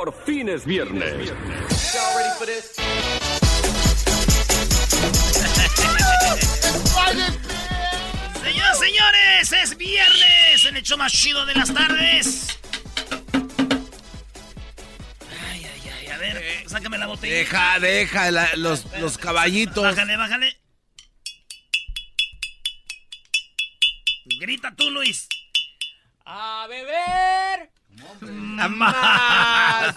Por fin es viernes. Señoras, señores, es viernes en el show más chido de las tardes. Ay, ay, ay, a ver, sácame la botella. Deja, deja la- los, los caballitos. Bájale, bájale. Grita tú, Luis. A beber. Más.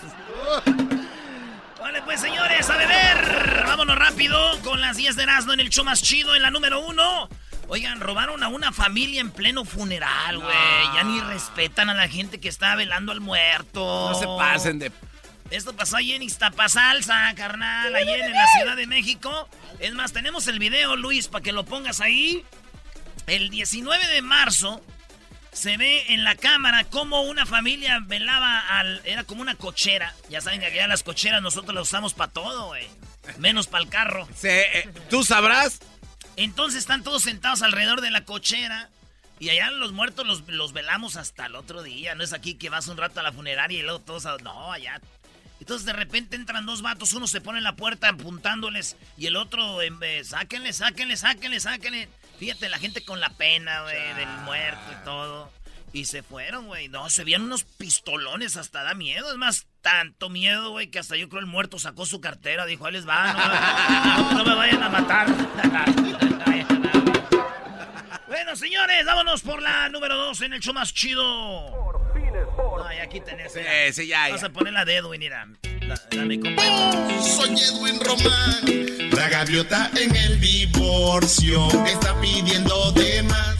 Vale, pues señores, a beber. Vámonos rápido con las 10 de Erasmo en el show más chido en la número uno. Oigan, robaron a una familia en pleno funeral, güey. Ya ni respetan a la gente que está velando al muerto. No se pasen de. Esto pasó ahí en Iztapasalsa, carnal, ahí en la Ciudad de México. Es más, tenemos el video, Luis, para que lo pongas ahí. El 19 de marzo se ve en la cámara cómo una familia velaba al... Era como una cochera. Ya saben que allá las cocheras nosotros las usamos para todo, güey. Menos para el carro. Se- eh, Tú sabrás. Entonces están todos sentados alrededor de la cochera. Y allá los muertos los, los velamos hasta el otro día. No es aquí que vas un rato a la funeraria y luego todos... a- No, allá... Entonces de repente entran dos vatos, uno se pone en la puerta apuntándoles y el otro, en vez, sáquenle, sáquenle, sáquenle, sáquenle. Fíjate, la gente con la pena, güey, del muerto y todo. Y se fueron, güey. No, se veían unos pistolones, hasta da miedo. Es más, tanto miedo, güey, que hasta yo creo el muerto sacó su cartera. Dijo, ahí les va, no, no- no me vayan a matar. bueno, señores, vámonos por la número dos en el show más chido. Ay, aquí tenés. Sí, sí, ya, Vas ya. a poner la de Edwin, mira. Dame. Soy Edwin Román. La gaviota en el divorcio está pidiendo de más.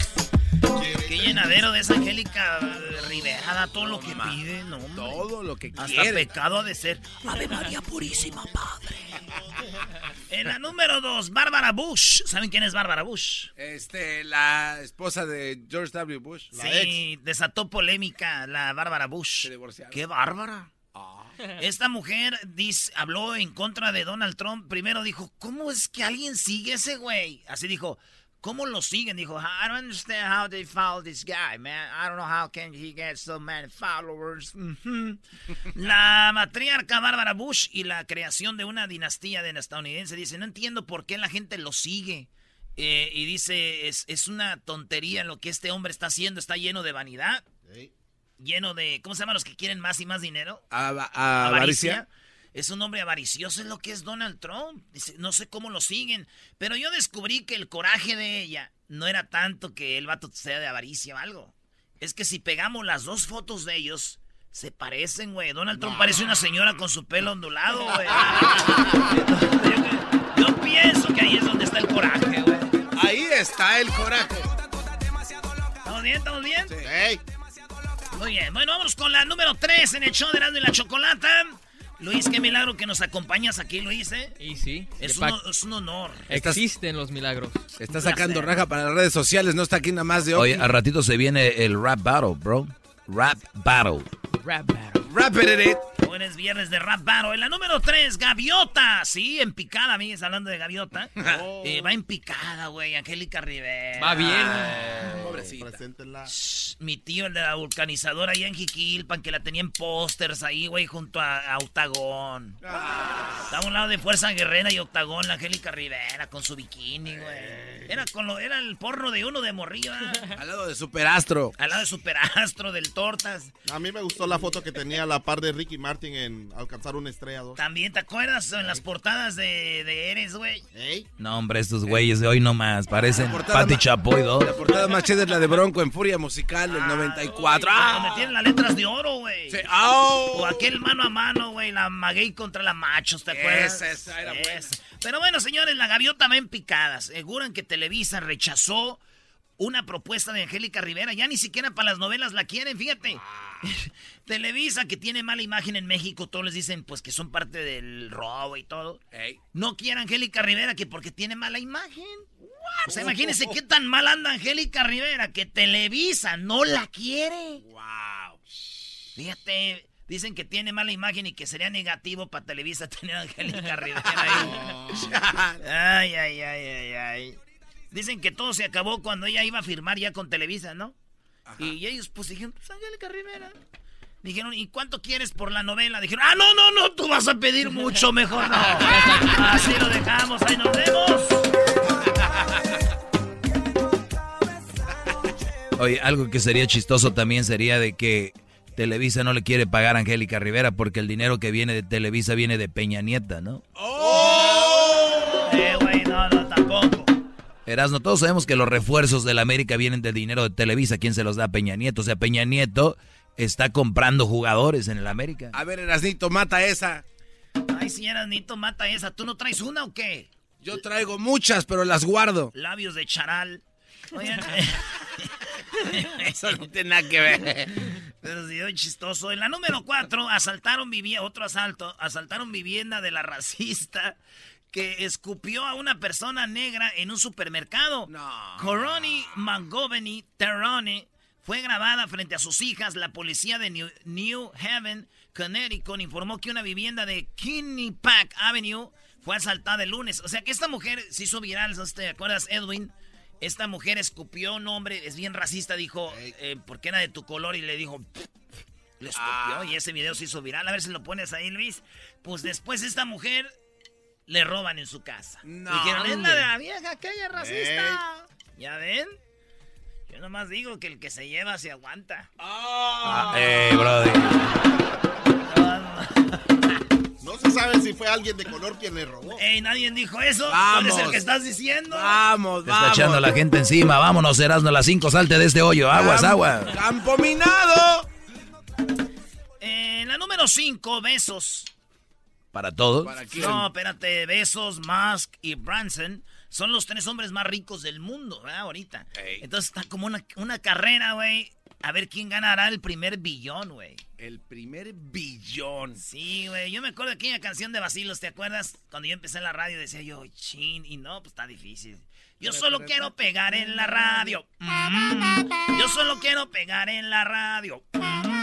Qué llenadero de esa Angélica Rivera, todo lo que pide, no, hombre. Todo lo que Hasta quiere. pecado ha de ser. Ave María Purísima, Padre. En la número dos, Bárbara Bush. ¿Saben quién es Bárbara Bush? Este, la esposa de George W. Bush. La sí, desató polémica la Bárbara Bush. Se divorciaron. ¡Qué bárbara! Esta mujer habló en contra de Donald Trump. Primero dijo, ¿cómo es que alguien sigue a ese güey? Así dijo, ¿cómo lo siguen? Dijo, I don't understand how they follow this guy, man. I don't know how can he get so many followers. La matriarca Bárbara Bush y la creación de una dinastía de estadounidense dice, no entiendo por qué la gente lo sigue. Eh, y dice, es, es una tontería lo que este hombre está haciendo, está lleno de vanidad. Lleno de, ¿cómo se llaman los que quieren más y más dinero? A, a- avaricia. Es un hombre avaricioso, es lo que es Donald Trump. Dice, no sé cómo lo siguen, pero yo descubrí que el coraje de ella no era tanto que el vato sea de avaricia o algo. Es que si pegamos las dos fotos de ellos, se parecen, güey. Donald Trump parece una señora con su pelo ondulado, güey. yo, yo pienso que ahí es donde está el coraje, güey. Ahí está el coraje. ¿Estamos bien? ¿Estamos bien? Ey, Muy bien. Bueno, vamos con la número 3 en el show de Erasmo y la Chocolata. Luis, qué milagro que nos acompañas aquí, Luis, ¿eh? Y sí, Es un, pa- es un honor. Estás- existen los milagros. está sacando raja para las redes sociales, no está aquí nada más de hoy. Oye, al ratito se viene el rap battle, bro. Rap Battle. Rap battle. Rap it. Hoy es viernes de Rap Battle. En la número 3, Gaviota. Sí, en picada, amigues, hablando de Gaviota. Eh, va en picada, güey. Angélica Rivera. Va bien. Pobrecita. Preséntenla. Shh, Mi tío, el de la vulcanizadora allá en Jiquilpan, que la tenía en pósters ahí, güey, junto a, a Octagón. Estaba a un lado de Fuerza Guerrera y Octagón, la Angélica Rivera, con su bikini, güey. Era, con lo, era el porno de uno de morriba. Al lado de Superastro. Al lado de Superastro, del Tortas. A mí me gustó la foto que tenía a la par de Ricky Martin en Alcanzar una estrella 2. También, ¿te acuerdas en las portadas de, de Eres, güey? ¿Ey? No, hombre, estos güeyes de hoy nomás parecen Pati Chapoy dos. La portada más chida es la de Bronco en Furia Musical del 94. Donde ¡Ah! tienen las letras de oro, güey. O aquel mano a mano, güey, la maguey contra la machos, ¿te acuerdas? Esa, esa era buena. Esa. Pero bueno, señores, la gaviota va en picada. Aseguran que Televisa rechazó una propuesta de Angélica Rivera. Ya ni siquiera para las novelas la quieren, fíjate. Televisa, que tiene mala imagen en México, todos les dicen pues que son parte del robo y todo. Ey. No quiere Angélica Rivera que porque tiene mala imagen. O sea, imagínense qué tan mal anda Angélica Rivera que Televisa no la quiere. Wow. Fíjate, dicen que tiene mala imagen y que sería negativo para Televisa tener a Angélica Rivera ahí. Ay, ay, ay, ay, ay. Dicen que todo se acabó cuando ella iba a firmar ya con Televisa, ¿no? Y ellos pues dijeron, pues Angélica Rivera. Dijeron, ¿y cuánto quieres por la novela? Dijeron, ah, no, no, no, tú vas a pedir mucho, mejor no. Así lo dejamos, ahí nos vemos. Oye, algo que sería chistoso también sería de que Televisa no le quiere pagar a Angélica Rivera porque el dinero que viene de Televisa viene de Peña Nieta, ¿no? Eh, güey, no, no. Erasno, todos sabemos que los refuerzos de la América vienen del dinero de Televisa. ¿Quién se los da? Peña Nieto. O sea, Peña Nieto está comprando jugadores en el América. A ver, Erasnito, mata esa. Ay, señora Nito, mata esa. ¿Tú no traes una o qué? Yo traigo muchas, pero las guardo. Labios de charal. Oigan, Eso no tiene nada que ver. pero sí, hoy chistoso. En la número 4, asaltaron vivienda, otro asalto, asaltaron vivienda de la racista que escupió a una persona negra en un supermercado. No. Coroni Mangoveni Terrone fue grabada frente a sus hijas. La policía de New, New Haven, Connecticut, informó que una vivienda de Park Avenue fue asaltada el lunes. O sea que esta mujer se hizo viral, ¿no ¿te acuerdas, Edwin? Esta mujer escupió a un hombre, es bien racista, dijo, eh, porque era de tu color, y le dijo, le escupió, y ese video se hizo viral. A ver si lo pones ahí, Luis. Pues después esta mujer le roban en su casa. No, Dijeron, es la de la vieja aquella racista. ¿Ya ven? Yo nomás digo que el que se lleva se aguanta. Ah. Eh, brody. No se sabe si fue alguien de color quien le robó. Ey, nadie dijo eso. ¿Cuál es el Vamos. que estás diciendo? Vamos, Te está vamos. echando la gente encima. Vámonos, Erasno, a las 5. Salte de este hoyo. Aguas, agua. Campo minado. Eh, la número 5, besos. Para todos. ¿Para quién? No, espérate, Besos, Musk y Branson son los tres hombres más ricos del mundo, ¿verdad? Ahorita. Ey. Entonces está como una, una carrera, güey. A ver quién ganará el primer billón, güey. El primer billón. Sí, güey. Yo me acuerdo de aquella canción de Basilos, ¿te acuerdas? Cuando yo empecé en la radio decía yo, chin, y no, pues está difícil. Yo solo quiero pegar en la radio. Mm. Yo solo quiero pegar en la radio. Mm.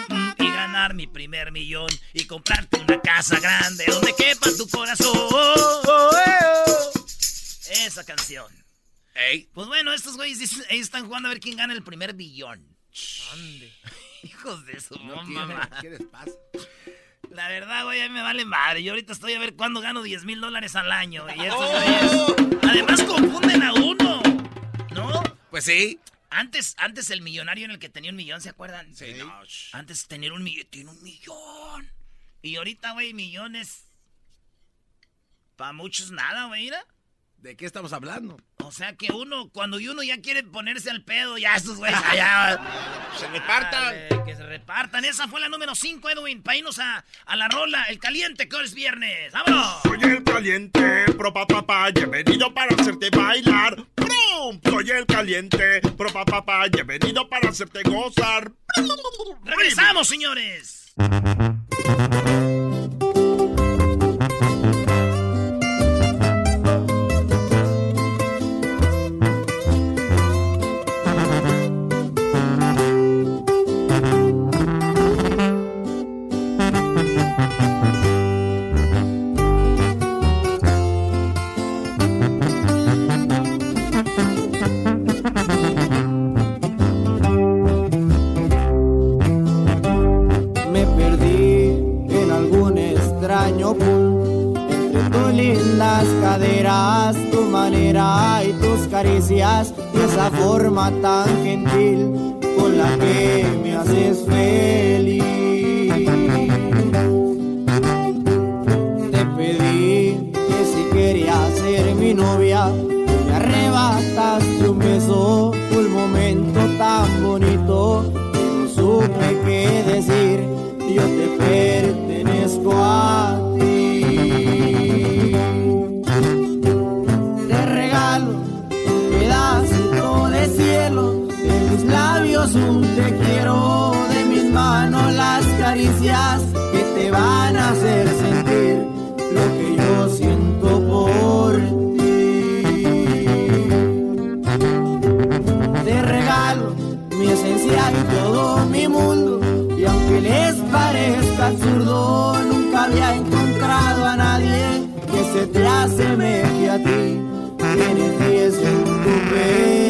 Ganar mi primer millón. Y comprarte una casa grande donde quepa tu corazón. Esa canción. Ey. Pues bueno, estos güeyes dicen- ellos están jugando a ver quién gana el primer billón. Hijos de su No mamá. ¿Qué les pasa? La verdad, güey, a mí me vale madre. Yo ahorita estoy a ver cuándo gano 10 mil dólares al año. Y estos Oh. güeyes, además confunden a uno. ¿No? Pues sí. Antes, antes el millonario en el que tenía un millón, ¿se acuerdan? Sí, no. Antes tener un millón, tiene un millón. Y ahorita, güey, millones. Para muchos nada, güey, mira. ¿De qué estamos hablando? O sea que uno, cuando uno ya quiere ponerse al pedo, ya estos güeyes allá. Se repartan. Dale, que se repartan. Esa fue la número 5, Edwin. Para irnos a, a la rola, el caliente, que hoy es viernes. ¡Vámonos! Soy el caliente, pro pa pa pa, y he venido para hacerte bailar. Soy el caliente, pro pa pa pa, he venido para hacerte gozar. ¡Regresamos, señores! Esa forma tan gentil con la que me haces feliz. Tu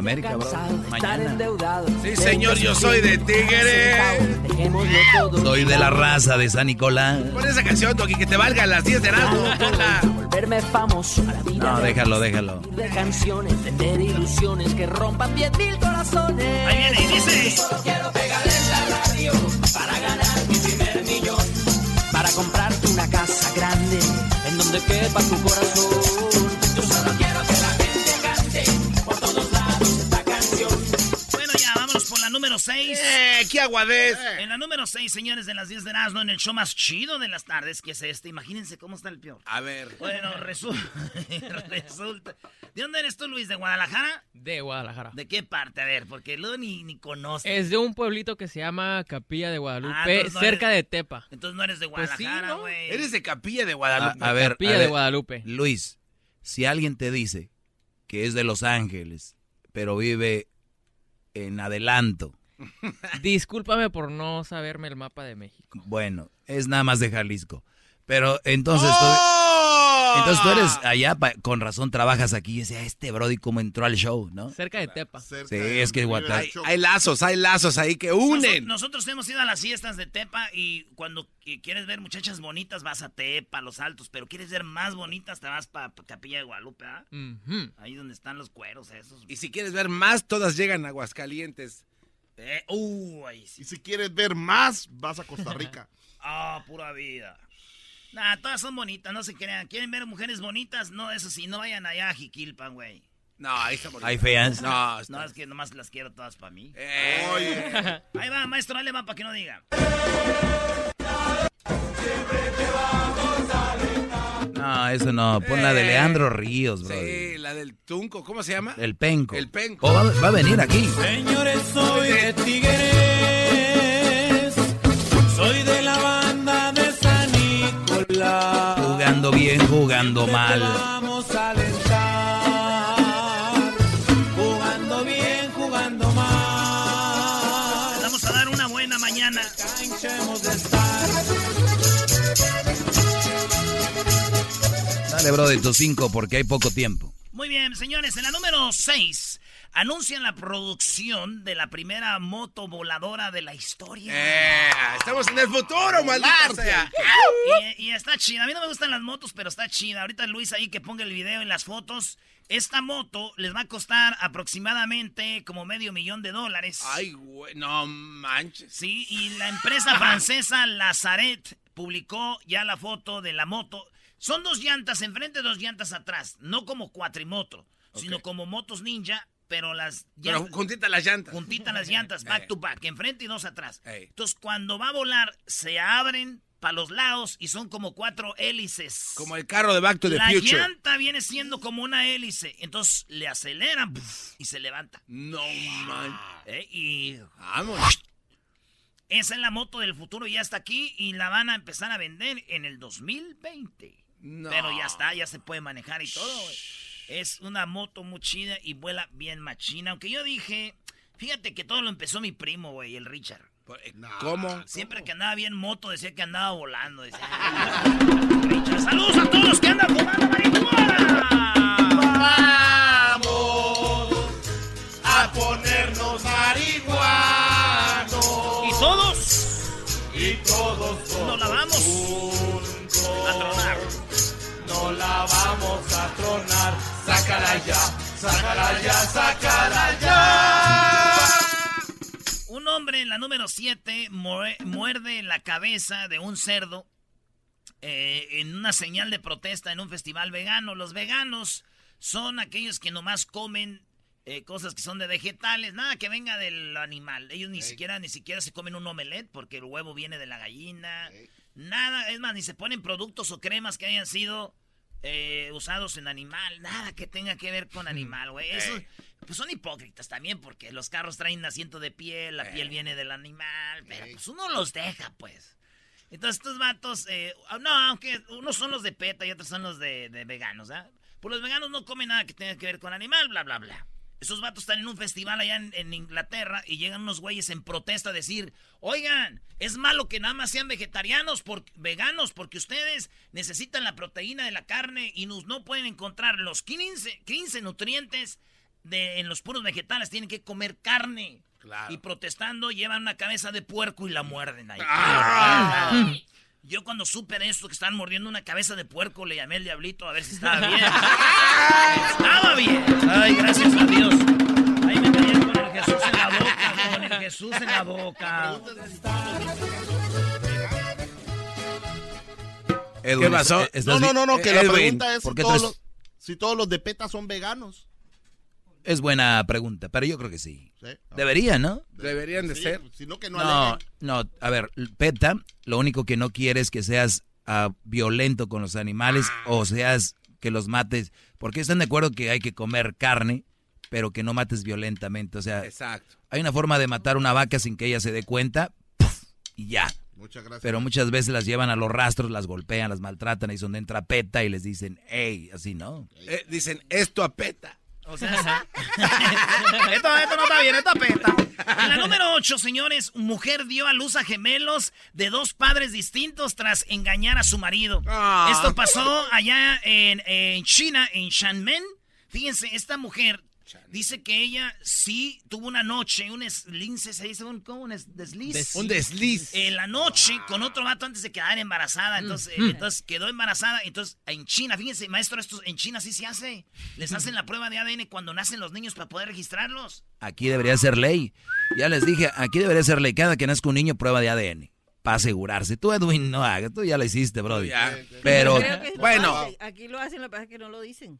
América, bro. Mañana. Sí, señor, yo soy de Tigres. Soy de la raza de San Nicolás. Pon esa canción, Toki, que te valga las 10 de. Ponla. Volverme famoso a la vida. No, déjalo, déjalo. de canciones, tener ilusiones que rompan diez mil corazones. Ahí viene y dice. Solo quiero pegar en la radio para ganar mi primer millón. Para comprarte una casa grande en donde quepa tu corazón. Aguadez. En la número 6, señores, de las 10 de Erasmo, en el show más chido de las tardes, que es este. Imagínense cómo está el peor. A ver. Bueno, resu- resulta. ¿De dónde eres tú, Luis? ¿De Guadalajara? De Guadalajara. ¿De qué parte? A ver, porque luego ni, ni conozco. Es de un pueblito que se llama Capilla de Ah, Guadalupe, no cerca eres- de Tepa. Entonces no eres de Pues sí, Guadalajara, ¿no? güey. Eres de Capilla de Guadalupe. a ver, Capilla a de Guadalupe. Luis, si alguien te dice que es de Los Ángeles, pero vive en adelanto, Discúlpame por no saberme el mapa de México. bueno, es nada más de Jalisco. Pero entonces tú, ¡Oh! entonces tú eres allá, pa- con razón trabajas aquí. Y decía, este Brody cómo entró al show, ¿no? Cerca de Tepa. Sí, es que Hay, hay lazos, hay lazos ahí que unen. Noso- nosotros hemos ido a las fiestas de Tepa y cuando qui- quieres ver muchachas bonitas vas a Tepa, a Los Altos, pero quieres ver más bonitas te vas para Capilla de Guadalupe, ¿ah? Ahí donde están los cueros esos. Y si quieres ver más, todas llegan a Aguascalientes. Eh, uh, ahí sí. Y si quieres ver más, vas a Costa Rica. Ah, pura vida. Nah, todas son bonitas, no se crean. ¿Quieren ver mujeres bonitas? No, eso sí, no vayan allá a Jiquilpan, güey. No, ahí está bonito. ¿Hay feas? No, No, es que nomás las quiero todas para mí. Eh, Oye, Ahí va, maestro, dale va para que no diga. No, eso no. Pon la de Eh, Leandro Ríos, Brody. sí, la del Tunco, ¿cómo se llama? El penco. El penco. Oh, va, va a venir aquí. Señores, soy de Tigres, soy de la banda de San Jugando bien, jugando mal. Vamos a alentar. Jugando bien, jugando mal. Vamos a dar una buena mañana. Cancha hemos de estar. Dale, bro, de tus cinco porque hay poco tiempo. Muy bien, señores, en la número 6 anuncian la producción de la primera moto voladora de la historia. Eh, estamos en el futuro, maldita sea. Y, y está chida. A mí no me gustan las motos, pero está chida. Ahorita Luis ahí que ponga el video y las fotos. Esta moto les va a costar aproximadamente como medio millón de dólares. Ay, güey, no manches. Sí, y la empresa francesa Lazaret publicó ya la foto de la moto. Son dos llantas enfrente, dos llantas atrás. No como cuatrimoto, sino como motos ninja, pero las Pero juntita las llantas. juntitas las llantas, back to back, enfrente y dos atrás. Entonces, cuando va a volar, se abren para los lados y son como cuatro hélices. Como el carro de Back to the la Future. llanta viene siendo como una hélice. Entonces, le aceleran y se levanta. No. Eh, Y Vamos. esa es la moto del futuro, ya está aquí y la van a empezar a vender en el 2020. No. Pero ya está, ya se puede manejar y todo, güey. Es una moto muy chida y vuela bien machina. Aunque yo dije, fíjate que todo lo empezó mi primo, güey, el Richard. eh, ¿Cómo? Siempre que andaba bien moto decía que andaba volando. Decía, Richard, saludos a todos los que andan fumando marihuana. La vamos a tronar. Sácala ya, sácala ya, sácala ya. Un hombre en la número 7 muerde la cabeza de un cerdo eh, en una señal de protesta en un festival vegano. Los veganos son aquellos que nomás comen eh, cosas que son de vegetales, nada que venga del animal. Ellos ni siquiera ni siquiera se comen un omelette porque el huevo viene de la gallina. Nada, es más, ni se ponen productos o cremas que hayan sido eh, usados en animal. Nada que tenga que ver con animal, güey. Eso, pues son hipócritas también porque los carros traen asiento de piel, la piel viene del animal, pero pues uno los deja, pues. Entonces estos vatos, eh, no, aunque unos son los de PETA y otros son los de, de veganos, ¿ah? Pues los veganos no comen nada que tenga que ver con animal, bla, bla, bla. Esos vatos están en un festival allá en, en Inglaterra y llegan unos güeyes en protesta a decir, oigan, es malo que nada más sean vegetarianos, por, veganos, porque ustedes necesitan la proteína de la carne y nos, no pueden encontrar los 15, 15 nutrientes de, en los puros vegetales, tienen que comer carne. Y protestando llevan una cabeza de puerco y la muerden ahí. Ah. Yo cuando supe de esto que estaban mordiendo una cabeza de puerco le llamé al diablito a ver si estaba bien. estaba bien. Ay, gracias a Dios. Ahí me caían con el Jesús en la boca, con el Jesús en la boca. Edwin, ¿Qué pasó? ¿est- estás No, no, no, no, que la Edwin, pregunta es ¿por si qué todos, traes- los, si todos los de PETA son veganos. Es buena pregunta, pero yo creo que sí. ¿Sí? Debería, ¿no? Deberían de Sí, ser. Sino que no, No, no, a ver, PETA lo único que no quiere es que seas ah, violento con los animales o seas que los mates, porque están de acuerdo que hay que comer carne, pero que no mates violentamente. O sea, Exacto. hay una forma de matar una vaca sin que ella se dé cuenta y ya. Muchas gracias. Pero muchas veces las llevan a los rastros, las golpean, las maltratan, ahí es donde entra PETA y les dicen, hey, así no. Eh, dicen, esto apeta. O sea, esto, esto no está bien, esto apesta. En la número 8, señores, mujer dio a luz a gemelos de dos padres distintos tras engañar a su marido. Ah. Esto pasó allá en, en China, en Shanmen. Fíjense, esta mujer dice que ella sí tuvo una noche, un eslince, se dice un, ¿cómo? un es- desliz. Un desliz. En la noche con otro vato antes de quedar embarazada. Entonces, Mm. eh, entonces quedó embarazada. Entonces, en China, fíjense, maestro, esto en China sí se hace. Les hacen la prueba de ADN cuando nacen los niños para poder registrarlos. Aquí debería ser ley. Ya les dije, aquí debería ser ley. Cada que nazca un niño, prueba de ADN. Para asegurarse. Tú, Edwin, no hagas. Tú ya lo hiciste, Brody. Ya. Pero, Creo que lo bueno. Aquí lo hacen, lo que pasa es que no lo dicen.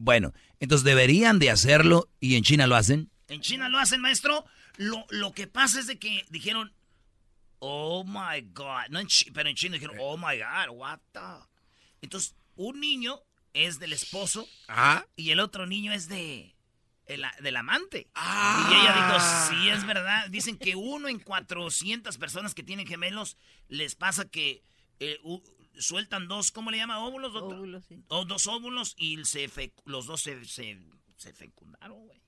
Bueno, entonces deberían de hacerlo y en China lo hacen. En China lo hacen, maestro. Lo, lo que pasa es de que dijeron, oh my God. No en pero en China dijeron, oh my God, what the. Entonces, un niño es del esposo Ajá. y el otro niño es de el, del amante. Ah. Y ella dijo, sí, es verdad. Dicen que uno en 400 personas que tienen gemelos les pasa que eh, sueltan dos, ¿cómo le llama? ¿Óvulos, doctor? Óvulos, sí. O dos óvulos y se fe- los dos se, se, se fecundaron, güey.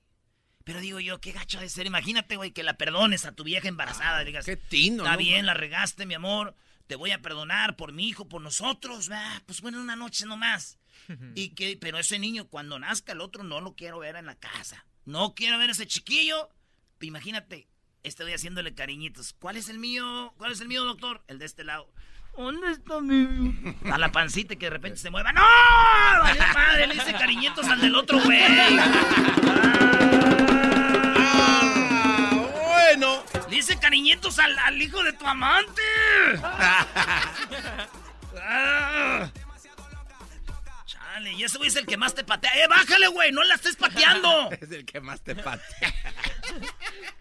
Pero digo yo, qué gacho de ser. Imagínate, güey, que la perdones a tu vieja embarazada. y digas, Qué tino, Está ¿no? bien, la regaste, mi amor. Te voy a perdonar por mi hijo, por nosotros. Ah, pues bueno, una noche nomás. y que, pero ese niño, cuando nazca el otro, no lo quiero ver en la casa. No quiero ver a ese chiquillo. Imagínate, estoy haciéndole cariñitos. ¿Cuál es el mío? ¿Cuál es el mío, doctor? El de este lado. ¿Dónde está mi A la pancita que de repente se mueva. ¡No! ¡Valió madre! Le hice cariñitos al del otro güey. Ah, bueno. Le hice cariñitos al, al hijo de tu amante. Ah. Chale, y ese güey es el que más te patea. ¡Eh, bájale, güey! ¡No la estés pateando! Es el que más te patea.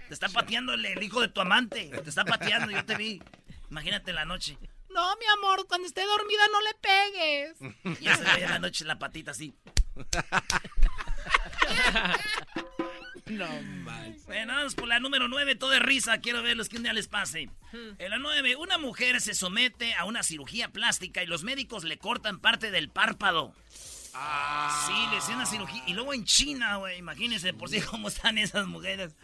Te está pateando el, el hijo de tu amante. Te está pateando, yo te vi. Imagínate en la noche. No, mi amor, cuando esté dormida no le pegues. Y ese güey en la noche la patita así. No más. Bueno, vamos por la número 9, todo de risa. Quiero verlos que un día les pase. En la 9, una mujer se somete a una cirugía plástica y los médicos le cortan parte del párpado. Sí, le hicieron una cirugía. Y luego en China, güey, imagínense por sí cómo están esas mujeres.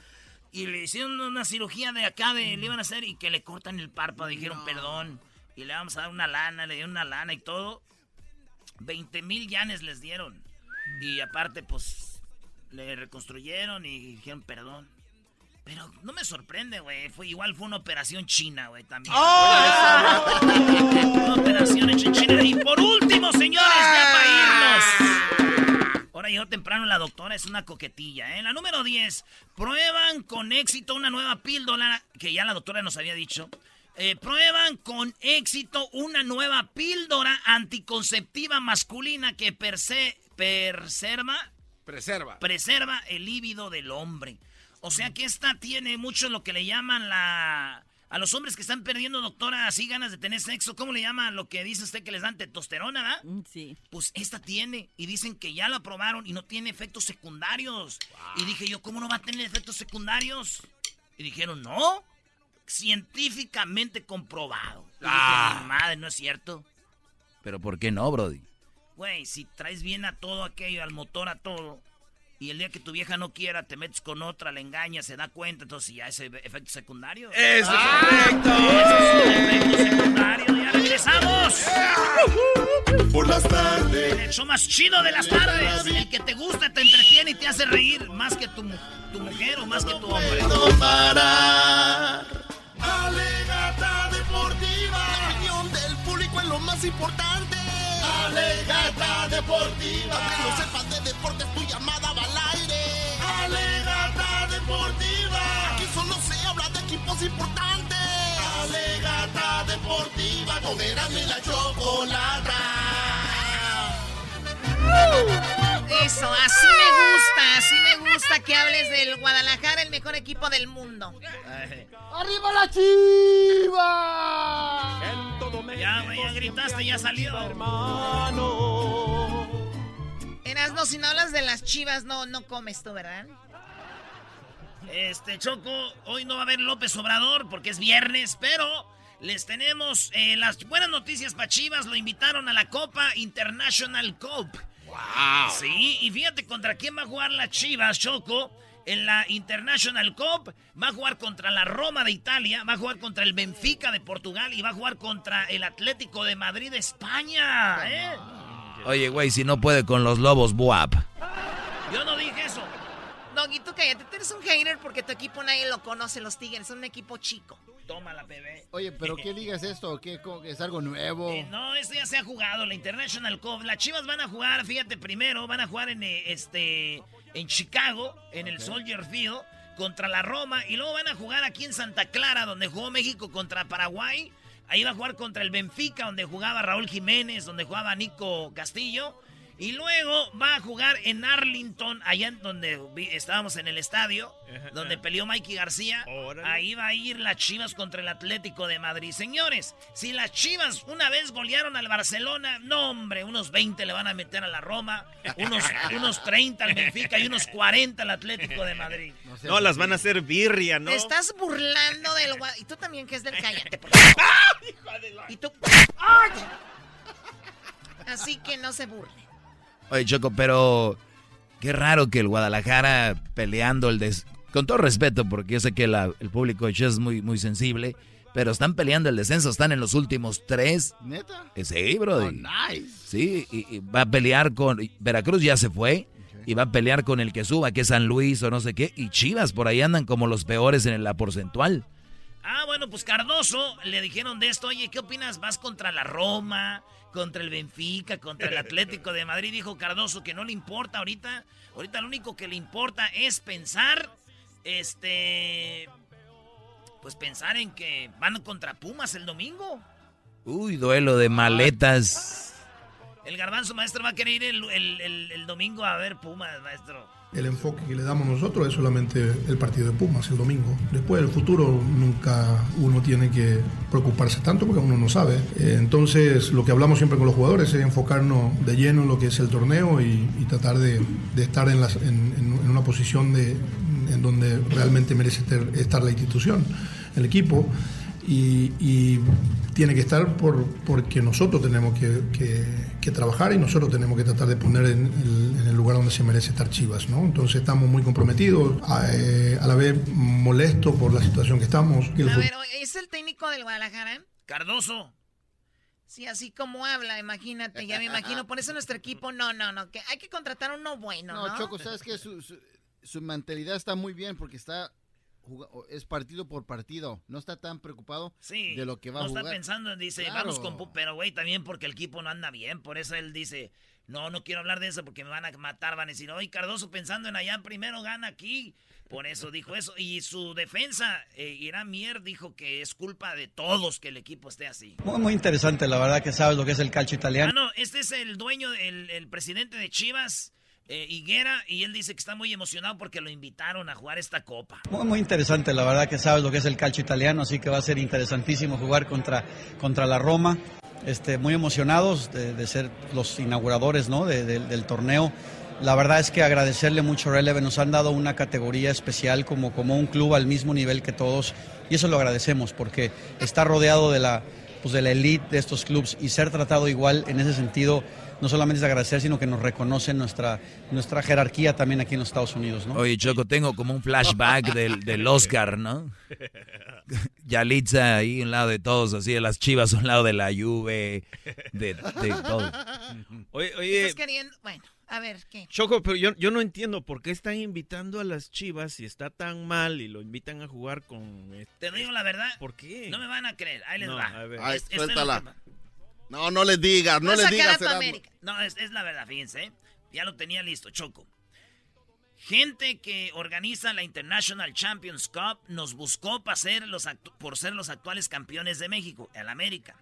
Y le hicieron una cirugía de acá, de, le iban a hacer y que le cortan el párpado. Dijeron, perdón. Y le vamos a dar una lana, le dieron una lana y todo. 20 mil yanes les dieron. Y aparte, pues, le reconstruyeron y dijeron perdón. Pero no me sorprende, güey. Fue, igual fue una operación china, güey, también. una operación hecha en China. Y por último, señores, ya para irnos. Ahora llegó temprano la doctora, es una coquetilla, ¿eh? La número 10. Prueban con éxito una nueva píldora, que ya la doctora nos había dicho. Eh, prueban con éxito una nueva píldora anticonceptiva masculina que perse, preserva, Preserva. preserva el líbido del hombre. O sea que esta tiene mucho lo que le llaman la... A los hombres que están perdiendo, doctora, así ganas de tener sexo, ¿cómo le llaman lo que dice usted que les dan testosterona, verdad? Mm, Sí. Pues esta tiene. Y dicen que ya la probaron y no tiene efectos secundarios. Y dije yo, ¿cómo no va a tener efectos secundarios? Y dijeron, no. Científicamente comprobado. Y dije, Ah. madre, no es cierto. Pero ¿por qué no, Brody? Güey, si traes bien a todo aquello, al motor, a todo, y el día que tu vieja no quiera, te metes con otra, le engañas, se da cuenta, entonces ya es efecto secundario. ¡Eso es correcto! ¡Eso es un efecto secundario! ¡Ya regresamos! Por las tardes. El show más chido de las tardes. El que te gusta, te entretiene y te hace reír más que tu mujer o más que tu hombre. No parar. Alegata deportiva. La opinión del público es lo más importante. Alegata deportiva. Que no sepas de deportes, tu llamada va al aire. Alegata deportiva. Aquí solo se habla de equipos importantes. Alegata deportiva. Y la chocolata. Eso, así me gusta, así me gusta que hables del Guadalajara, el mejor equipo del mundo. ¡Arriba la chiva! Ya, güey, ya gritaste, ya salió. Erasno, si no hablas de las chivas, no, no comes tú, ¿verdad? Este, Choco, hoy no va a haber López Obrador porque es viernes, pero les tenemos eh, las buenas noticias para Chivas. Lo invitaron a la Copa International Cup. ¡Wow! Sí, y fíjate contra quién va a jugar la Chivas, Choco. En la International Cup va a jugar contra la Roma de Italia, va a jugar contra el Benfica de Portugal y va a jugar contra el Atlético de Madrid de España. ¿eh? Oye, güey, si no puede con los lobos, buap. Yo no dije eso. Doggy, tú cállate, tú eres un hater porque tu equipo nadie lo conoce, los Tigres, son un equipo chico. Tómala, bebé. Oye, pero ¿qué liga es esto? ¿Qué, ¿Es algo nuevo? Eh, no, esto ya se ha jugado, la International Cup. Las Chivas van a jugar, fíjate, primero van a jugar en eh, este en Chicago, en el Soldier Field, contra la Roma, y luego van a jugar aquí en Santa Clara, donde jugó México contra Paraguay. Ahí va a jugar contra el Benfica, donde jugaba Raúl Jiménez, donde jugaba Nico Castillo. Y luego va a jugar en Arlington, allá en donde vi- estábamos en el estadio, donde peleó Mikey García. Ahí va a ir las Chivas contra el Atlético de Madrid. Señores, si las Chivas una vez golearon al Barcelona, no hombre, unos 20 le van a meter a la Roma, unos, unos 30 al Benfica y unos 40 al Atlético de Madrid. No, las van a hacer birria, ¿no? Te estás burlando del Y tú también, que es del cállate, por favor. Y tú. ¡Ay! Así que no se burle. Oye, Choco, pero qué raro que el Guadalajara peleando el des... Con todo respeto, porque yo sé que la- el público de es muy, muy sensible, pero están peleando el descenso, están en los últimos tres. ¿Neta? Eh, Sí, bro. Oh, nice. Sí, y, y va a pelear con... Veracruz ya se fue. Y va a pelear con el que suba, que es San Luis o no sé qué. Y Chivas por ahí andan como los peores en la porcentual. Ah, bueno, pues Cardoso le dijeron de esto, oye, ¿qué opinas? ¿Vas contra la Roma, contra el Benfica, contra el Atlético de Madrid? Dijo Cardoso que no le importa ahorita. Ahorita lo único que le importa es pensar, este, pues pensar en que van contra Pumas el domingo. Uy, duelo de maletas. El garbanzo maestro va a querer ir el, el- el- el domingo a ver Pumas, maestro. El enfoque que le damos nosotros es solamente el partido de Pumas el domingo. Después del futuro nunca uno tiene que preocuparse tanto porque uno no sabe. Eh, Entonces lo que hablamos siempre con los jugadores es enfocarnos de lleno en lo que es el torneo y, tratar de, estar en, una posición en donde realmente merece estar la institución, el equipo. Y, y tiene que estar por, porque nosotros tenemos que, que- que trabajar y nosotros tenemos que tratar de poner en el, en el lugar donde se merece estar Chivas. ¿no? Entonces estamos muy comprometidos, a, eh, a la vez molestos por la situación que estamos. el A ver, ¿es el técnico del Guadalajara? Cardoso. Sí, así como habla, imagínate, ya me imagino. Por eso nuestro equipo, no, no, no, que hay que contratar uno bueno, ¿no? No, Choco, sabes que su, su, su mentalidad está muy bien porque está es partido por partido. No está tan preocupado Sí. de lo que va no a jugar. está pensando, dice, Claro. vamos con... Pu- Pero, güey, también porque el equipo no anda bien. Por eso él dice, no, no quiero hablar de eso porque me van a matar. Van a decir, oye, Cardoso pensando en allá, primero gana aquí. Por eso dijo eso. Y su defensa, eh, Irán Mier, dijo que es culpa de todos que el equipo esté así. Muy, muy interesante, la verdad que sabes lo que es el calcio Ah, italiano. no, este es el dueño, el, el presidente de Chivas, eh, Higuera, y él dice que está muy emocionado porque lo invitaron a jugar esta copa. Muy, interesante, la verdad que sabes lo que es el calcio italiano, así que va a ser interesantísimo jugar contra, contra la Roma. Este, muy emocionados de, ser los inauguradores ¿no? de- de- del torneo. La verdad es que agradecerle mucho a Releve, nos han dado una categoría especial como, como un club al mismo nivel que todos y eso lo agradecemos porque está rodeado de la, pues de la elite de estos clubes y ser tratado igual en ese sentido no solamente es agradecer, sino que nos reconocen nuestra, nuestra jerarquía también aquí en los Estados Unidos. ¿no? Oye, Choco, tengo como un flashback del, del Oscar, ¿no? Yalitza ahí un lado de todos, así de las chivas a un lado de la Juve, de, de todo. Oye, oye, ¿Estás queriendo? Bueno, a ver, ¿qué? Choco, pero yo, yo no entiendo por qué están invitando a las chivas si está tan mal y lo invitan a jugar con... este- Te digo la verdad. ¿Por qué? No me van a creer. Ahí les No, va. a ver. Ay, Es- es No, no les digas, no les digas. No, es, es la verdad, fíjense. ¿eh? Ya lo tenía listo, Choco. Gente que organiza la International Champions Cup nos buscó para ser los actu- por ser los actuales campeones de México, el América.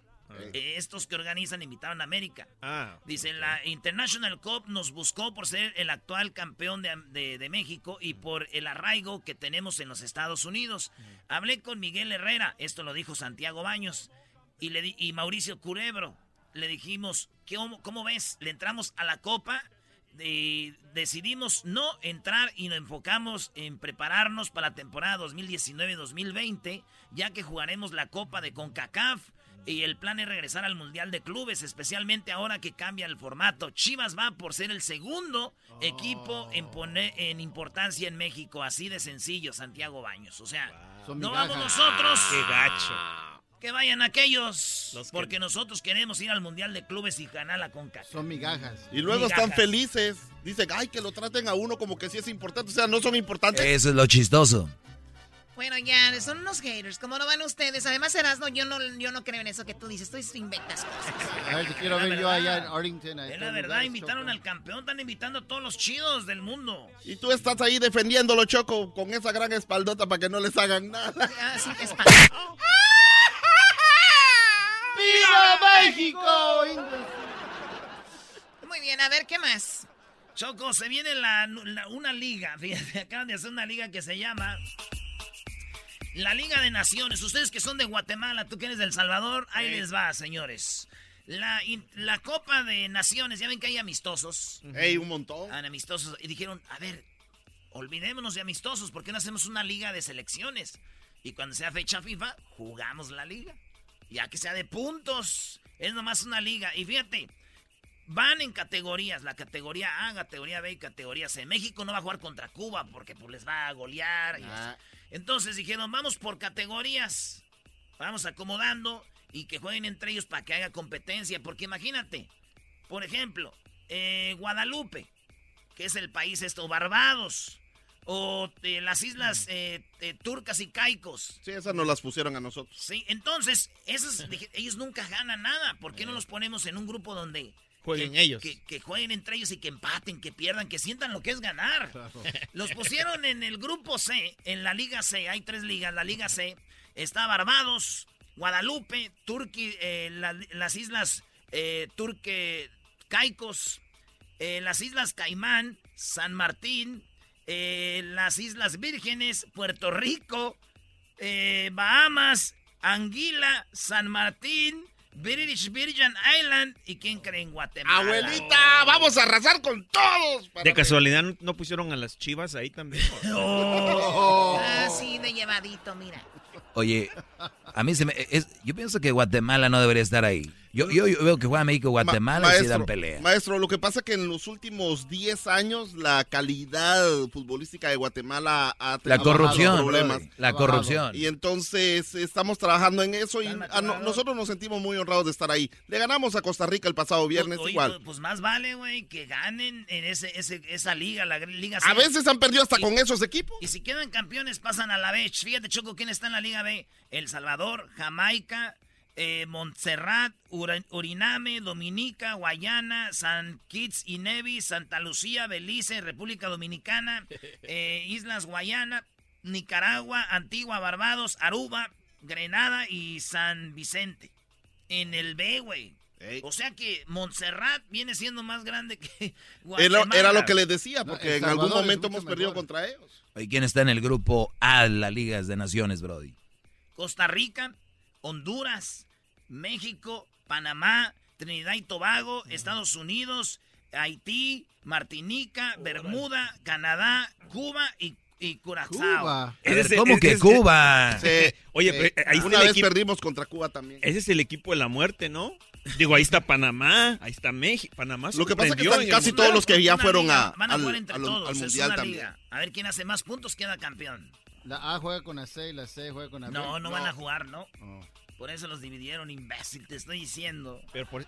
Eh, estos que organizan invitaron a América. Ah, Dice, la International Cup nos buscó por ser el actual campeón de, de- de México y por el arraigo que tenemos en los Estados Unidos. Hablé con Miguel Herrera, esto lo dijo Santiago Baños, y, le di- y Mauricio Curebro. Le dijimos, ¿cómo, cómo ves? Le entramos a la Copa, de- decidimos no entrar y nos enfocamos en prepararnos para la temporada 2019-2020, ya que jugaremos la Copa de CONCACAF. Y el plan es regresar al Mundial de Clubes, especialmente ahora que cambia el formato. Chivas va por ser el segundo equipo en, poner, en importancia en México. Así de sencillo, Santiago Baños. O sea, no vamos nosotros. qué gacho. Que vayan aquellos. Los que- porque nosotros queremos ir al Mundial de Clubes y ganar la CONCACAF. Son migajas. Y luego están felices. Dicen, ay, que lo traten a uno como que sí es importante. O sea, no son importantes. Eso es lo chistoso. Bueno, ya, son unos haters. ¿Cómo no van ustedes? Además, Erasmo, yo no, yo no creo en eso que tú dices. Tú inventas cosas. A ver, te quiero La ver yo verdad. allá en Arlington. Es la verdad, invitaron Choco. al campeón, están invitando a todos los chidos del mundo. Y tú estás ahí defendiéndolo, Choco, con esa gran espaldota para que no les hagan nada. Ah, sí, es pa- ¡Viva México! Muy bien, a ver, ¿qué más? Choco, se viene la, la- una liga, fíjate, acaban de hacer una liga que se llama la Liga de Naciones. Ustedes que son de Guatemala, tú que eres del Salvador, ahí les va, señores. La, Copa de Naciones, ya ven que hay amistosos. Ey, un montón. Amistosos. Y dijeron, a ver, olvidémonos de amistosos, ¿por qué no hacemos una liga de selecciones? Y cuando sea fecha FIFA, jugamos la liga. Ya que sea de puntos. Es nomás una liga. Y fíjate, van en categorías, la categoría A, categoría B y categoría C. México no va a jugar contra Cuba porque pues, les va a golear. y Ah. Entonces dijeron, vamos por categorías, vamos acomodando y que jueguen entre ellos para que haya competencia. Porque imagínate, por ejemplo, eh, Guadalupe, que es el país esto, Barbados, o eh, las islas eh, eh, turcas y caicos. Sí, esas nos las pusieron a nosotros. Sí, entonces, dije, ellos nunca ganan nada. ¿Por qué no los ponemos en un grupo donde... Jueguen que- ellos. Que, que jueguen entre ellos y que empaten, que pierdan, que sientan lo que es ganar. Los pusieron en el grupo C, en la Liga C. Hay tres ligas. La Liga C está Barbados, Guadalupe, Turqui, eh, la- las islas eh, Turque, Caicos, eh, las islas Caimán, San Martín, eh, las Islas Vírgenes, Puerto Rico, eh, Bahamas, Anguila, San Martín, British Virgin Island y quién cree en Guatemala. Abuelita, vamos a arrasar con todos. para De casualidad no- no pusieron a las chivas ahí también. Ah, sí, de llevadito, mira. Oye, a mí se me... es- yo pienso que Guatemala no debería estar ahí. Yo, yo, yo veo que juega México Guatemala y sí dan pelea. maestro, lo que pasa que en los últimos 10 años la calidad futbolística de Guatemala ha bajado corrupción, problemas. la corrupción. Y entonces estamos trabajando en eso y a no- nosotros nos sentimos muy honrados de estar ahí. Le ganamos a Costa Rica el pasado viernes Oye, igual. Pues, pues más vale, güey, que ganen en ese, ese- esa liga, la liga A C. veces han perdido hasta Y- con esos equipos. Y si quedan campeones, pasan a la B. Fíjate, Choco, ¿quién está en la Liga B? El Salvador, Jamaica, eh, Montserrat, Ura- Uriname, Dominica, Guayana, San Kitts y Nevis, Santa Lucía, Belice, República Dominicana, eh, Islas Guayana, Nicaragua, Antigua, Barbados, Aruba, Grenada y San Vicente. En el B, güey. O sea que Montserrat viene siendo más grande que Era, Guatemala. era lo que les decía, porque en algún Salvador momento hemos perdido mejor. contra ellos. Oye, ¿quién está en el grupo A de la Liga de Naciones, Brody? Costa Rica, Honduras, México, Panamá, Trinidad y Tobago, Estados Unidos, Haití, Martinica, Bermuda, Canadá, Cuba y, y Curazao. ¿Cómo que es- Cuba? Sí, Oye, pero, eh, ahí una vez equipo- perdimos contra Cuba también. Ese es el equipo de la muerte, ¿no? Digo, ahí está Panamá, ahí está México. Panamá Lo que pasa es que están el casi todos los que ya fueron liga, a, Van a al, jugar entre al- todos, al es mundial una también. liga. A ver quién hace más puntos queda campeón. La A juega con la C y la C juega con la B. No, no, van a jugar, ¿no? Oh. Por eso los dividieron, imbécil, te estoy diciendo. Pero por-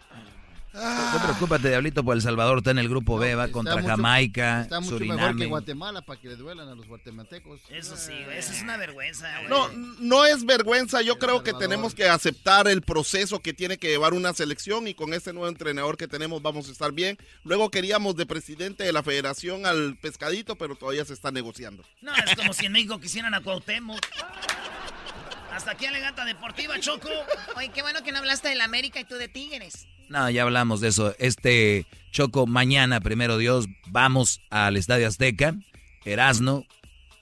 No preocúpate, Diablito, por El Salvador está en el grupo B, va contra mucho- Jamaica, Está mucho mejor que. Guatemala para que le duelan a los guatemaltecos. Eso sí, güey, eso es una vergüenza, güey. No, no es vergüenza. Yo creo que tenemos que aceptar el proceso que tiene que llevar una selección y con este nuevo entrenador que tenemos vamos a estar bien. Luego queríamos de presidente de la federación al pescadito, pero todavía se está negociando. No, es como si en México quisieran a Cuauhtémoc. Hasta aquí Alegata Deportiva, Choco. Oye, qué bueno que no hablaste del América y tú de Tigres. No, ya hablamos de eso. Este Choco, mañana, primero Dios, vamos al Estadio Azteca. Erasno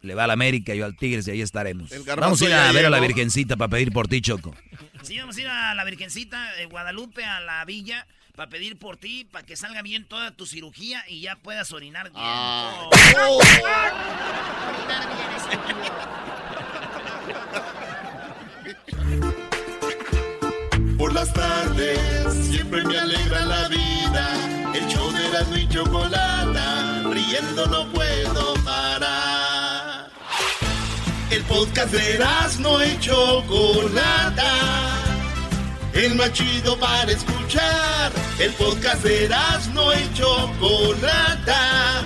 le va al América, yo al Tigres y ahí estaremos. Vamos a ir a ver a la. Virgencita para pedir por ti, Choco. Sí, vamos a ir a la Virgencita de Guadalupe, a la villa, para pedir por ti, para que salga bien toda tu cirugía y ya puedas orinar bien. Ah. Oh. Orinar bien, estúpido. Por las tardes siempre me alegra la vida. El show de la y chocolata, riendo no puedo parar. El podcast de no y chocolata. El más chido para escuchar. El podcast de no y chocolata.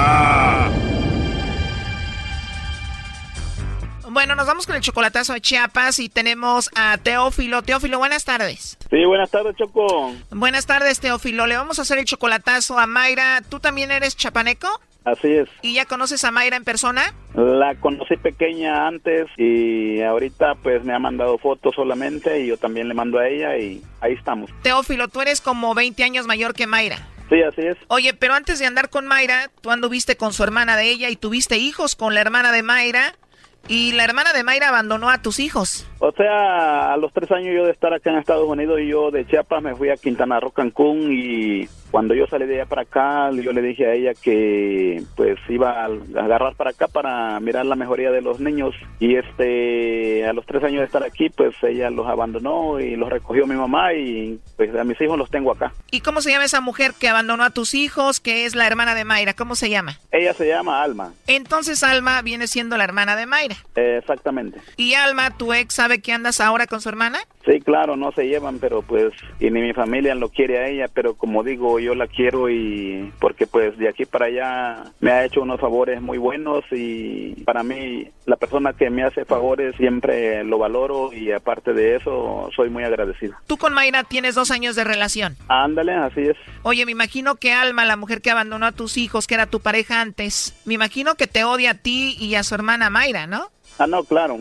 Bueno, nos vamos con el chocolatazo de Chiapas y tenemos a Teófilo. Teófilo, buenas tardes. Sí, buenas tardes, Choco. Buenas tardes, Teófilo. Le vamos a hacer el chocolatazo a Mayra. ¿Tú también eres chapaneco? Así es. ¿Y ya conoces a Mayra en persona? La conocí pequeña antes y ahorita pues me ha mandado fotos solamente y yo también le mando a ella y ahí estamos. Teófilo, tú eres como 20 años mayor que Mayra. Sí, así es. Oye, pero antes de andar con Mayra, tú anduviste con su hermana de ella y tuviste hijos con la hermana de Mayra. Y la hermana de Mayra abandonó a tus hijos. O sea, a los tres años yo de estar acá en Estados Unidos y yo de Chiapas me fui a Quintana Roo, Cancún y cuando yo salí de allá para acá, yo le dije a ella que pues iba a agarrar para acá para mirar la mejoría de los niños y este a los tres años de estar aquí pues ella los abandonó y los recogió mi mamá y pues a mis hijos los tengo acá. ¿Y cómo se llama esa mujer que abandonó a tus hijos, que es la hermana de Mayra? ¿Cómo se llama? Ella se llama Alma. Entonces Alma viene siendo la hermana de Mayra. Eh, exactamente. ¿Y Alma, tu ex, sabe que andas ahora con su hermana? Sí, claro, no se llevan, pero pues, y ni mi familia lo quiere a ella, pero como digo, yo la quiero y porque pues de aquí para allá me ha hecho unos favores muy buenos y para mí la persona que me hace favores siempre lo valoro y aparte de eso soy muy agradecido. Tú con Mayra tienes dos años de relación. Ándale, así es. Oye, me imagino que Alma, la mujer que abandonó a tus hijos, que era tu pareja antes, me imagino que te odia a ti y a su hermana Mayra, ¿no? Ah, no, claro.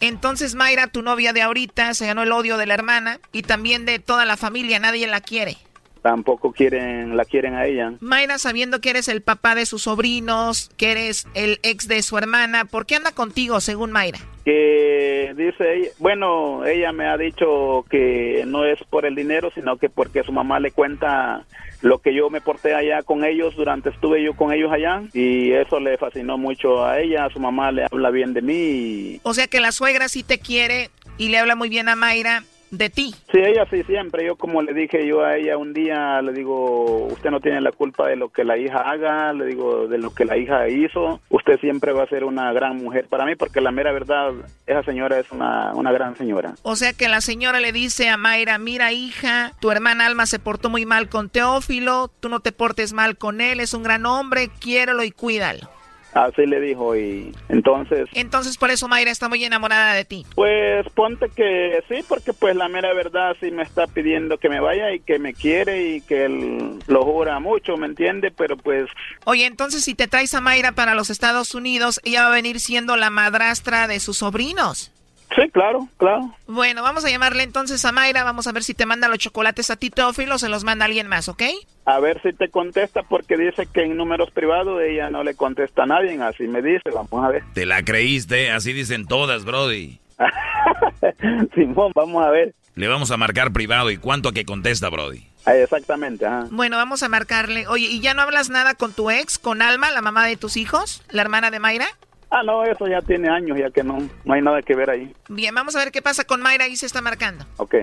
Entonces Mayra, tu novia de ahorita, se ganó el odio de la hermana y también de toda la familia, nadie la quiere. Tampoco quieren, la quieren a ella. Mayra, sabiendo que eres el papá de sus sobrinos, que eres el ex de su hermana, ¿por qué anda contigo, según Mayra? Que dice, ella- bueno, ella me ha dicho que no es por el dinero, sino que porque su mamá le cuenta lo que yo me porté allá con ellos durante estuve yo con ellos allá y eso le fascinó mucho a ella, a su mamá le habla bien de mí O sea que la suegra sí te quiere y le habla muy bien a Mayra de ti. Sí, ella sí, siempre. Yo como le dije yo a ella un día, le digo, usted no tiene la culpa de lo que la hija haga, le digo, de lo que la hija hizo. Usted siempre va a ser una gran mujer para mí, porque la mera verdad, esa señora es una, una gran señora. O sea que la señora le dice a Mayra, mira hija, tu hermana Alma se portó muy mal con Teófilo, tú no te portes mal con él, es un gran hombre, quiérelo y cuídalo. Así le dijo y entonces... Entonces por eso Mayra está muy enamorada de ti. Pues ponte que sí, porque pues la mera verdad sí me está pidiendo que me vaya y que me quiere y que él lo jura mucho, ¿me entiende? Pero pues Oye, entonces si te traes a Mayra para los Estados Unidos, ella va a venir siendo la madrastra de sus sobrinos. Sí, claro, claro. Bueno, vamos a llamarle entonces a Mayra, vamos a ver si te manda los chocolates a ti, Teófilo, o se los manda alguien más, ¿ok? A ver si te contesta porque dice que en números privados ella no le contesta a nadie, así me dice, vamos a ver. Te la creíste, así dicen todas, Brody. Simón, vamos a ver. Le vamos a marcar privado y cuánto a que contesta, Brody. Ah, exactamente, ajá. Bueno, vamos a marcarle. Oye, ¿y ya no hablas nada con tu ex, con Alma, la mamá de tus hijos, la hermana de Mayra? Ah, no, eso ya tiene años, ya que no, no hay nada que ver ahí. Bien, vamos a ver qué pasa con Mayra, ahí se está marcando. Ok.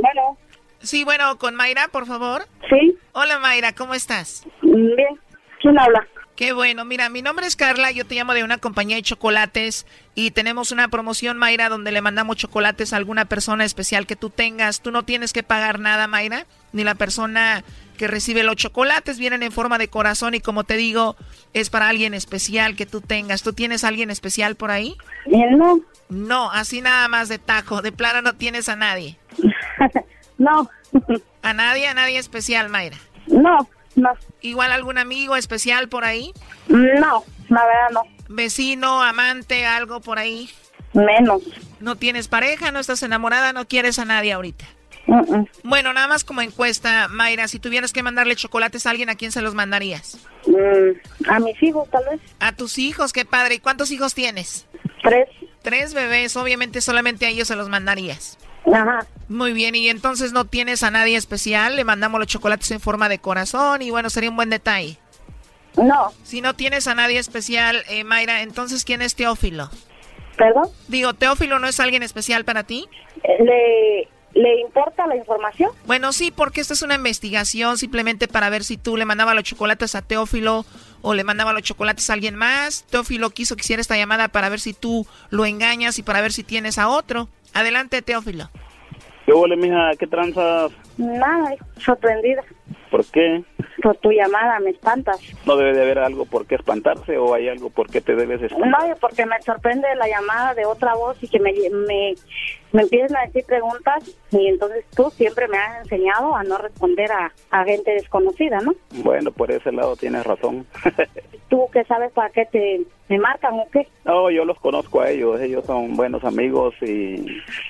Bueno. Sí, bueno, con Mayra, por favor. Sí. Hola Mayra, ¿cómo estás? Bien. ¿Quién habla? Qué bueno, mira, mi nombre es Carla, yo te llamo de una compañía de chocolates y tenemos una promoción, Mayra, donde le mandamos chocolates a alguna persona especial que tú tengas. Tú no tienes que pagar nada, Mayra, ni la persona que recibe los chocolates vienen en forma de corazón y como te digo, es para alguien especial que tú tengas. ¿Tú tienes a alguien especial por ahí? No. No, así nada más de tajo, de plano no tienes a nadie. no. ¿A nadie? ¿A nadie especial, Mayra? No, no. ¿Igual algún amigo especial por ahí? No, la verdad no. ¿Vecino, amante, algo por ahí? Menos. ¿No tienes pareja? ¿No estás enamorada? ¿No quieres a nadie ahorita? Bueno, nada más como encuesta, Mayra, si tuvieras que mandarle chocolates a alguien, ¿a quién se los mandarías? Mm, a mis hijos, tal vez. A tus hijos, qué padre. ¿Y cuántos hijos tienes? Tres. Tres bebés, obviamente solamente a ellos se los mandarías. Ajá. Muy bien, y entonces no tienes a nadie especial, le mandamos los chocolates en forma de corazón y bueno, sería un buen detalle. No. Si no tienes a nadie especial, eh, Mayra, entonces ¿quién es Teófilo? ¿Perdón? Digo, ¿Teófilo no es alguien especial para ti? ¿Le, ¿Le importa la información? Bueno, sí, porque esta es una investigación simplemente para ver si tú le mandabas los chocolates a Teófilo o le mandaba los chocolates a alguien más. Teófilo quiso que hiciera esta llamada para ver si tú lo engañas y para ver si tienes a otro. Adelante, Teófilo. ¿Qué huele, mija? ¿Qué tranzas? Nada, sorprendida. ¿Por qué? Por tu llamada, me espantas. No debe de haber algo por qué espantarse o hay algo por qué te debes espantar. No, porque me sorprende la llamada de otra voz y que me, me, me a decir preguntas y entonces tú siempre me has enseñado a no responder a, a gente desconocida, ¿no? Bueno, por ese lado tienes razón. ¿Tú qué sabes para qué te me marcan o qué? No, yo los conozco a ellos, ellos son buenos amigos y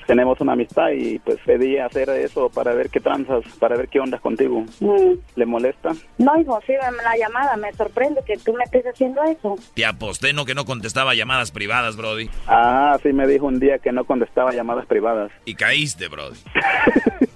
tenemos una amistad y pues pedí hacer eso para ver qué tranzas, para ver qué ondas contigo. Mm. ¿Le molesta? No, hijo, sí, la llamada, me sorprende que tú me estés haciendo eso. Te aposté, no que no contestaba llamadas privadas, Brody. Ah, sí me dijo un día que no contestaba llamadas privadas. Y caíste, Brody.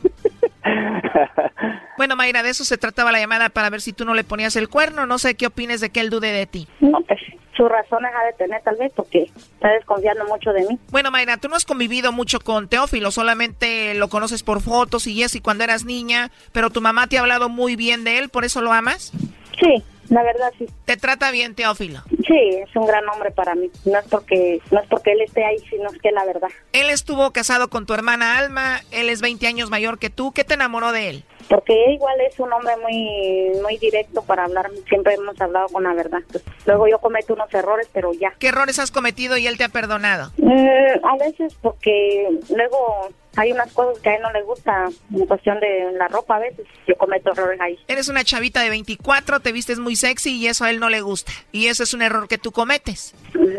Bueno, Mayra, de eso se trataba la llamada para ver si tú no le ponías el cuerno. No sé qué opines de que él dude de ti. No, pues sus razones ha de tener tal vez porque está desconfiando mucho de mí. Bueno, Mayra, tú no has convivido mucho con Teófilo, solamente lo conoces por fotos y eso y cuando eras niña, pero tu mamá te ha hablado muy bien de él, ¿por eso lo amas? Sí, la verdad sí. ¿Te trata bien Teófilo? Sí, es un gran hombre para mí. No es porque no es porque él esté ahí, sino es que la verdad. Él estuvo casado con tu hermana Alma, él es 20 años mayor que tú. ¿Qué te enamoró de él? Porque igual es un hombre muy muy directo para hablar, siempre hemos hablado con la verdad. Pues, luego yo cometo unos errores, pero ya. ¿Qué errores has cometido y él te ha perdonado? Eh, a veces porque luego hay unas cosas que a él no le gusta en cuestión de la ropa a veces. Yo cometo errores ahí. Eres una chavita de 24, te vistes muy sexy y eso a él no le gusta. Y eso es un error que tú cometes.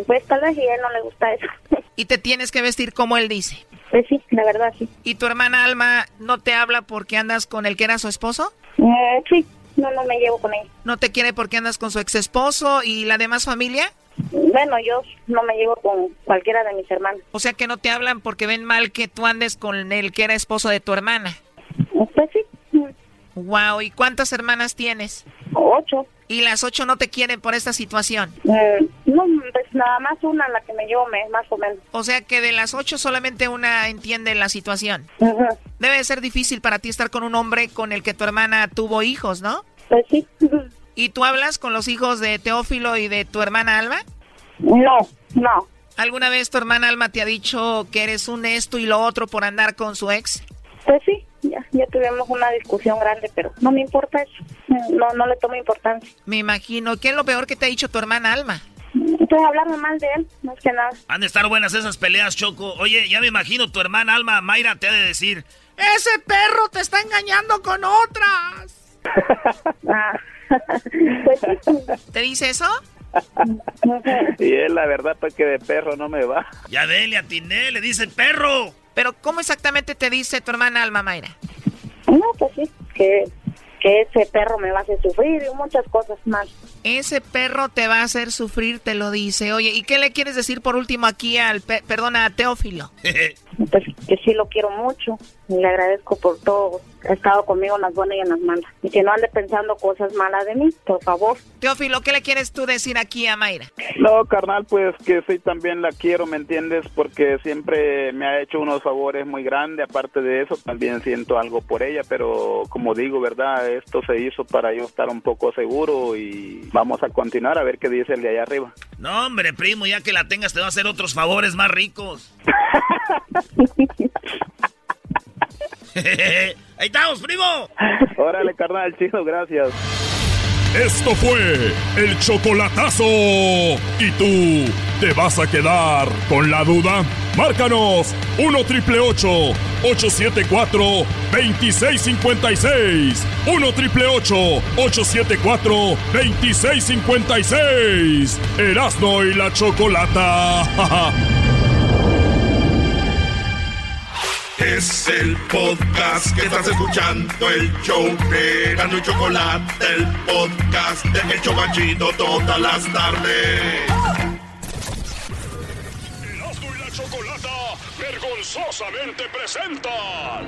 Pues tal vez y a él no le gusta eso. y te tienes que vestir como él dice. Pues sí, la verdad sí. ¿Y tu hermana Alma no te habla porque andas con el que era su esposo? Eh, sí, no, no me llevo con él. ¿No te quiere porque andas con su ex esposo y la demás familia? Bueno, yo no me llevo con cualquiera de mis hermanos. O sea que no te hablan porque ven mal que tú andes con el que era esposo de tu hermana. Pues sí. Wow, ¿y cuántas hermanas tienes? Ocho. ¿Y las ocho no te quieren por esta situación? Eh, no, pues nada más una la que me llevo me, más o menos. O sea que de las ocho solamente una entiende la situación. Debe de ser difícil para ti estar con un hombre con el que tu hermana tuvo hijos, ¿no? Pues sí. ¿Y tú hablas con los hijos de Teófilo y de tu hermana Alma? No, no. ¿Alguna vez tu hermana Alma te ha dicho que eres un esto y lo otro por andar con su ex? Pues sí, ya, ya tuvimos una discusión grande, pero no me importa eso. No, no le tomo importancia. Me imagino. ¿Qué es lo peor que te ha dicho tu hermana Alma? Pues hablarme mal de él, más que nada. Han de estar buenas esas peleas, Choco. Oye, ya me imagino tu hermana Alma Mayra te ha de decir... ¡Ese perro te está engañando con otras! Ah, pues. ¿Te dice eso? y él, la verdad, pues que de perro no me va. Ya dele, atiné, le dice perro. Pero ¿cómo exactamente te dice tu hermana Alma Mayra? No, pues sí, que, que ese perro me va a hacer sufrir y muchas cosas más. Ese perro te va a hacer sufrir, te lo dice. Oye, ¿y qué le quieres decir por último aquí al, pe perdona, a Teófilo? Pues que sí lo quiero mucho y le agradezco por todo. Ha estado conmigo en las buenas y en las malas. Y que no ande pensando cosas malas de mí, por favor. Teófilo, ¿qué le quieres tú decir aquí a Mayra? No, carnal, pues que sí también la quiero, ¿me entiendes? Porque siempre me ha hecho unos favores muy grandes. Aparte de eso, también siento algo por ella. Pero como digo, ¿verdad? Esto se hizo para yo estar un poco seguro y vamos a continuar a ver qué dice el de allá arriba. No, hombre, primo, ya que la tengas te va a hacer otros favores más ricos. Ahí estamos, primo. Órale, carnal, chino, gracias. Esto fue el chocolatazo. ¿Y tú te vas a quedar con la duda? Márcanos 1 triple 874 2656. 1 triple 874 2656. Erasno y la chocolata. Es el podcast que estás escuchando, el show de Gano y Chocolate, el podcast de El Chocachito todas las tardes. Erasno y la chocolata vergonzosamente presentan.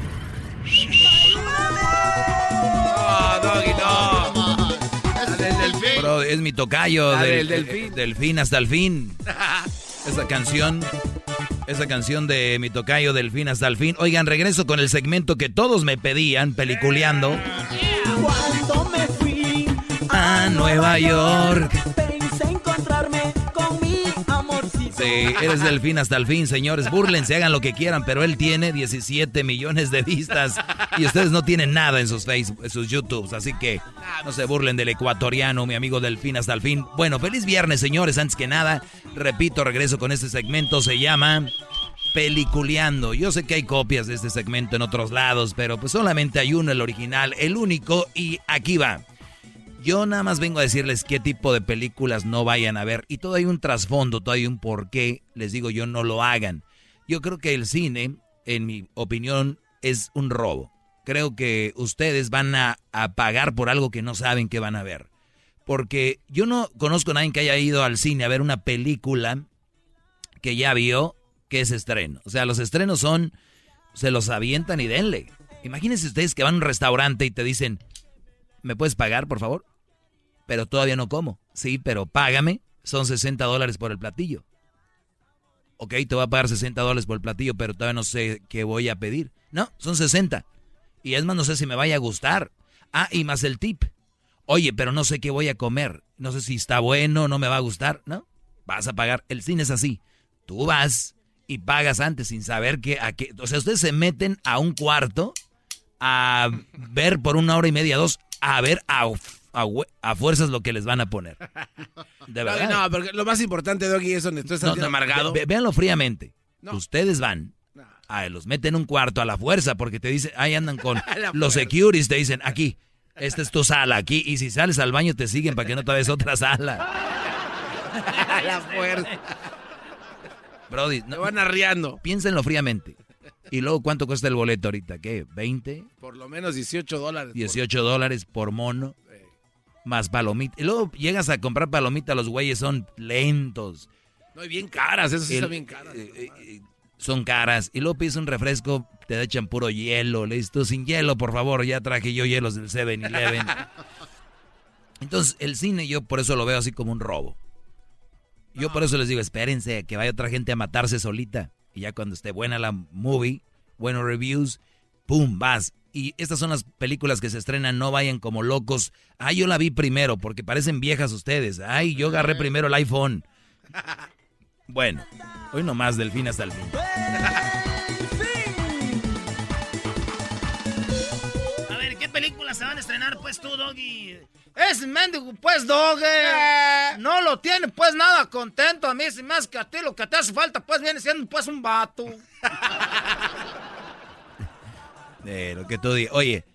No. es mi tocayo. Del, del delfín. eh, delfín hasta el fin. Esa canción, esa canción de mi tocayo Delfín hasta el fin. Oigan, regreso con el segmento que todos me pedían, peliculeando. Cuando me fui A Nueva York. pensé encontrarme Sí, eres delfín hasta el fin, señores. Búrlense, hagan lo que quieran, pero él tiene 17 millones de vistas y ustedes no tienen nada en sus Facebook, en sus YouTubes, así que no se burlen del ecuatoriano, mi amigo delfín hasta el fin. Bueno, feliz viernes, señores. Antes que nada, repito, regreso con este segmento, se llama Peliculeando. Yo sé que hay copias de este segmento en otros lados, pero pues solamente hay uno, el original, el único, y aquí va. Yo nada más vengo a decirles qué tipo de películas no vayan a ver. Y todo hay un trasfondo, todo hay un porqué. Les digo yo, no lo hagan. Yo creo que el cine, en mi opinión, es un robo. Creo que ustedes van a, a pagar por algo que no saben que van a ver. Porque yo no conozco a nadie que haya ido al cine a ver una película que ya vio que es estreno. O sea, los estrenos son, se los avientan y denle. Imagínense ustedes que van a un restaurante y te dicen, ¿me puedes pagar, por favor? Pero todavía no como. Sí, pero págame. Son 60 dólares por el platillo. Ok, te voy a pagar 60 dólares por el platillo, pero todavía no sé qué voy a pedir. No, son 60. Y es más, no sé si me vaya a gustar. Ah, y más el tip. Oye, pero no sé qué voy a comer. No sé si está bueno, no me va a gustar. No, vas a pagar. El cine es así. Tú vas y pagas antes sin saber que a qué. O sea, ustedes se meten a un cuarto a ver por una hora y media, dos, a ver a, a, a fuerzas lo que les van a poner. De verdad. No, porque lo más importante, Doggy, es donde tú estás No, no, amargado. ve- véanlo fríamente. Ustedes van, a, los meten en un cuarto a la fuerza porque te dicen, ahí andan con los securities, te dicen, aquí, esta es tu sala, aquí, y si sales al baño te siguen para que no te a otra sala. A la fuerza. Brody, no, van arriando. Piénsenlo fríamente. Y luego, ¿cuánto cuesta el boleto ahorita? ¿Qué? ¿20? Por lo menos 18 dólares. 18 dólares por mono. Más palomita. Y luego llegas a comprar palomita, los güeyes son lentos. No, y bien caras, eso sí está bien caras. eh, son caras. Y luego pides un refresco, te echan puro hielo. Le dices tú, sin hielo, por favor, ya traje yo hielos del 7-Eleven. Entonces, el cine yo por eso lo veo así como un robo. Yo por eso les digo, espérense, que vaya otra gente a matarse solita. Y ya cuando esté buena la movie, buenos reviews, ¡pum! vas. Y estas son las películas que se estrenan, no vayan como locos. Ay, yo la vi primero, porque parecen viejas ustedes. Ay, yo agarré primero el iPhone. Bueno, hoy nomás del fin hasta el fin. A ver, ¿qué películas se van a estrenar, pues tú, Doggy? Es mendigo, pues, Doggy. No lo tiene, pues, nada contento. A mí, si más que a ti, lo que te hace falta, pues, viene siendo, pues, un vato. Pero que tú digas, oye,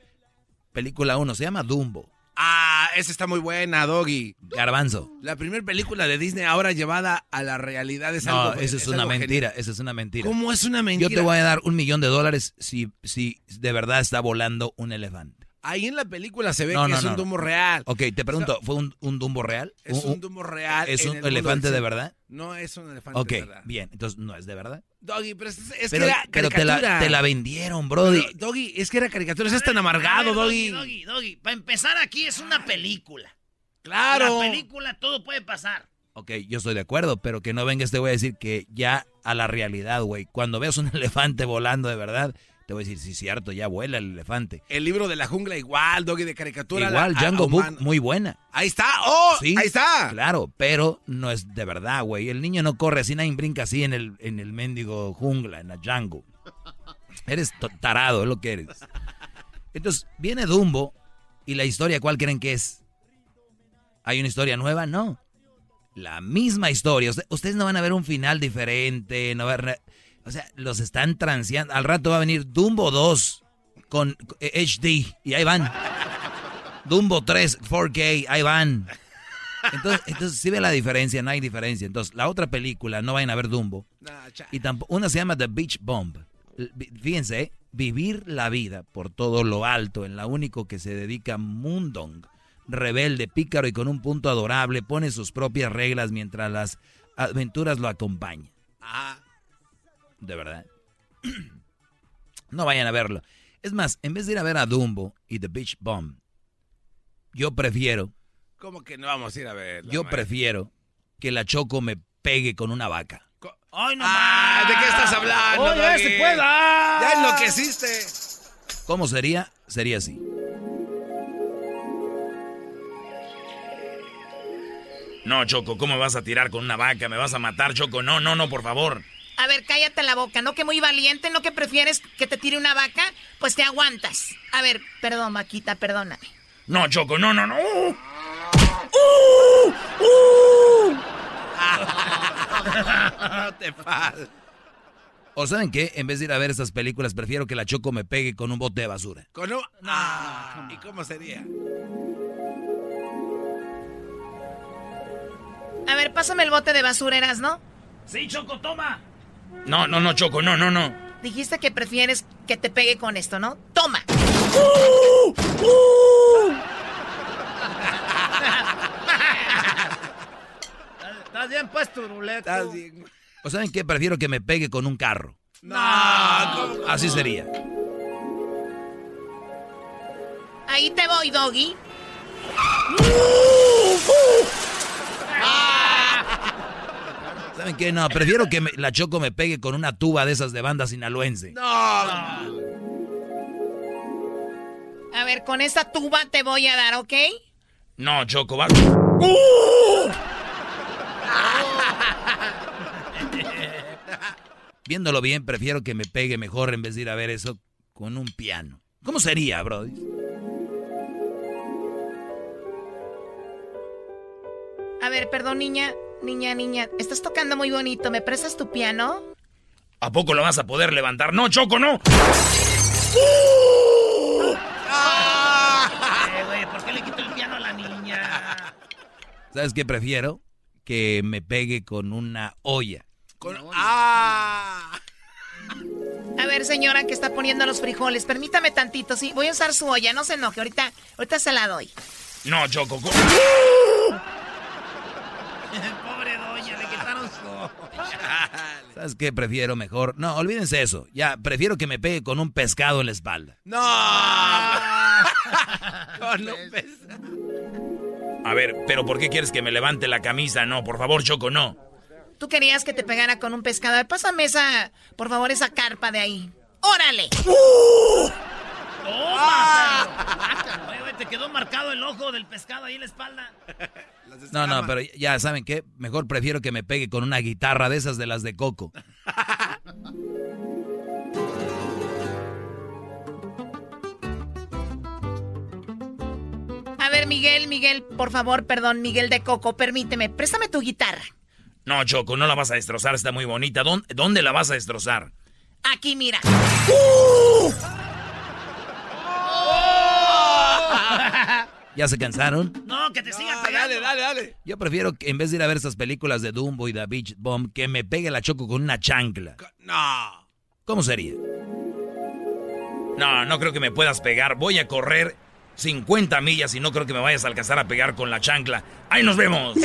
película 1 se llama Dumbo. Ah, esa está muy buena, Doggy. Garbanzo. La primera película de Disney ahora llevada a la realidad es No, algo eso es, una algo mentira, genial. eso es una mentira. ¿Cómo es una mentira? Yo te voy a dar un millón de dólares si, si de verdad está volando un elefante. Ahí en la película se ve No, que no, es no, un. Dumbo real. Ok, te pregunto, ¿fue un, un Dumbo real? Es un Dumbo real. ¿Es en un el elefante de verdad? No es un elefante de verdad. bien, entonces no es de verdad. Doggy, pero es, es pero que era pero te, la, caricatura. te la vendieron, Brody. Pero, Doggy, es que era caricatura, es tan amargado, Doggy. Doggy, Doggy. Para empezar, aquí es una película. Claro. La película, todo puede pasar. Ok, yo estoy de acuerdo, pero que no venga este güey a decir que ya a la realidad, güey. Cuando veas un elefante volando de verdad, te voy a decir, sí, cierto, ya vuela el elefante. El libro de la jungla igual, Doggy, de caricatura. Igual, la- Django Book, muy buena. Ahí está, oh, Sí, ahí está. Claro, pero no es de verdad, güey. El niño no corre así, nadie brinca así en el, en el mendigo jungla, en la Django. Eres tarado, es lo que eres. Entonces, viene Dumbo y la historia, ¿cuál creen que es? ¿Hay una historia nueva? No. La misma historia. Usted- ustedes no van a ver un final diferente, no va a ver- O sea, los están transeando. Al rato va a venir Dumbo 2 con HD y ahí van. Dumbo 3 4K, ahí van. Entonces, entonces sí ve la diferencia, no hay diferencia. Entonces, la otra película, no vayan a ver Dumbo. Y tampoco, una se llama The Beach Bomb. Fíjense, ¿eh? vivir la vida por todo lo alto, en la único que se dedica Mundong. Rebelde, pícaro y con un punto adorable, pone sus propias reglas mientras las aventuras lo acompañan. Ah, De verdad. No vayan a verlo. Es más, en vez de ir a ver a Dumbo y The Beach Bomb, yo prefiero ¿Cómo que no vamos a ir a ver? Yo prefiero que la Choco me pegue con una vaca. ¡Ay, no Ah, ¿De qué estás hablando? Oye, se pueda. Ya enloqueciste. ¿Cómo sería? Sería así. No, Choco, ¿cómo vas a tirar con una vaca? ¿Me vas a matar, Choco? No, no, no, por favor. A ver, cállate la boca, ¿no? Que muy valiente, ¿no? Que prefieres que te tire una vaca, pues te aguantas. A ver, perdón, vaquita, perdóname. No, Choco, no, no, no. Te pases. ¿O saben qué? En vez de ir a ver estas películas, prefiero que la Choco me pegue con un bote de basura. Con un- Ah, ¿Y cómo sería? A ver, pásame el bote de basureras, ¿no? Sí, Choco, toma. No, no, no, Choco, no, no, no. Dijiste que prefieres que te pegue con esto, ¿no? ¡Toma! Estás bien puesto, ruleto. ¿O saben qué? Prefiero que me pegue con un carro. No, ¿cómo? Así sería. Ahí te voy, doggy. ¿Saben qué? No, prefiero que me- la Choco me pegue con una tuba de esas de banda sinaloense. No. A ver, con esta tuba te voy a dar, ¿ok? No, Choco, va. Viéndolo bien, prefiero que me pegue mejor en vez de ir a ver eso con un piano. ¿Cómo sería, Brody? A ver, perdón, niña. Niña, niña, estás tocando muy bonito. ¿Me prestas tu piano? ¿A poco lo vas a poder levantar? No, Choco, no. Eh, güey, ¿por qué le quito el piano a la niña? ¿Sabes qué prefiero? Que me pegue con una olla. Con... Ah. A ver, señora que está poniendo los frijoles, permítame tantito, sí. Voy a usar su olla, no se enoje. Ahorita, ahorita se la doy. No, Choco. co- Pobre doña, le quitaron su... ¿Sabes qué prefiero mejor? No, olvídense eso. Ya, prefiero que me pegue con un pescado en la espalda. No. Con un pez. A ver, pero ¿por qué quieres que me levante la camisa? No, por favor, Choco, no. Tú querías que te pegara con un pescado. A ver, Pásame esa, por favor, esa carpa de ahí. ¡Órale! ¡Toma! Oye, güey, te quedó marcado el ojo del pescado ahí en la espalda. No, no, pero ya, ¿saben qué? Mejor prefiero que me pegue con una guitarra de esas de las de Coco. A ver, Miguel, Miguel, por favor, perdón, Miguel de Coco, permíteme, préstame tu guitarra. No, Choco, no la vas a destrozar, está muy bonita. ¿Dónde, dónde la vas a destrozar? Aquí, mira. ¿Ya se cansaron? No, que te sigan Ah, pegando. dale, dale, dale. Yo prefiero que en vez de ir a ver esas películas de Dumbo y The Beach Bomb, que me pegue la Choco con una chancla. No. ¿Cómo sería? No, no creo que me puedas pegar. Voy a correr 50 millas y no creo que me vayas a alcanzar a pegar con la chancla. ¡Ahí nos vemos!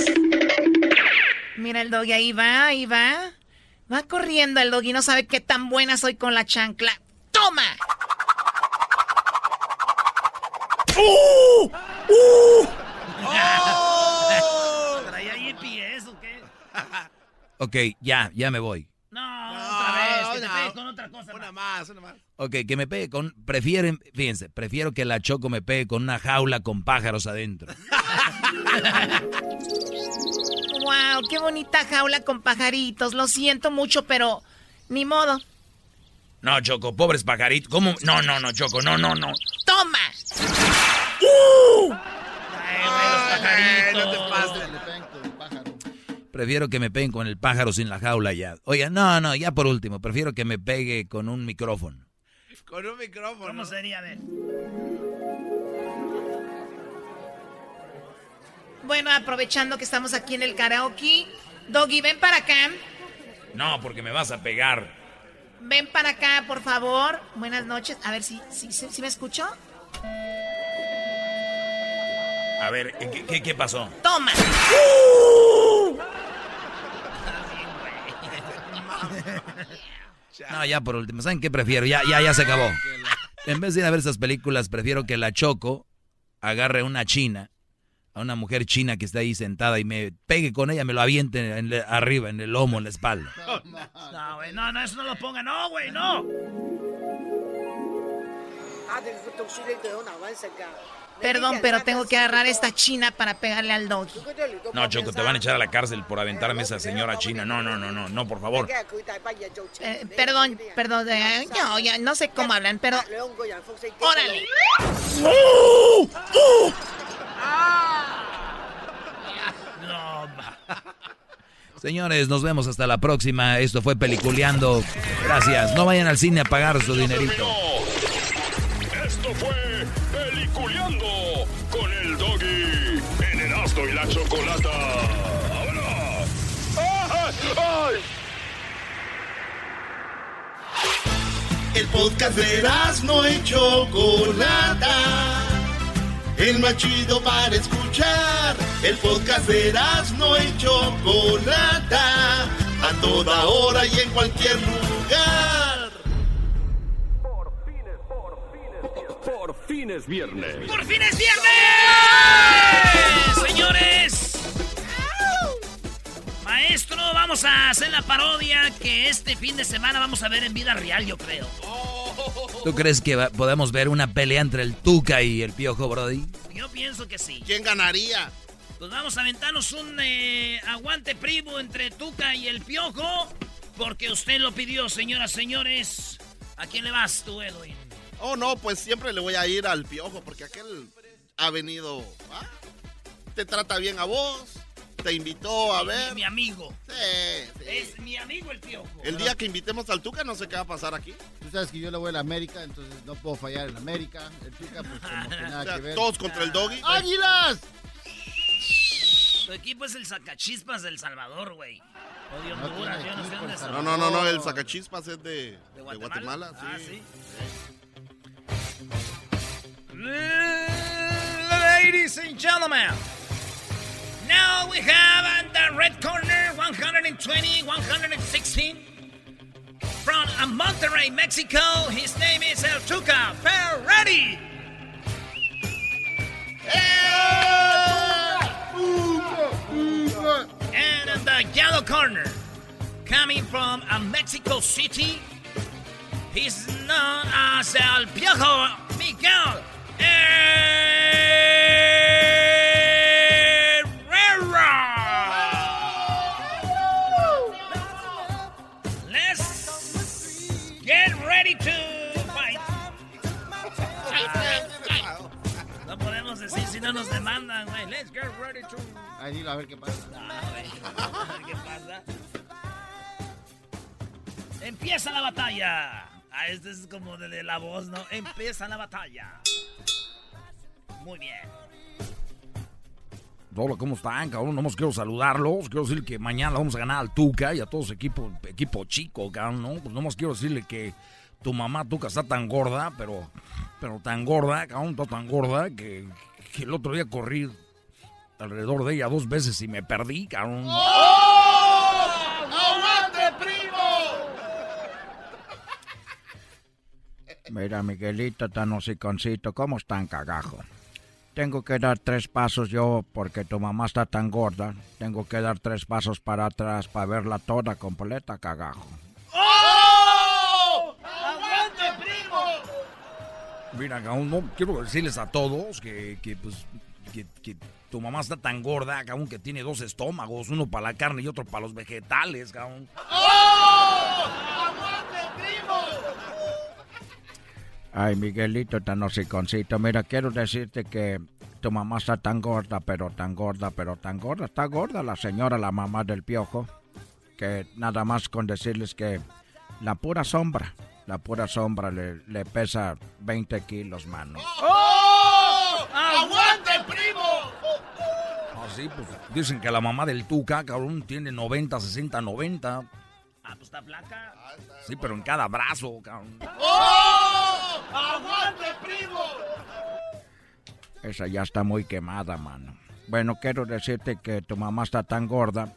Mira el doggy, ahí va, ahí va. Va corriendo el doggy, no sabe qué tan buena soy con la chancla. ¡Toma! ¡Uh! ¡Uh! ¿Traía GPS o qué? Ok, ya, ya me voy. No, otra vez, que te no. pegues con otra cosa. Una más. más, una más. Ok, que me pegue con... Prefieren, fíjense, prefiero que la Choco me pegue con una jaula con pájaros adentro. ¡Wow! ¡Qué bonita jaula con pajaritos! Lo siento mucho, pero ni modo. No, Choco, pobres pajaritos. ¿Cómo? No, no, no, Choco, no, no, no. ¡Toma! Ay, no te pases. Prefiero que me peguen con el pájaro sin la jaula ya. Oiga, no, no, ya por último, prefiero que me pegue con un micrófono. Con un micrófono. ¿Cómo sería? A ver. Bueno, aprovechando que estamos aquí en el karaoke, Doggy, ven para acá. No, porque me vas a pegar. Ven para acá, por favor. Buenas noches. A ver si, si, si, si me escucho. A ver, ¿qué, qué, qué pasó? Toma. No, ya por último, ¿saben qué prefiero? Ya, ya, ya se acabó. En vez de ir a ver esas películas, prefiero que la Choco agarre una china, a una mujer china que está ahí sentada y me pegue con ella, me lo aviente en le- arriba, en el lomo, en la espalda. No, güey, no, no, eso no lo ponga, no, güey, no. Perdón, pero tengo que agarrar esta china para pegarle al doggy. No, Choco, te van a echar a la cárcel por aventarme a esa señora china. No, no, no, no, no, por favor. Eh, perdón, perdón, eh, no, ya no sé cómo hablan, pero... ¡Órale! No, ma. Señores, nos vemos hasta la próxima. Esto fue Peliculeando. Gracias. No vayan al cine a pagar su dinerito. Esto fue Erasmo y la Chocolata. ¡Vámonos! El podcast de no y Chocolata. El más chido para escuchar. El podcast de no y Chocolata. A toda hora y en cualquier lugar. Por fin es viernes. ¡Por fin es viernes! Señores. Maestro, vamos a hacer la parodia que este fin de semana vamos a ver en vida real, yo creo. ¿Tú crees que va- podemos ver una pelea entre el Tuca y el Piojo, Brody? Yo pienso que sí. ¿Quién ganaría? Pues vamos a aventarnos un eh, aguante primo entre Tuca y el Piojo. Porque usted lo pidió, señoras, señores. ¿A quién le vas tú, Edwin? Oh, no, pues siempre le voy a ir al piojo porque aquel ha venido. ¿ah? Te trata bien a vos. Te invitó a ver. Mi, amigo. Sí, sí. Es mi amigo el Piojo. El día que invitemos al Tuca no sé qué va a pasar aquí. Tú sabes que yo le voy a la América, entonces no puedo fallar en la América. El Tuca, pues como que nada O sea, que ver. todos contra el doggy. ¡Águilas! Tu equipo es el Sacachispas del Salvador, güey. O de No Honduras, tiene yo no sé dónde son. No, no, no, no, el sacachispas es de, ¿De de Guatemala? Guatemala. Ah, sí. Ladies and gentlemen, now we have at the red corner 120, 116 from Monterrey, Mexico. His name is El Tuca Ferretti. And in the yellow corner, coming from uh, Mexico City, he's known as El Piojo Miguel Herrera. Let's get ready to fight. No podemos decir si no nos demandan, güey. Let's get ready to. Ahí dilo a ver qué pasa. Ah. A ver ¿Qué pasa? Empieza la batalla. Ah, este es como de, de la voz, ¿no? Empieza la batalla. Muy bien. Hola, ¿cómo están, cabrón? Nomás quiero saludarlos. Quiero decir que mañana vamos a ganar al Tuca y a todo su equipo, equipo chico, cabrón, ¿no? Pues nomás quiero decirle que tu mamá Tuca está tan gorda, pero, pero tan gorda, cabrón, está tan gorda que, que el otro día corrí alrededor de ella dos veces y me perdí, cabrón. ¡Aguante, Mira, Miguelito, tan hociconcito, ¿cómo están, cagajo? Tengo que dar tres pasos yo porque tu mamá está tan gorda. Tengo que dar tres pasos para atrás para verla toda completa, cagajo. ¡Oh! ¡Aguante, primo! Mira, no quiero decirles a todos que, que, pues, que, que tu mamá está tan gorda, cabrón, que tiene dos estómagos, uno para la carne y otro para los vegetales, cabrón. ¡Oh! ¡Aguante, primo! Ay, Miguelito, tan hociconcito. Mira, quiero decirte que tu mamá está tan gorda, pero tan gorda, pero tan gorda. Está gorda la señora, la mamá del piojo. Que nada más con decirles que la pura sombra, la pura sombra le, le pesa 20 kilos, mano. ¡Oh! ¡Aguante, primo! Así, pues, dicen que la mamá del Tuca, cabrón, tiene 90, 60, 90. Ah, pues está flaca. Sí, pero en cada brazo, cabrón. ¡Oh! ¡Aguante, primo! Esa ya está muy quemada, mano. Bueno, quiero decirte que tu mamá está tan gorda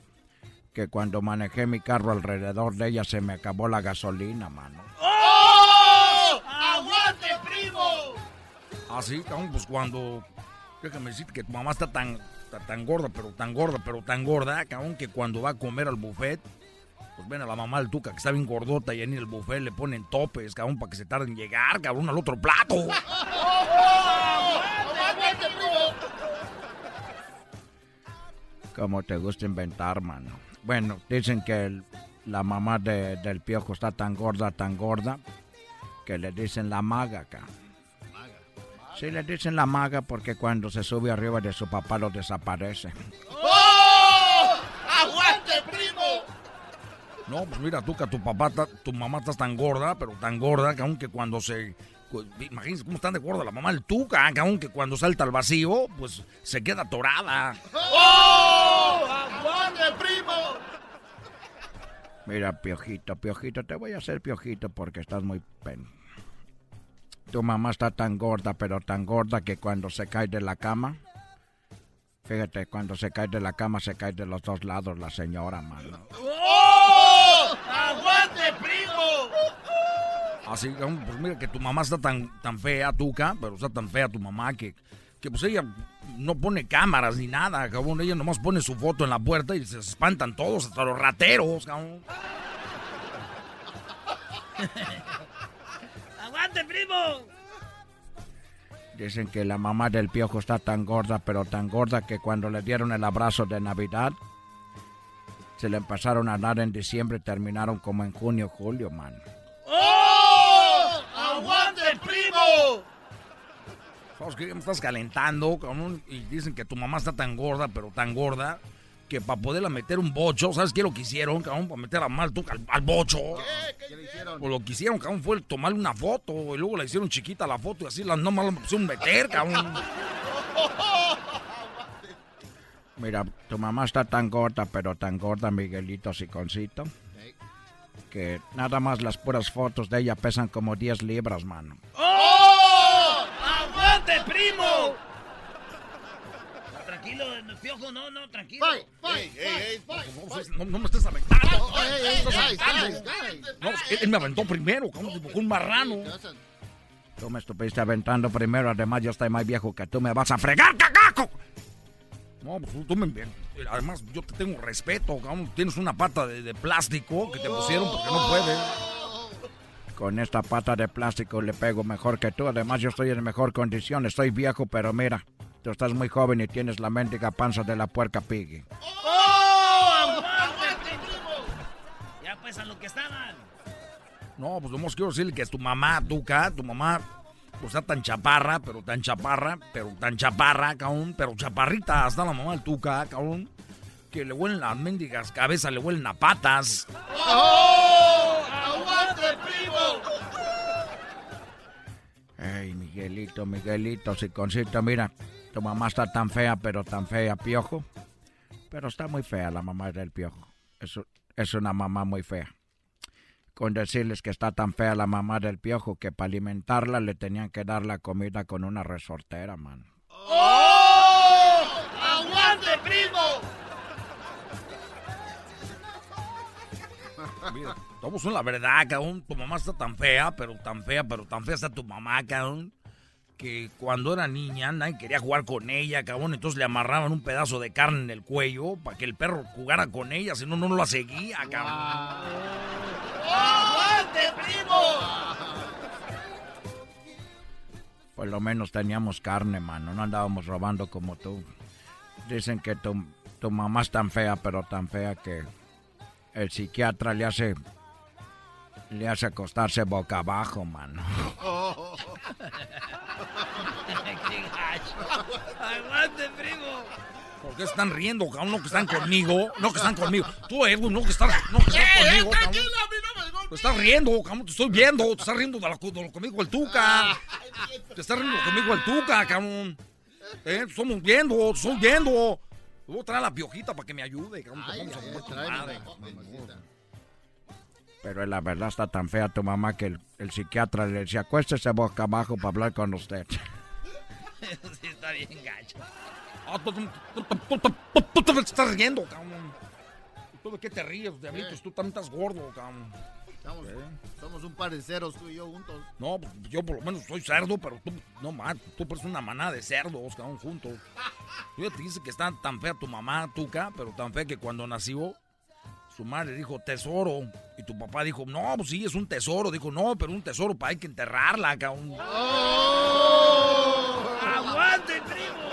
que cuando manejé mi carro alrededor de ella se me acabó la gasolina, mano. ¡Oh! ¡Aguante, primo! Así, cabrón, pues cuando Déjame decir que tu mamá está tan, está tan gorda, pero tan gorda, pero tan gorda, cabrón, que cuando va a comer al buffet, pues ven a la mamá del Tuca, que está bien gordota, y en el buffet le ponen topes, cabrón, para que se tarden en llegar, cabrón, al otro plato. Como te gusta inventar, mano. Bueno, dicen que el- la mamá de- del piojo está tan gorda, tan gorda, que le dicen la maga acá. Sí, le dicen la maga porque cuando se sube arriba de su papá lo desaparece. ¡Oh! ¡Aguante, primo! No, pues mira tú que tu papá, tu mamá está tan gorda, pero tan gorda que aunque cuando se... cu- Imagínense cómo están de gorda la mamá del Tuca, que aunque cuando salta al vacío, pues se queda atorada. ¡Oh! ¡Aguante, primo! Mira, piojito, piojito, te voy a hacer piojito porque estás muy pen. Tu mamá está tan gorda, pero tan gorda que cuando se cae de la cama, fíjate, cuando se cae de la cama se cae de los dos lados la señora, mano. ¡Oh! ¡Aguante, primo! Así, pues mira que tu mamá está tan, tan fea, Tuca, pero está tan fea tu mamá que, que pues ella no pone cámaras ni nada, cabrón. Ella nomás pone su foto en la puerta y se espantan todos, hasta los rateros, cabrón. ¡Aguante, primo! Dicen que la mamá del piojo está tan gorda, pero tan gorda que cuando le dieron el abrazo de Navidad, se le empezaron a dar en diciembre terminaron como en junio, julio, man. ¡Oh! ¡Aguante, primo! ¿Sabes qué? Me estás calentando, cabrón. Y dicen que tu mamá está tan gorda, pero tan gorda, que para poderla meter un bocho, ¿sabes qué lo que hicieron, cabrón? Para meter a mal tú al, al bocho. ¿Qué le hicieron? Pues lo que hicieron, cabrón, fue tomarle una foto. Y luego la hicieron chiquita la foto y así la nomás la pusieron meter, cabrón. Mira, tu mamá está tan gorda, pero tan gorda, Miguelito Siconcito, que nada más las puras fotos de ella pesan como 10 libras, mano. ¡Oh! ¡Aguante, primo! Tranquilo, piojo, no, no, tranquilo. ¡Fight, fight, fight! No, no me estés aventando. Ey, ey, No me estés aventando. guys. No, él, él me aventó primero, dibujó un marrano. Tú me estuviste aventando primero, además yo estoy más viejo que tú, me vas a fregar, cagaco. No, pues tú me... Además, yo te tengo respeto, cabrón. Tienes una pata de, de plástico que te pusieron porque no puedes. Con esta pata de plástico le pego mejor que tú. Además, yo estoy en mejor condición. Estoy viejo, pero mira, tú estás muy joven y tienes la mendiga panza de la puerca Piggy. ¡Oh! ¡Aguante, primo! Ya pues a lo que estaban. No, pues nomás quiero decirle que tu mamá, Tuca, tu mamá, está tan chaparra, pero tan chaparra, pero tan chaparra, cabrón, pero chaparrita, hasta la mamá del Tuca, cabrón, que le huelen las mendigas cabezas, le huelen a patas. ¡Oh! ¡Aguante, primo! Ey, Miguelito, Miguelito, Siconcito, mira, tu mamá está tan fea, pero tan fea, piojo. Pero está muy fea la mamá del piojo. Es, es una mamá muy fea. Con decirles que está tan fea la mamá del piojo que para alimentarla le tenían que dar la comida con una resortera, man. ¡Oh! ¡Aguante, primo! Mira, estamos en la verdad, cabrón. Tu mamá está tan fea, pero tan fea, pero tan fea está tu mamá, cabrón. Que cuando era niña nadie quería jugar con ella, cabrón. Entonces le amarraban un pedazo de carne en el cuello para que el perro jugara con ella, si no, no la seguía, cabrón. ¡Aguante, primo! Por lo menos teníamos carne, mano. No andábamos robando como tú. Dicen que tu, tu mamá es tan fea, pero tan fea que el psiquiatra le hace le hace acostarse boca abajo, mano. ¡Qué gacho! ¡Aguante, primo! ¿Por qué están riendo, cabrón? No que están conmigo. No que están conmigo. Tú, Edwin, no que estás, no que estás conmigo, cabrón. Te estás riendo, cabrón. Te estoy viendo. Te estás riendo de lo, de lo conmigo el Tuca. Te estás riendo conmigo el Tuca, cabrón. Eh, te estamos viendo, te estoy viendo. Te voy a traer a la piojita para que me ayude, cabrón. Te vamos a poner tu madre. Pero la verdad está tan fea tu mamá que el, el psiquiatra le decía, acuéstese boca abajo para hablar con usted. sí, está bien gacho. Ah, tú, te estás riendo, cabrón. ¿Tú de qué te ríes, diablitos? Tú también estás gordo, cabrón. Somos, un par de ceros, tú y yo juntos. No, pues, yo por lo menos soy cerdo, pero tú, no más, tú eres una manada de cerdos, cabrón, juntos. Yo te dice que está tan fea tu mamá, Tuca, pero tan fea que cuando nació, su madre dijo tesoro. Y tu papá dijo, no, pues sí, es un tesoro. Dijo, no, pero un tesoro para hay que enterrarla, cabrón. ¡Oh! ¡Aguante, primo!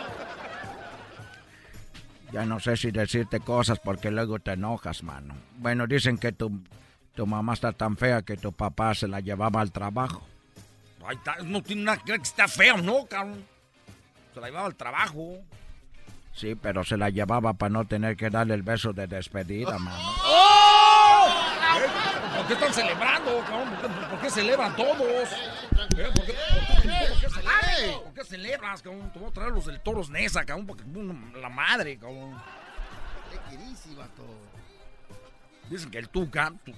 Ya no sé si decirte cosas porque luego te enojas, mano. Bueno, dicen que tu, tu mamá está tan fea que tu papá se la llevaba al trabajo. Ay, no tiene nada que ver que está feo, ¿no, cabrón? Se la llevaba al trabajo. Sí, pero se la llevaba para no tener que darle el beso de despedida, mano. ¿Por qué están celebrando, cabrón? ¿Por qué, celebran todos? ¿Por qué, por qué, celebran? ¿Por qué celebras, cabrón? Te voy a traer los del Toros Nesa, cabrón, porque la madre, cabrón. ¿Qué querís, vato? Dicen que el Tuca... Tu...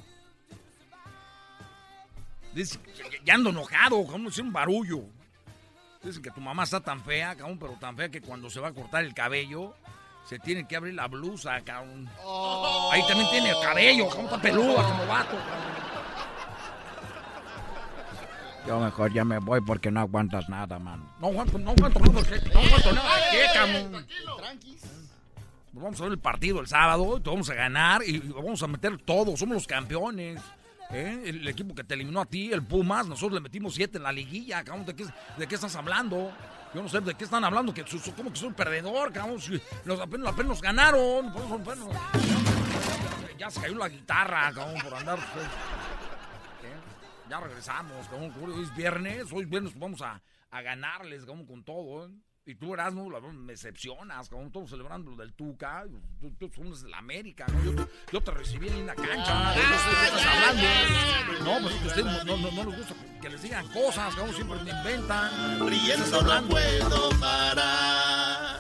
Dicen que ya ando enojado, cabrón, es un barullo. Dicen que tu mamá está tan fea, cabrón, pero tan fea que cuando se va a cortar el cabello, se tiene que abrir la blusa, cabrón. Oh. Ahí también tiene el cabello, cabrón, está peluda como vato. Yo mejor ya me voy porque no aguantas nada, man. No aguanto, no aguanto nada, no aguanto nada. ¿Qué, cabrón? Vamos a ver el partido el sábado, te vamos a ganar y vamos a meter todo, somos los campeones. ¿Eh? El equipo que te eliminó a ti, el Pumas, nosotros le metimos siete en la liguilla, cabrón, ¿de qué, de qué estás hablando? Yo no sé de qué están hablando, que como que soy un perdedor, cabrón, los apenas, apenas ganaron, por eso, apenas, ya se cayó la guitarra, cabrón, por andar. ¿eh? Ya regresamos, cabrón, hoy es viernes, hoy es viernes, vamos a, a ganarles, cabrón, con todo, ¿eh? Y tú, Erasmo, me decepcionas, como todos celebrando lo del Tuca. Tú, tú, tú eres de la América, ¿no? Yo, yo, te recibí en la cancha, ¿no? No estás hablando. No, pues ustedes no, no, no les gusta que les digan cosas, como siempre me inventan. Riendo no puedo parar.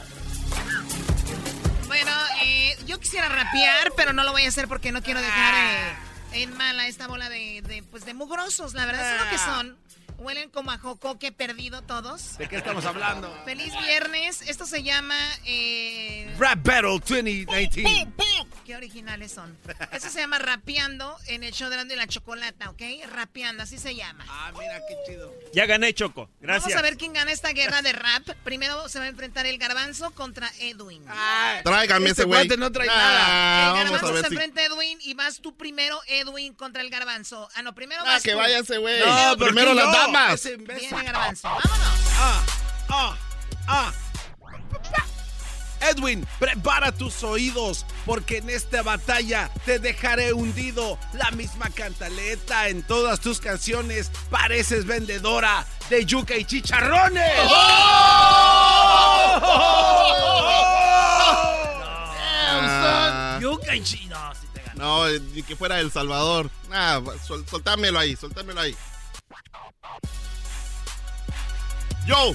Bueno, eh, yo quisiera rapear, pero no lo voy a hacer porque no quiero dejar eh, en mala esta bola de, de, pues, de mugrosos. La verdad es lo que son. Huelen como a jocoque perdido todos. ¿De qué estamos hablando? Feliz viernes. Esto se llama... Eh... Rap Battle 2019. Qué originales son. Esto se llama Rapeando en el show de y la Chocolata, ¿ok? Rapeando, así se llama. Ah, mira, qué chido. Ya gané, Choco. Gracias. Vamos a ver quién gana esta guerra de rap. Primero se va a enfrentar el Garbanzo contra Edwin. Ah, Tráigame este ese güey. no trae Ah, nada. El vamos Garbanzo a ver se si- enfrenta a Edwin y vas tú primero, Edwin, contra el Garbanzo. Ah, no, primero Ah, vas que tú. vaya ese güey. No, ¿por Primero las yo? damas. Viene Garbanzo. Vámonos. Ah, ah, ah. Edwin, prepara tus oídos, porque en esta batalla te dejaré hundido. La misma cantaleta en todas tus canciones. Pareces vendedora de yuca y chicharrones. Yuca y chino, si te. No, ni que fuera El Salvador. Ah, sol- soltámelo ahí, soltámelo ahí. Yo.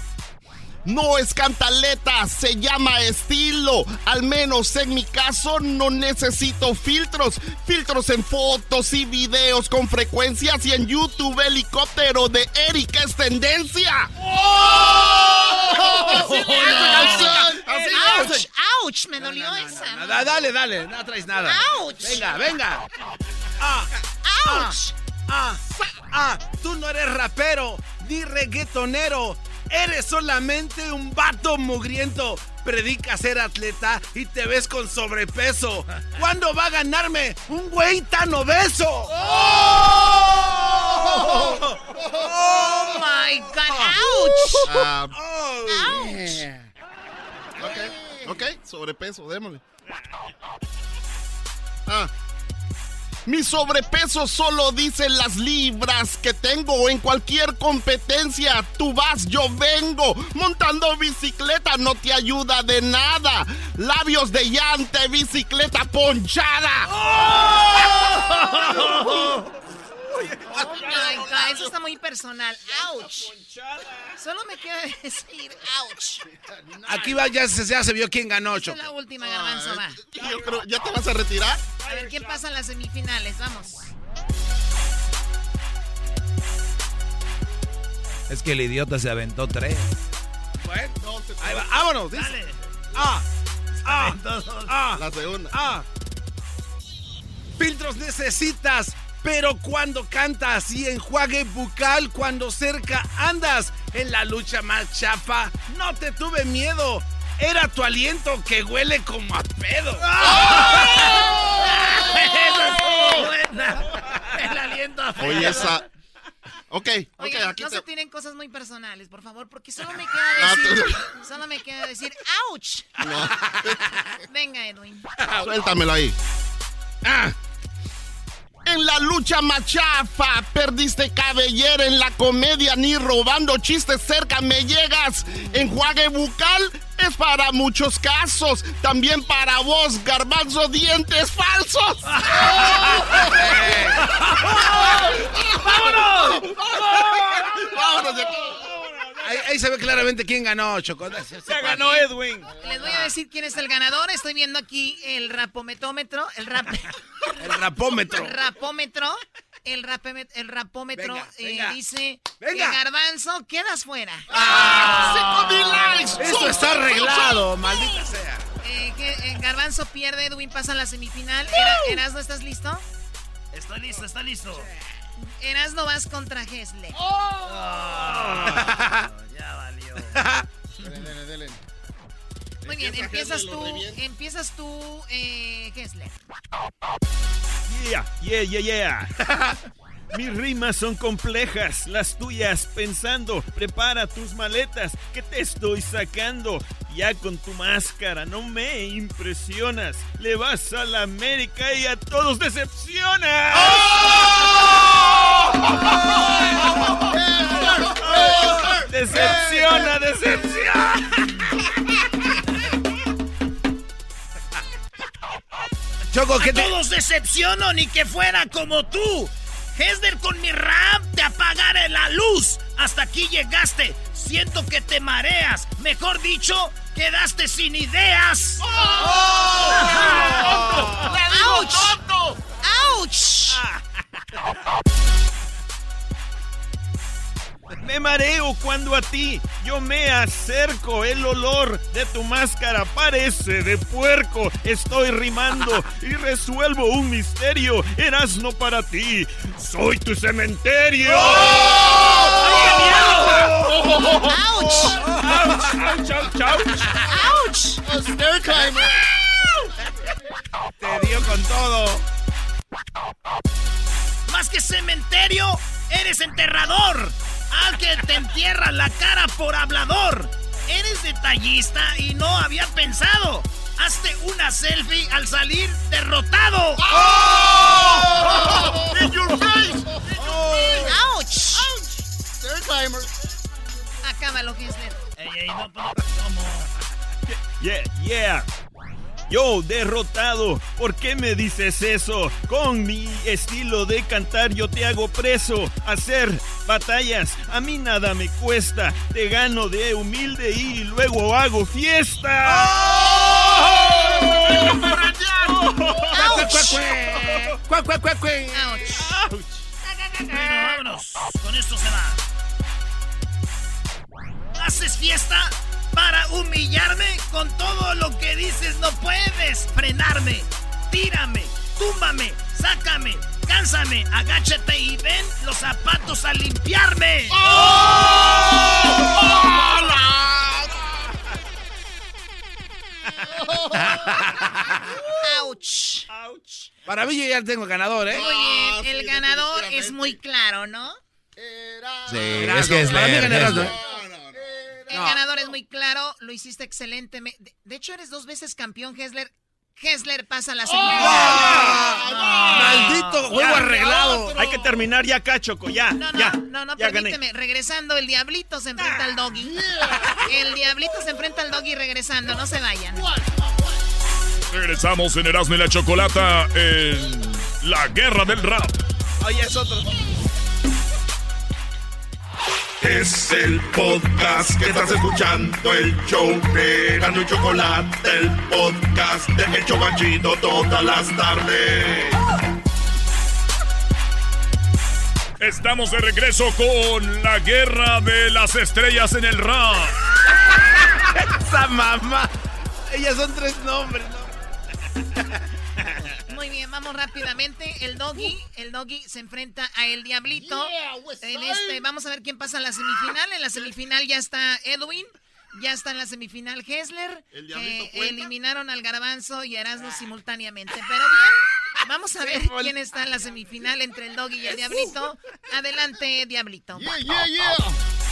No es cantaleta, se llama estilo. Al menos en mi caso no necesito filtros. Filtros en fotos y videos con frecuencias y en YouTube helicóptero de Eric es tendencia. ¡Oh! Así ¡Auch! ¡Auch! Me dolió esa. No, da- dale, dale, no traes nada. ¡Auch! Venga, venga. Ah, ¡Auch! ah, ah, tú no eres rapero ni reggaetonero. Eres solamente un vato mugriento. Predica ser atleta y te ves con sobrepeso. ¿Cuándo va a ganarme un güey tan obeso? ¡Oh, my God! ¡Auch! Ah, Oh, yeah. Ok, ok, sobrepeso, démosle. Ah. Mi sobrepeso solo dice las libras que tengo en cualquier competencia. Tú vas, yo vengo. Montando bicicleta no te ayuda de nada. Labios de llante, bicicleta ponchada. ¡Oh, my God! Eso está muy personal. ¡Auch! Solo me queda decir ¡Auch! Aquí va, ya se, ya se vio quién ganó, Choco. es la última, Garbanzo, va. Yo creo, ¿ya te vas a retirar? A ver, ¿quién pasa en las semifinales? Vamos. Es que el idiota se aventó tres. Bueno, ahí va, vámonos. dice. Dale. Ah, ah, ah, La segunda. ah. Filtros necesitas Pero cuando cantas y enjuague bucal cuando cerca andas en la lucha más chafa, no te tuve miedo. Era tu aliento que huele como a pedo. ¡Esa estuvo buena! El aliento a feo. Oye, esa. Ok, ok, aquí no te. se tiren cosas muy personales, por favor, porque solo me queda decir, solo me queda decir, ¡ouch! Venga, Edwin. Suéltamelo ahí. Ah. En la lucha machafa, perdiste cabellera en la comedia, ni robando chistes cerca me llegas. Enjuague bucal es para muchos casos, también para vos, garbanzo, dientes falsos. ¡Vámonos! ¡Vámonos de aquí! Ahí, ahí se ve claramente quién ganó, Choco. Se, ganó Edwin. Les voy a decir quién es el ganador. Estoy viendo aquí el rapometómetro, el rap, El rapómetro. rapómetro. El, rapeme- el rapómetro Venga, eh, venga. dice Venga. que Garbanzo quedas fuera. ¡Ah! ¡Cinco mil likes! Esto está arreglado, maldita sea. Eh, que, eh, Garbanzo pierde, Edwin pasa a la semifinal. Era, Erasno, ¿estás listo? Estoy listo, está listo. Erasno vas contra Gesle. Ah, ya valió. Dele, dele, dele. Muy bien, Empieza empiezas tú, empiezas tú, eh, Gesle. Yeah, yeah, yeah, yeah. Mis rimas son complejas, las tuyas pensando. Prepara tus maletas, que te estoy sacando. Ya con tu máscara no me impresionas. Le vas a la América y a todos decepcionas. Decepciona, decepciona. Choco, ¿qué A te.? todos decepciono ni que fuera como tú. Hesder con mi rap te apagaré la luz. Hasta aquí llegaste. Siento que te mareas. Mejor dicho, quedaste sin ideas. ¡Auch! ¡Auch! Me mareo cuando a ti yo me acerco. El olor de tu máscara parece de puerco. Estoy rimando y resuelvo un misterio. Erasno para ti. Soy tu cementerio. ¡Auch! ¡Auch, auch. Te dio con todo. Más que cementerio, eres enterrador. Al que te entierra la cara por hablador. Eres detallista y no había pensado. Hazte una selfie al salir derrotado. ¡Oh! In your face! ¡Auch! Stair climber. Acábalo, Gesler. Ey, ey, no, pues, ¿cómo? Yeah, yeah. Yo derrotado, ¿por qué me dices eso? Con mi estilo de cantar yo te hago preso. Hacer batallas a mí nada me cuesta. Te gano de humilde y luego hago fiesta. Cuac, cuac, cuac, cuac. ¡Auch! Bueno, vámonos. Con esto se va. ¿Haces fiesta para humillarme? Con todo lo que dices no puedes frenarme. Tírame, túmbame, sácame, cánsame, agáchate y ven los zapatos a limpiarme. ¡Auch! Para mí yo ya tengo ganador, ¿eh? Muy bien, el ganador es muy claro, ¿no? Sí, es que es Para mí leer, El No. ganador es muy claro, lo hiciste excelentemente. De, de hecho, eres dos veces campeón, Hessler. Hessler pasa a la semifinal. Maldito juego arreglado. Hay que terminar ya acá, Choco, ya. No, no, ya, no, no, ya gané. permíteme. Regresando, el Diablito se enfrenta al Doggy. El Diablito se enfrenta al Doggy regresando, no se vayan. Regresamos en Erasmo y la Chocolata en la guerra del rap. Oye, es otro. Es el podcast que estás escuchando, el show de Erasmo y Chocolate, el podcast de El Chobachito todas las tardes. Estamos de regreso con la guerra de las estrellas en el rap. Esa mamá. Ellas son tres nombres, ¿no? Muy bien, vamos rápidamente. El doggy, el doggy se enfrenta a el diablito. en este, vamos a ver quién pasa a la semifinal. En la semifinal ya está Edwin. Ya está en la semifinal Hessler. que eliminaron al Garbanzo y Erasmo simultáneamente. Pero bien, vamos a ver quién está en la semifinal entre el Doggy y el Diablito. Adelante, Diablito. Yeah, yeah, yeah.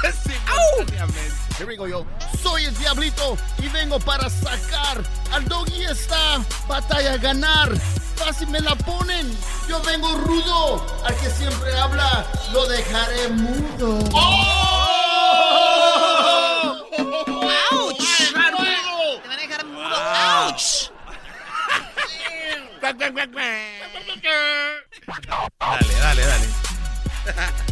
Here we go, yo. Soy el Diablito y vengo para sacar al Doggy esta batalla a ganar. Fácil me la ponen. Yo vengo rudo. Al que siempre habla, lo dejaré mudo. ¡Oh! ¡Auch! Te van a dejar mudo. ¡Auch! Dale, dale, dale.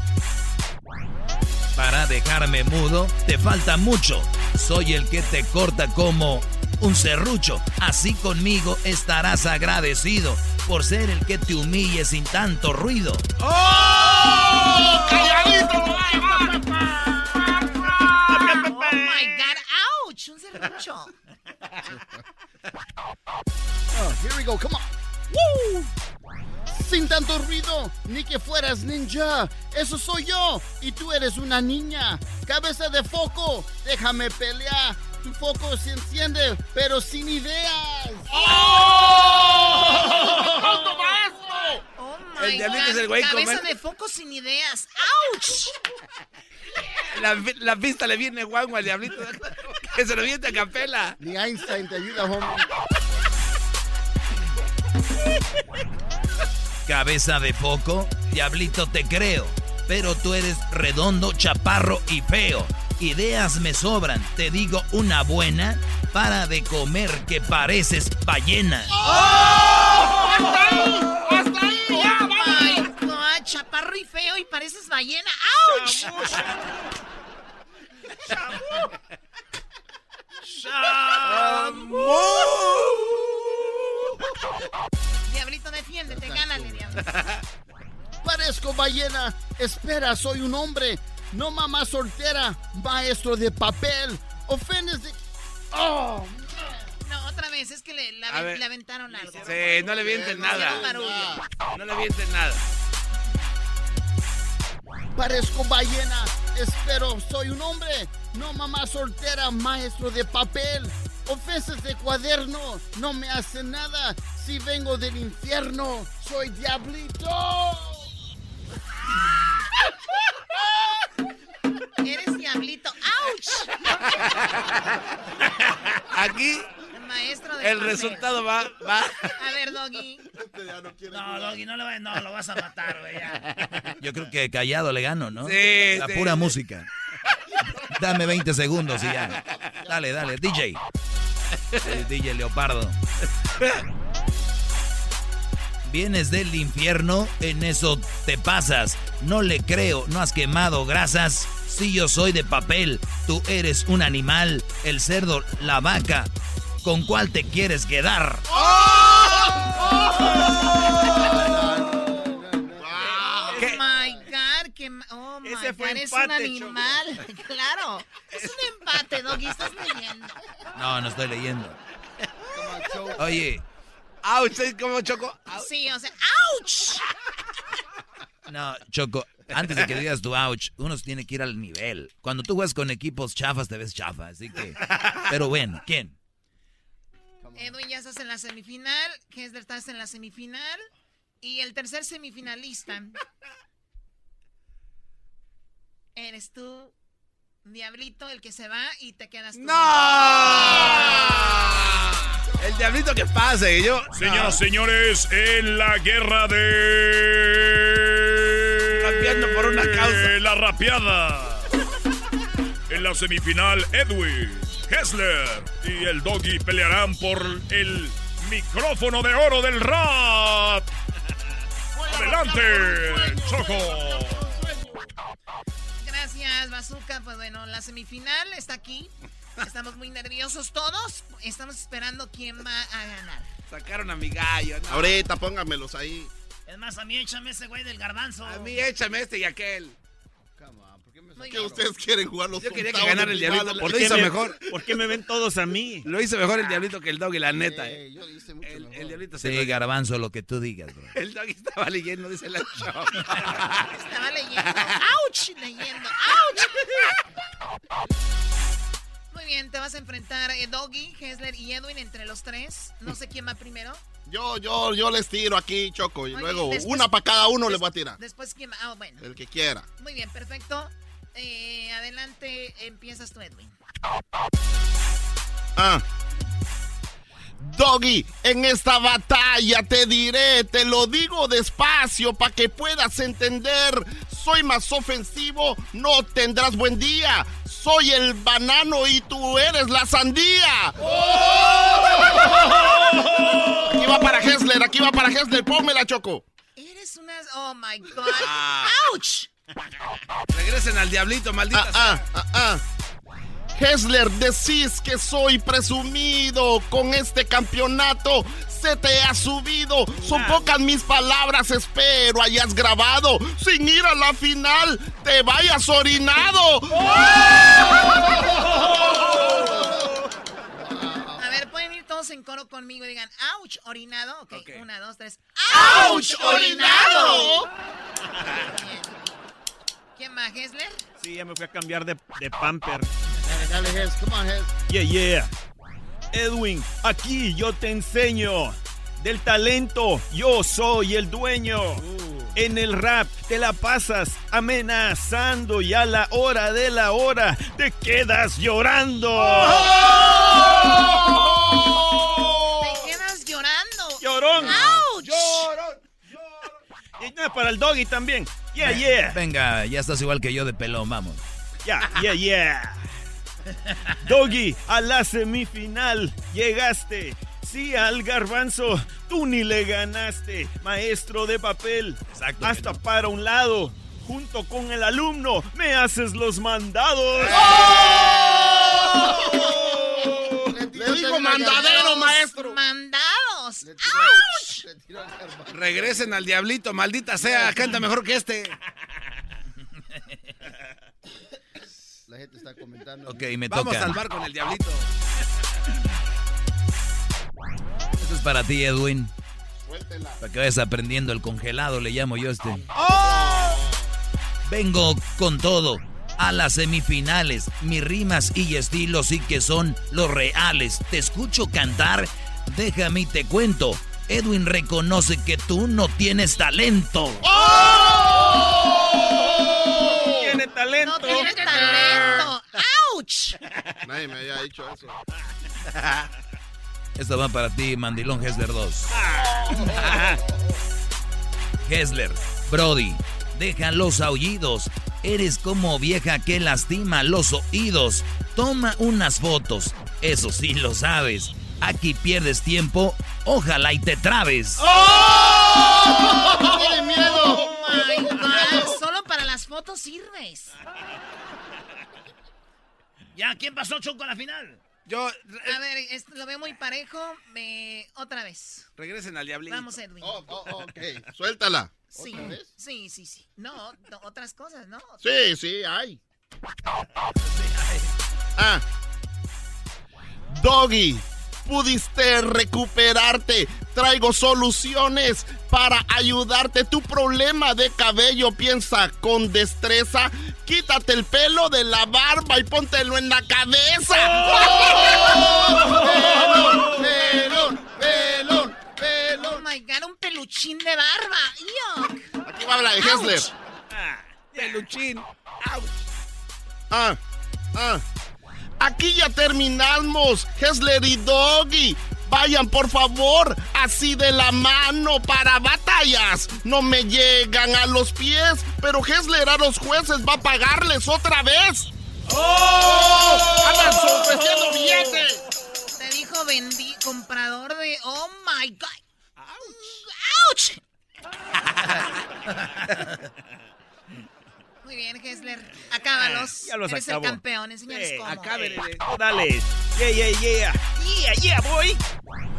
Para dejarme mudo, te falta mucho. Soy el que te corta como un serrucho. Así conmigo estarás agradecido por ser el que te humille sin tanto ruido. ¡Oh! ¡Calladito! Oh my god, ouch, un serrucho. Oh, here we go, come on. Woo! Sin tanto ruido, ni que fueras ninja. Eso soy yo, y tú eres una niña. Cabeza de foco, déjame pelear. Tu foco se enciende, pero sin ideas. ¡Oh! Oh my El diablito God, es el güey Cabeza comer- de foco sin ideas. ¡Auch! La, la pista le viene guango al diablito. Que se lo viente a capela. Ni Einstein te ayuda, homie. Cabeza de foco, diablito te creo, pero tú eres redondo, chaparro y feo. Ideas me sobran, te digo una buena, para de comer que pareces ballena. ¡Hasta ahí! ¡Hasta ahí! ¡Ya, my God, chaparro y feo y pareces ballena. ¡Auch! Diablito, defiéndete, gánale, diablo. Parezco ballena. Espera, soy un hombre. No mamá soltera, maestro de papel. Ofendes de. ¡Oh! No, otra vez, es que le, la- A ver. le aventaron algo. Sí, no le vienten nada. No le vienten nada. Parezco ballena. Espero, soy un hombre. No mamá soltera, maestro de papel. Ofensas de cuaderno no me hacen nada. Si vengo del infierno, soy diablito. Eres diablito. ¡Auch! Aquí Maestro de el papel. resultado va, va. A ver, Doggy. No, Doggy, no, le va- no, lo vas a matar, güey. Yo creo que callado le gano, ¿no? Sí, La sí, pura sí. música. Dame 20 segundos y ya. Dale, dale, DJ. DJ Leopardo. Vienes del infierno, en eso te pasas. No le creo, no has quemado grasas. Si yo soy de papel, tú eres un animal, el cerdo, la vaca. ¿Con cuál te quieres quedar? Oh que oh my Ese fue God, es empate, un animal. claro, es un empate, Doggy, estás leyendo. No, no estoy leyendo. Oye, Ouch, ¿es como choco? Sí, o sea, ¡ouch! No, Choco, antes de que digas tu ouch, uno tiene que ir al nivel. Cuando tú juegas con equipos chafas, te ves chafa, así que... Pero bueno, ¿quién? Edwin, ya estás en la semifinal. Hesler, estás en la semifinal. Y el tercer semifinalista. Eres tú, Diablito, el que se va y te quedas tú. El diablito que pase. y Yo. Señoras, señores, en la guerra de. Rapeando por una causa. La rapeada. En la semifinal, Edwin, Hessler y el Doggy pelearán por el micrófono de oro del rap. Adelante, Choco. Bazooka. Pues bueno, la semifinal está aquí. Estamos muy nerviosos todos. Estamos esperando quién va a ganar. Sacaron a mi gallo. ¿no? Ahorita, póngamelos ahí. Es más, a mí échame ese güey del garbanzo. A mí échame este y aquel. ¿Qué ustedes quieren jugar los Yo quería que ganara el diablito. Lo ¿Por qué hizo me- mejor. ¿Por qué me ven todos a mí? Lo hizo mejor el diablito que el doggy, la neta. eh. yo hice mucho El, mejor. el diablito se Sí, lo- garbanzo, lo que tú digas, bro. El doggy estaba leyendo, dice la show. Estaba leyendo. ¡Auch! Leyendo. ¡Auch! Muy bien, te vas a enfrentar eh, Doggy, Hessler y Edwin entre los tres. No sé quién va primero. Yo, yo, yo les tiro aquí, Choco, y luego después- una para cada uno les voy a tirar. Después quién va. Ah, bueno. El que quiera. Muy bien, perfecto. Eh, adelante, empiezas tú, Edwin. Ah. Doggy, en esta batalla te diré, te lo digo despacio para que puedas entender. Soy más ofensivo, no tendrás buen día. Soy el banano y tú eres la sandía. Aquí va para Hessler, aquí va para Hessler, pónmela, Choco. Eres una. Oh my God. Ah. ¡Auch! Regresen al diablito, maldita Ah, ah, ah, ah. Hessler, decís que soy presumido con este campeonato. Se te ha subido. Son pocas mis palabras, espero hayas grabado. Sin ir a la final, te vayas orinado. A ver, pueden ir todos en coro conmigo y digan, ¡ouch! Orinado. Ok, una, dos, tres. ¡Auch! ¡Orinado! Bien. ¿Quién más, Hessler? Sí, ya me fui a cambiar de, de pamper. Dale, dale, Hes, come on, Hes. Yeah, yeah. Edwin, aquí yo te enseño. Del talento, yo soy el dueño. En el rap te la pasas amenazando y a la hora de la hora te quedas llorando. Te quedas llorando. Llorón. ¡Ouch! Y nada, para el doggy también. Yeah, yeah. Venga, ya estás igual que yo de pelón, vamos. Yeah, yeah, yeah. Doggy, a la semifinal llegaste. Sí, al garbanzo, tú ni le ganaste. Maestro de papel, hasta para un lado. Junto con el alumno, me haces los mandados. Le mandadero, maestro. ¡Mandados! Regresen al diablito, maldita sea. Canta mejor que este. La gente está comentando. Ok, me Vamos toca. a salvar con el diablito. Esto es para ti, Edwin. Suéltela. Para que vayas aprendiendo el congelado, le llamo yo este. ¡Oh! Vengo con todo. A las semifinales, mis rimas y estilos sí que son los reales. Te escucho cantar, déjame y te cuento. Edwin reconoce que tú no tienes talento. Tiene talento. ¡No tiene talento! ¡Auch! Nadie me había dicho eso. Esto va para ti, Mandilón Hessler 2. Hessler, Brody, deja los aullidos. Eres como vieja que lastima los oídos. Toma unas fotos, eso sí lo sabes. Aquí pierdes tiempo, ojalá y te trabes. ¡Tiene miedo! ¡Oh, my God! Solo para las fotos sirves. Ya, ¿quién pasó, Choco, a la final? Yo. A ver, esto lo veo muy parejo. Me... Otra vez. Regresen al diablito. Vamos, Edwin. Oh, oh, oh, ok, suéltala. Sí, sí, sí, sí. No, no, otras cosas, ¿no? Sí, sí, hay. Ah. Doggy, pudiste recuperarte. Traigo soluciones para ayudarte. Tu problema de cabello piensa con destreza. Quítate el pelo de la barba y póntelo en la cabeza. ¡Pelón, pelón, pelón, pelón! Oh my God, un peluchín de barba. Yuck. Aquí va a hablar de Hessler. Peluchín. Ah, ah. Aquí ya terminamos, Hessler y Doggy. Vayan por favor, así de la mano para batallas. No me llegan a los pies, pero Hessler a los jueces va a pagarles otra vez. ¡Oh! ¡Andan ofreciendo billetes! Te dijo vendí, comprador de. Oh my God. ¡Auch! Muy bien, Hessler. Acábalos. Ya los Eres acabo. el campeón. Enséñales Sí, cómo. acábenle. Oh, dale. Yeah, yeah, yeah. Yeah, yeah, boy.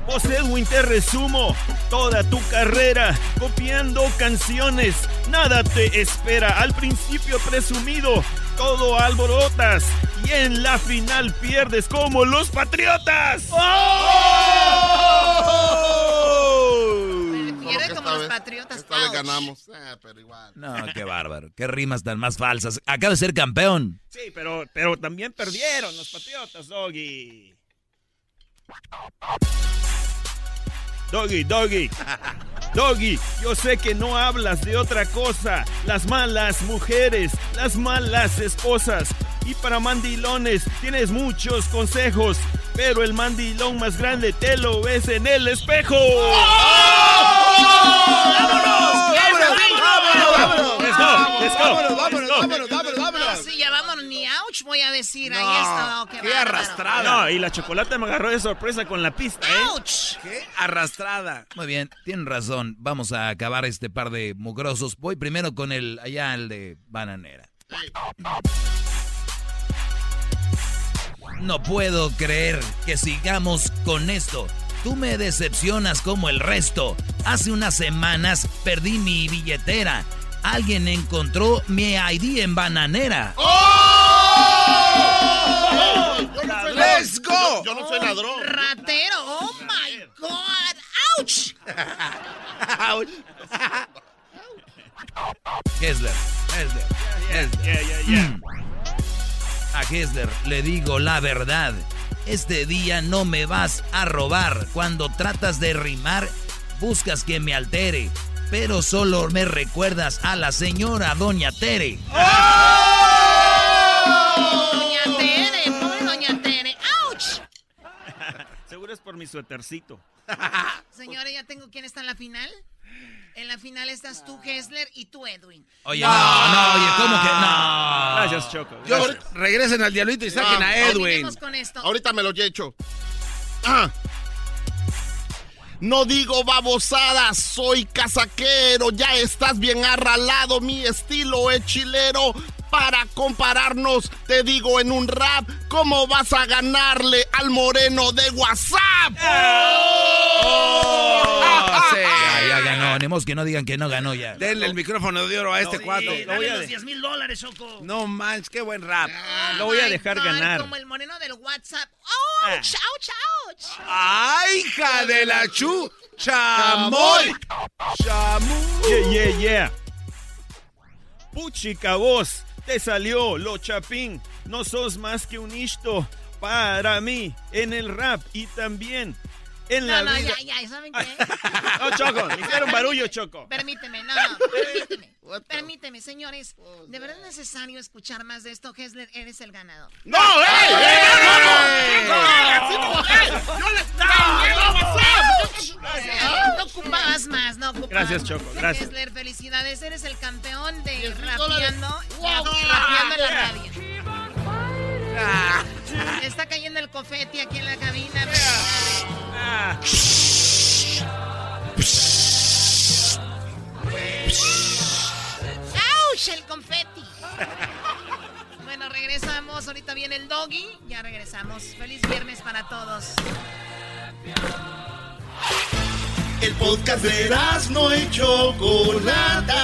Vos, Edwin, te resumo. toda tu carrera copiando canciones. Nada te espera. Al principio presumido, todo alborotas y en la final pierdes como los Patriotas. Pierde como los patriotas. Esta vez Ouch. ganamos. Eh, pero igual. No, qué bárbaro. Qué rimas tan más falsas. Acaba de ser campeón. Sí, pero, pero también perdieron los Patriotas, Doggy. Doggy, Doggy. Doggy, yo sé que no hablas de otra cosa. Las malas mujeres, las malas esposas. Y para mandilones tienes muchos consejos. Pero el mandilón más grande te lo ves en el espejo. Vámonos, vámonos, let's go. vámonos, vámonos, vámonos. No, sí, ya vámonos, ni ouch voy a decir. Ahí está. oh, qué bárbaro. No, y la chocolate me agarró de sorpresa con la pista, ¿eh? Ouch. ¿Qué? Arrastrada. Muy bien, tienen razón. Vamos a acabar este par de mugrosos. Voy primero con el allá, el de bananera. No puedo creer que sigamos con esto. Tú me decepcionas como el resto. Hace unas semanas perdí mi billetera. Alguien encontró mi ID en bananera. Yo no soy Let's ladrón. go. Yo, yo no soy ladrón. Ratero. Oh my God. Ouch. Hessler, Hessler, Hessler. Yeah, yeah, yeah. Mm. A Hessler le digo la verdad. Este día no me vas a robar. Cuando tratas de rimar, buscas que me altere. Pero solo me recuerdas a la señora Doña Tere. Doña Tere. Pobre Doña Tere. Ouch. Seguro es por mi suétercito. Señores, ya tengo quién está en la final. En la final estás tú, Hessler, y tú, Edwin. Oye, no, no, oye, ¿cómo que no? Gracias, Choco. Yo, regresen al diablito y saquen a Edwin. Terminemos con esto. Ahorita me lo he hecho. Ah. No digo babosadas, soy casaquero, ya estás bien arralado, mi estilo es chilero. Para compararnos, te digo en un rap, ¿cómo vas a ganarle al moreno de WhatsApp? Oh, sí. Ya, ya ganó. Tenemos que no digan que no ganó ya. Denle el micrófono de oro a este Sí, cuatro. lo voy a los de- 10 mil dólares, Choco. No manches, qué buen rap. Lo voy a dejar God, ganar. Como el moreno del WhatsApp. Ah. Ouch, ouch, ouch. ¡Ay, hija de la chu! ¡Chamoy! ¡Chamoy! Yeah, yeah, yeah. Puchica voz, te salió lo chapín. No sos más que un isto para mí en el rap y también en No, la no, vida. ya, ya, ¿saben qué? No, Choco, me hicieron barullo, Choco. Permíteme, no, no, permíteme. Permíteme, señores. De verdad es necesario escuchar más de esto. Hessler, eres el ganador. ¡No, eh! eh, no, no, no! ¡Yo le No ocupabas más, no ocupabas Gracias, Choco, gracias. Hessler, felicidades. Eres el campeón de rapeando, rapeando en la radio. Está cayendo el confeti aquí en la cabina. ¡Auch! El confeti. Bueno, regresamos. Ahorita viene el doggy. Ya regresamos. Feliz viernes para todos. El podcast de no y Chocolata.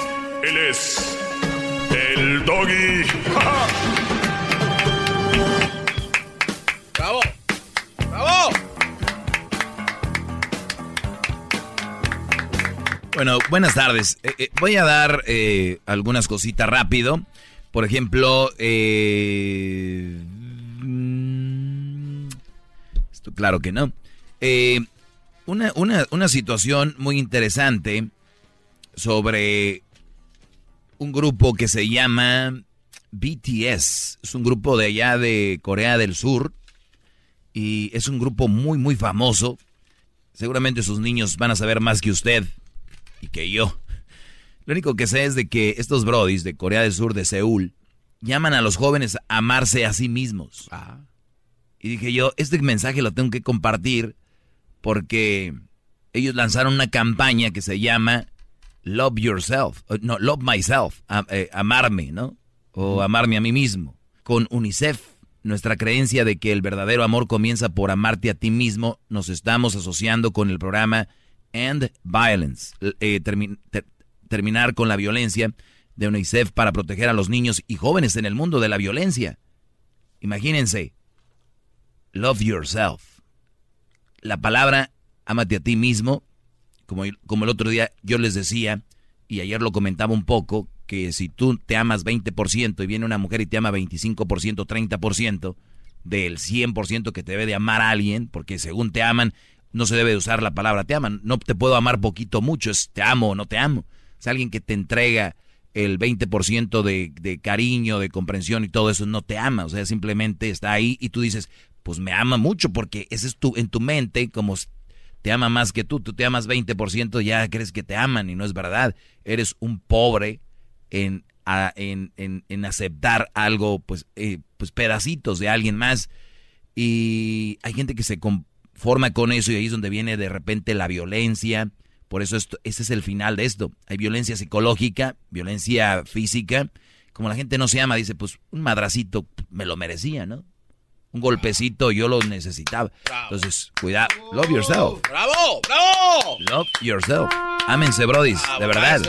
Él es el doggy. ¡Bravo! ¡Bravo! Bueno, buenas tardes. Eh, eh, voy a dar eh, algunas cositas rápido. Por ejemplo, eh, esto claro que no. Una, una, una situación muy interesante sobre un grupo que se llama BTS. Es un grupo de allá de Corea del Sur. Y es un grupo muy, muy famoso. Seguramente sus niños van a saber más que usted y que yo. Lo único que sé es de que estos brodis de Corea del Sur, de Seúl, llaman a los jóvenes a amarse a sí mismos. Y dije yo, este mensaje lo tengo que compartir porque ellos lanzaron una campaña que se llama Love Yourself, no, Love Myself, eh, amarme, ¿no? O amarme a mí mismo. Con UNICEF, nuestra creencia de que el verdadero amor comienza por amarte a ti mismo, nos estamos asociando con el programa End Violence, eh, terminar con la violencia de UNICEF para proteger a los niños y jóvenes en el mundo de la violencia. Imagínense, love yourself. La palabra amate a ti mismo, como, como el otro día yo les decía, y ayer lo comentaba un poco, que si tú te amas 20% y viene una mujer y te ama 25%, 30% del 100% que te debe de amar a alguien, porque según te aman, no se debe de usar la palabra te aman. No te puedo amar poquito mucho, es te amo o no te amo. Es alguien que te entrega el 20% de, de cariño, de comprensión y todo eso, no te ama. O sea, simplemente está ahí y tú dices, pues me ama mucho porque ese es tu, en tu mente, como te ama más que tú, tú te amas 20%, ya crees que te aman y no es verdad. Eres un pobre en, en, en, aceptar algo, pues, eh, pues pedacitos de alguien más. Y hay gente que se conforma con eso y ahí es donde viene de repente la violencia. Por eso esto, ese es el final de esto. Hay violencia psicológica, violencia física. Como la gente no se ama, dice, pues un madracito me lo merecía, ¿no? Un golpecito, yo lo necesitaba. Entonces, cuidado. Love yourself. ¡Bravo! ¡Bravo! Love yourself. Ámense, brodis, de verdad.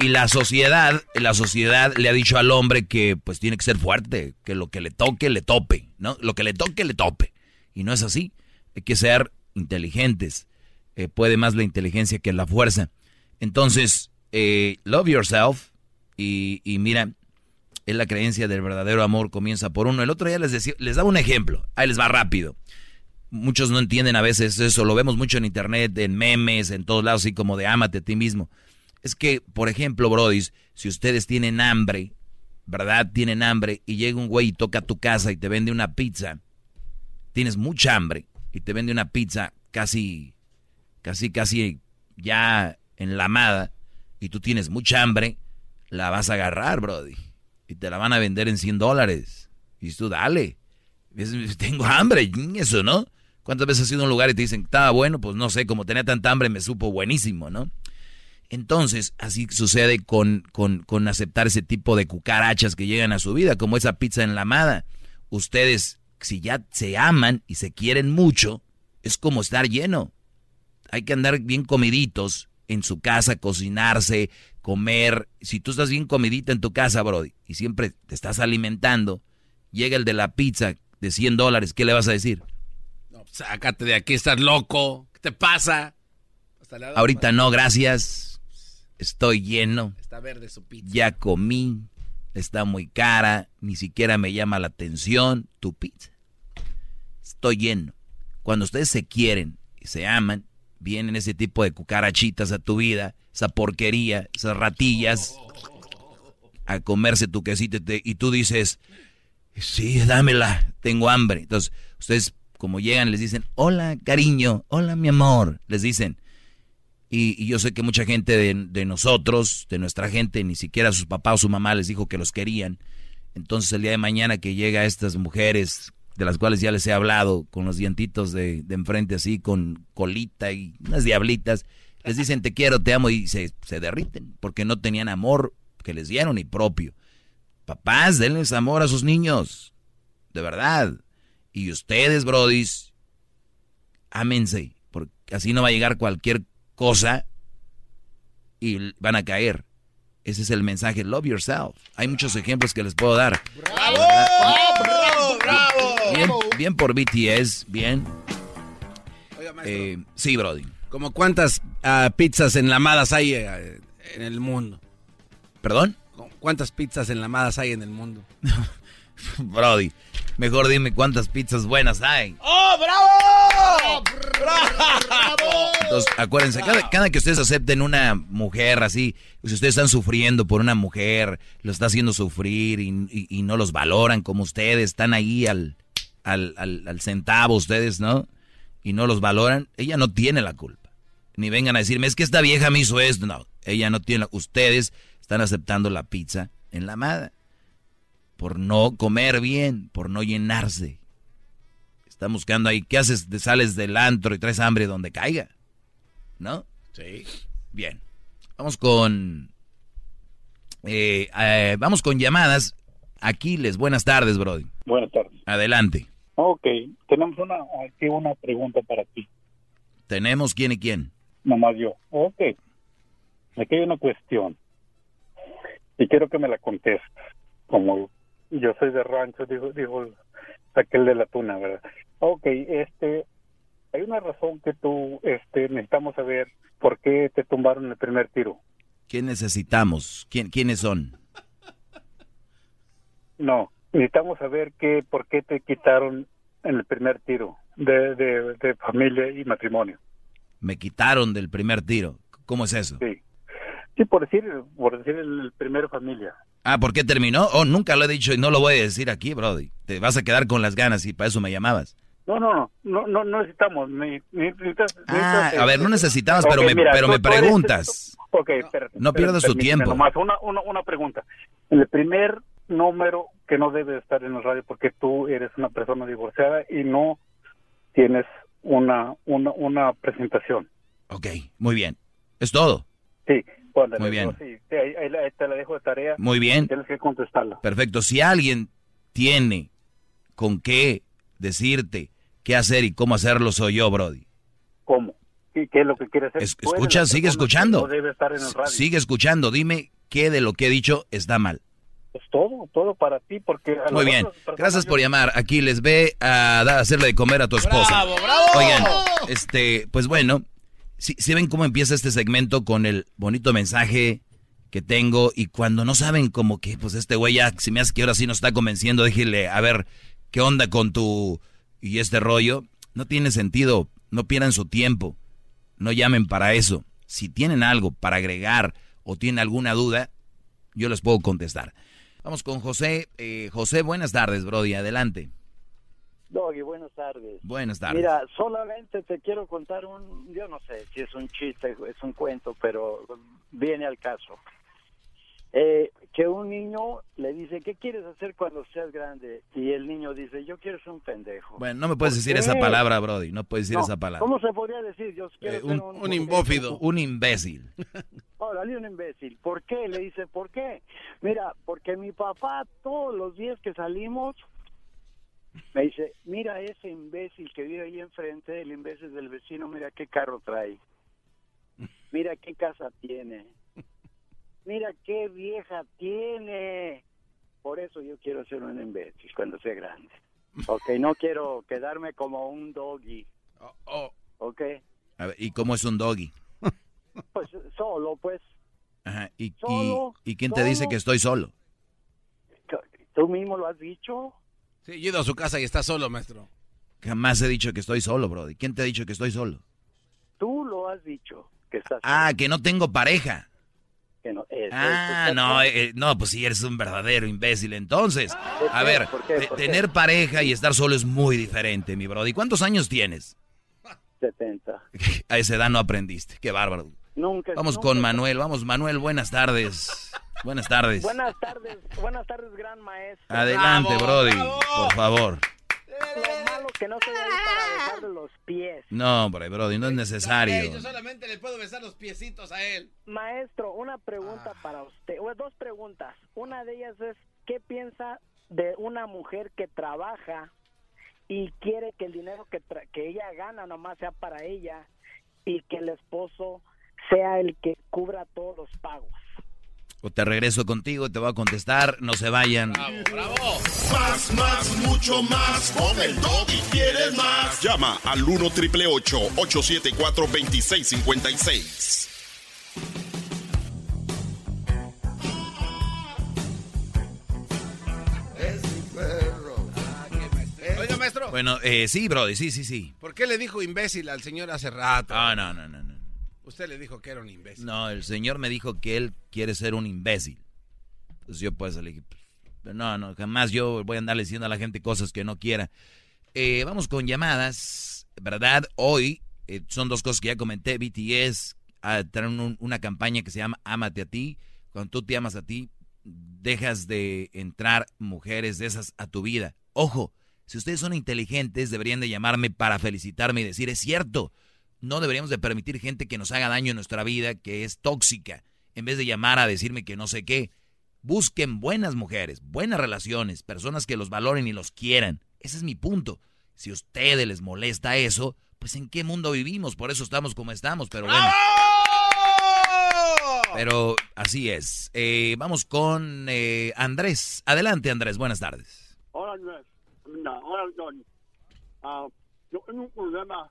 Y, la sociedad, la sociedad le ha dicho al hombre que pues tiene que ser fuerte, que lo que le toque, le tope, ¿no? Lo que le toque, le tope. Y no es así. Hay que ser inteligentes. Eh, puede más la inteligencia que la fuerza. Entonces, eh, love yourself. Y, y mira, es la creencia del verdadero amor comienza por uno. El otro día les, decía, les daba un ejemplo, ahí les va rápido. Muchos no entienden a veces eso, lo vemos mucho en internet, en memes, en todos lados, así como de ámate a ti mismo. Es que, por ejemplo, Brody, si ustedes tienen hambre, ¿verdad? Tienen hambre y llega un güey y toca tu casa y te vende una pizza, tienes mucha hambre y te vende una pizza casi, casi, casi ya enlamada y tú tienes mucha hambre, la vas a agarrar, Brody y te la van a vender en 100 dólares. Y tú, dale. Tengo hambre, eso, ¿no? ¿Cuántas veces has ido a un lugar y te dicen, estaba bueno? Pues no sé, como tenía tanta hambre me supo buenísimo, ¿no? Entonces, así sucede con, con, con aceptar ese tipo de cucarachas que llegan a su vida, como esa pizza enlamada. Ustedes, si ya se aman y se quieren mucho, es como estar lleno. Hay que andar bien comiditos en su casa, cocinarse, comer. Si tú estás bien comidita en tu casa, Brody, y siempre te estás alimentando, llega el de la pizza de 100 dólares, ¿qué le vas a decir? No, sácate de aquí, estás loco. ¿Qué te pasa? Ahorita no, gracias. Estoy lleno. Está verde su pizza. Ya comí. Está muy cara. Ni siquiera me llama la atención tu pizza. Estoy lleno. Cuando ustedes se quieren y se aman, vienen ese tipo de cucarachitas a tu vida esa porquería, esas ratillas, a comerse tu quesito y tú dices, sí, dámela, tengo hambre. Entonces, ustedes como llegan les dicen, hola cariño, hola mi amor, les dicen. Y, yo sé que mucha gente de, de, nosotros, de nuestra gente, ni siquiera sus papás o su mamá les dijo que los querían. Entonces el día de mañana que llega estas mujeres, de las cuales ya les he hablado, con los dientitos de, de enfrente así, con colita y unas diablitas, les dicen te quiero, te amo y se, se derriten porque no tenían amor que les dieron y propio. Papás, denles amor a sus niños. De verdad. Y ustedes, brodis, ámense. Porque así no va a llegar cualquier cosa y van a caer. Ese es el mensaje. Love yourself. Hay muchos ejemplos que les puedo dar. ¡Bravo! Bien, bien por BTS. Bien. Eh, sí, Brody. ¿Como cuántas uh, pizzas enlamadas hay eh, en el mundo? ¿Perdón? ¿Cuántas pizzas enlamadas hay en el mundo? Brody, mejor dime cuántas pizzas buenas hay. ¡Oh, bravo! ¡Bravo! Entonces, acuérdense, cada, que ustedes acepten una mujer así, si ustedes están sufriendo por una mujer, lo está haciendo sufrir y, no los valoran como ustedes, están ahí al, al, al, al centavo ustedes, ¿no? y no los valoran, ella no tiene la culpa. Ni vengan a decirme, es que esta vieja me hizo esto. No, ella no tiene la... Ustedes están aceptando la pizza en la amada. Por no comer bien, por no llenarse. Están buscando ahí, ¿qué haces? Te sales del antro y traes hambre donde caiga. ¿No? Sí. Bien. Vamos con... eh, eh, vamos con llamadas. Aquiles, buenas tardes, Brody. Buenas tardes. Adelante. Ok, tenemos una, aquí una pregunta para ti, Tenemos quién y quién. nomás yo. Ok, aquí hay una cuestión y quiero que me la contestes. Como yo soy de rancho, digo, digo aquel de la tuna, ¿verdad? Ok, este, hay una razón que tú, este, necesitamos saber por qué te tumbaron el primer tiro. ¿Quién necesitamos? ¿Quién, ¿Quiénes son? No, necesitamos saber que, por qué te quitaron en el primer tiro de, de, de familia y matrimonio. Me quitaron del primer tiro. ¿Cómo es eso? Sí. Sí, por decir, por decir el, el primer familia. Ah, ¿por qué terminó? Oh, nunca lo he dicho y no lo voy a decir aquí, Brody. Te vas a quedar con las ganas y para eso me llamabas. No, no, no, no, no, necesitamos. ni- ni- necesitas- Ah, necesitas, a ver, no necesitabas, pero me, mira, pero me tú eres- preguntas. Ok, espérate. No pierdas tu tiempo. nomás una, una, una pregunta. El primer número que no debe estar en la radio porque tú eres una persona divorciada y no tienes una, una, una presentación. Ok, muy bien. ¿Es todo? Sí, póndale, Muy bien. sí, te la dejo de tarea. Muy bien. Tienes que contestarla. Perfecto. Si alguien tiene con qué decirte qué hacer y cómo hacerlo, soy yo, Brody. ¿Cómo? ¿Qué, qué es lo que quieres hacer? Es- escucha, sigue escuchando. No debe estar en el radio. Sigue escuchando. Dime qué de lo que he dicho está mal. Es todo, todo para ti, porque... a Muy bien. Gracias por llamar. Aquí les ve a dar- hacerle de comer a tu esposa. ¡Bravo, bravo! Oigan, este, pues bueno, si, ven cómo empieza este segmento con el bonito mensaje que tengo y cuando no saben como que, pues este güey ya, si me hace que ahora sí nos está convenciendo, déjele, a ver, ¿qué onda con tu y este rollo? No tiene sentido, no pierdan su tiempo, no llamen para eso. Si tienen algo para agregar o tienen alguna duda, yo les puedo contestar. Vamos con José. Eh, José, buenas tardes, Brody, adelante. Doggy, buenas tardes. Buenas tardes. Mira, solamente te quiero contar un, yo no sé si es un chiste, es un cuento, pero viene al caso. Eh, que un niño le dice, ¿qué quieres hacer cuando seas grande? Y el niño dice, yo quiero ser un pendejo. Bueno, no me puedes ¿Por decir qué? esa palabra, Brody. No puedes decir No, esa palabra. ¿Cómo se podría decir? Yo quiero Eh, ser un, un, un imbófido. Un imbécil. Órale, un imbécil. ¿Por qué? Le dice, ¿por qué? Mira, porque mi papá todos los días que salimos me dice, mira ese imbécil que vive ahí enfrente, el imbécil del vecino, mira qué carro trae. Mira qué casa tiene. Mira qué vieja tiene. Por eso yo quiero ser un imbécil cuando sea grande. Ok, no quiero quedarme como un doggy. Ok, A ver, ¿y cómo es un doggy? pues solo, pues. Ajá, ¿Y, y, Solo, y quién te dice que estoy solo? ¿Tú mismo lo has dicho? Sí, yo he ido a su casa y está solo, maestro. Jamás he dicho que estoy solo, Brody. ¿Quién te ha dicho que estoy solo? Tú lo has dicho, que estás Ah, que no tengo pareja. Que no. eh, Ah, no, eh, no, pues sí, eres un verdadero imbécil. Entonces, ¿Por a qué? ver, ¿Por qué? te- ¿Por qué? tener pareja y estar solo es muy diferente, mi Brody. ¿Cuántos años tienes? 70. A esa edad no aprendiste. Qué bárbaro. Nunca. Vamos nunca- con Manuel. Vamos, Manuel, buenas tardes. Buenas tardes. Buenas tardes, buenas tardes, gran maestro. Adelante, Brody, por favor. Lo malo que no soy ahí para besarle los pies. No, hombre, Brody, no es necesario. yo solamente le puedo besar los piecitos a él. Maestro, una pregunta para usted, o dos preguntas. Una de ellas es, ¿qué piensa de una mujer que trabaja y quiere que el dinero que, tra- que ella gana nomás sea para ella y que el esposo sea el que cubra todos los pagos? O te regreso contigo, te voy a contestar. No se vayan. Más, más, mucho más. Con el y quieres más. Llama al 1 triple 874 2656. Oiga, maestro, Bueno, eh, sí, Brody, sí, sí, sí. ¿por qué le dijo imbécil al señor hace rato? Ah, no, no, no, no. Usted le dijo que era un imbécil. No, el señor me dijo que él quiere ser un imbécil. Entonces yo pues le dije, pues, no, no, jamás yo voy a andar diciendo a la gente cosas que no quiera. Eh, vamos con llamadas. ¿verdad? Hoy eh, son dos cosas que ya comenté. BTS a tener una campaña que se llama Ámate a ti. Cuando tú te amas a ti, dejas de entrar mujeres de esas a tu vida. Ojo, si ustedes son inteligentes, deberían de llamarme para felicitarme y decir, es cierto, no deberíamos de permitir gente que nos haga daño en nuestra vida, que es tóxica, en vez de llamar a decirme que no sé qué. Busquen buenas mujeres, buenas relaciones, personas que los valoren y los quieran. Ese es mi punto. Si a ustedes les molesta eso, pues en qué mundo vivimos, por eso estamos como estamos, pero bueno. Pero así es. Eh, vamos con eh, Andrés. Adelante, Andrés. Buenas tardes. Hola, Andrés. No, hola, Don. Uh, yo tengo un problema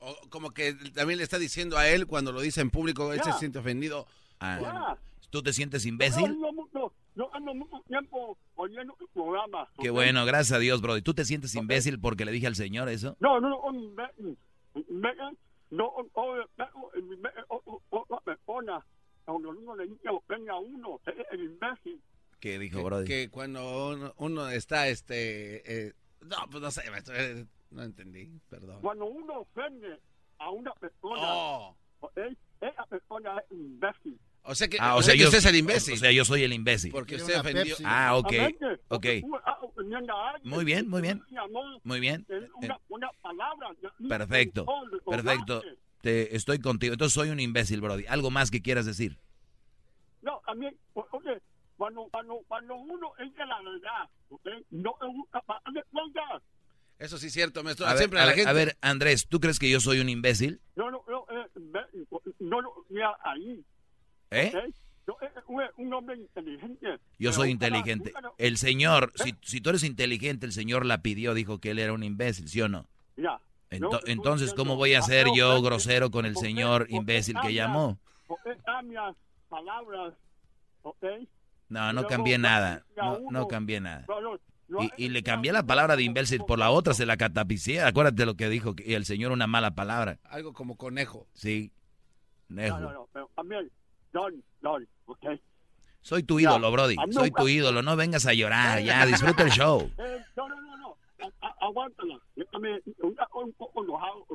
O como que también le está diciendo a él cuando lo dice en público, él se siente ofendido. Ah, ¿Tú te sientes imbécil? Yo ando mucho tiempo oyendo el programa. Qué bueno, gracias a Dios, Brody. ¿Tú te sientes imbécil porque le dije al señor eso? No, no, no, imbécil. Imbécil no otra persona cuando uno le dice venga uno es el imbécil ¿Qué dijo Brody? Que cuando uno, está este eh, no pues no sé eh, no entendí perdón cuando uno ofende a una persona oh. esa persona es imbécil o sea que, ah, o sea, yo, usted es el imbécil. O sea, yo soy el imbécil. Porque usted ofendió. Ah, ok. Ok. Muy bien, muy bien. Muy bien. Una, palabra. Perfecto. Perfecto. Te, estoy contigo. Entonces soy un imbécil, Brody. ¿Algo más que quieras decir? No, también, oye, cuando, cuando, cuando uno es de la verdad, ¿okay? no es gusta para Eso sí es cierto, maestro. A Siempre ver, a, la gente... a ver, Andrés, ¿tú crees que yo soy un imbécil? No, no, no, eh, no, no, mira, ahí. ¿Eh? Yo, eh, un hombre inteligente. Yo soy inteligente. El señor, si, si tú eres inteligente, el señor la pidió, dijo que él era un imbécil, ¿sí o no? Ya. Ento, entonces, ¿cómo voy a ser yo grosero con el señor imbécil que llamó? palabras, No, no cambié nada. No, no cambié nada. Y, y, le cambié la palabra de imbécil por la otra, se la catapicié. Acuérdate lo que dijo y el señor una mala palabra. Algo como conejo. Sí. Conejo. No, no, no, pero también Don, Don, ¿ok? Soy tu ídolo, Brody. Soy tu ídolo. No vengas a llorar. Ya, disfruta el show. Eh, no, no, no, no. Aguántala. Un poco enojado.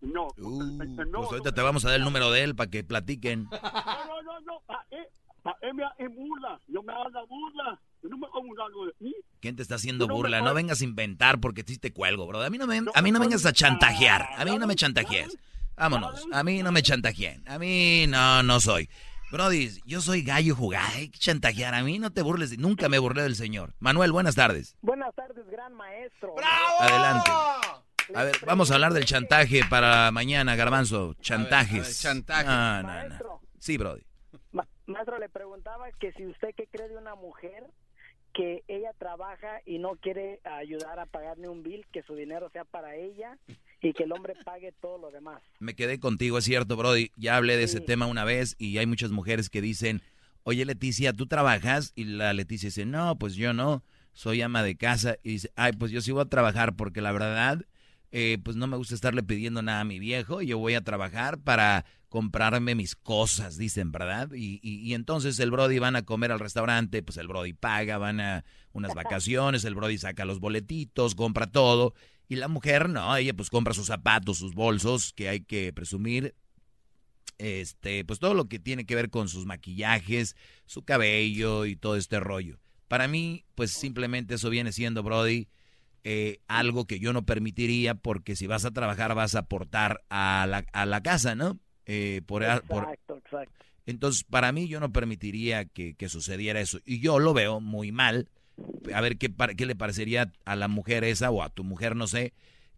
No. Uh, pues ahorita te vamos a dar el número de él para que platiquen. No, no, no, no. Para él, él me hace burla. Yo me hago burla. ¿Quién te está haciendo burla? No vengas a inventar porque sí te cuelgo, bro. A mí no me, a mí no vengas a chantajear. A mí no me chantajees. Vámonos. A mí no me chantajeen. A mí no, no soy. Brody, yo soy gallo jugado. Hay que chantajear. A mí no te burles. Nunca me burlé del señor. Manuel, buenas tardes. Buenas tardes, gran maestro. ¡Bravo! Adelante. A ver, vamos a hablar del chantaje para mañana, Garbanzo. Chantajes. chantaje. No, no, no. Sí, Brody. maestro, le preguntaba que si usted qué cree de una mujer que ella trabaja y no quiere ayudar a pagarle un bill, que su dinero sea para ella y que el hombre pague todo lo demás. Me quedé contigo, es cierto, Brody. Ya hablé de ese tema una vez y hay muchas mujeres que dicen, oye Leticia, ¿tú trabajas? Y la Leticia dice, no, pues yo no, soy ama de casa. Y dice, ay, pues yo sí voy a trabajar porque la verdad, eh, pues no me gusta estarle pidiendo nada a mi viejo. Yo voy a trabajar para comprarme mis cosas, dicen, ¿verdad? Y, y, y, entonces el Brody van a comer al restaurante, pues el Brody paga, van a unas vacaciones, el Brody saca los boletitos, compra todo. Y la mujer, no, ella pues compra sus zapatos, sus bolsos, que hay que presumir. Este, pues todo lo que tiene que ver con sus maquillajes, su cabello y todo este rollo. Para mí, pues simplemente eso viene siendo, Brody, eh, algo que yo no permitiría porque si vas a trabajar vas a aportar a la, a la casa, ¿no? Eh, por, exacto, exacto. Entonces, para mí yo no permitiría que, que sucediera eso. Y yo lo veo muy mal a ver qué, qué le parecería a la mujer esa o a tu mujer, no sé,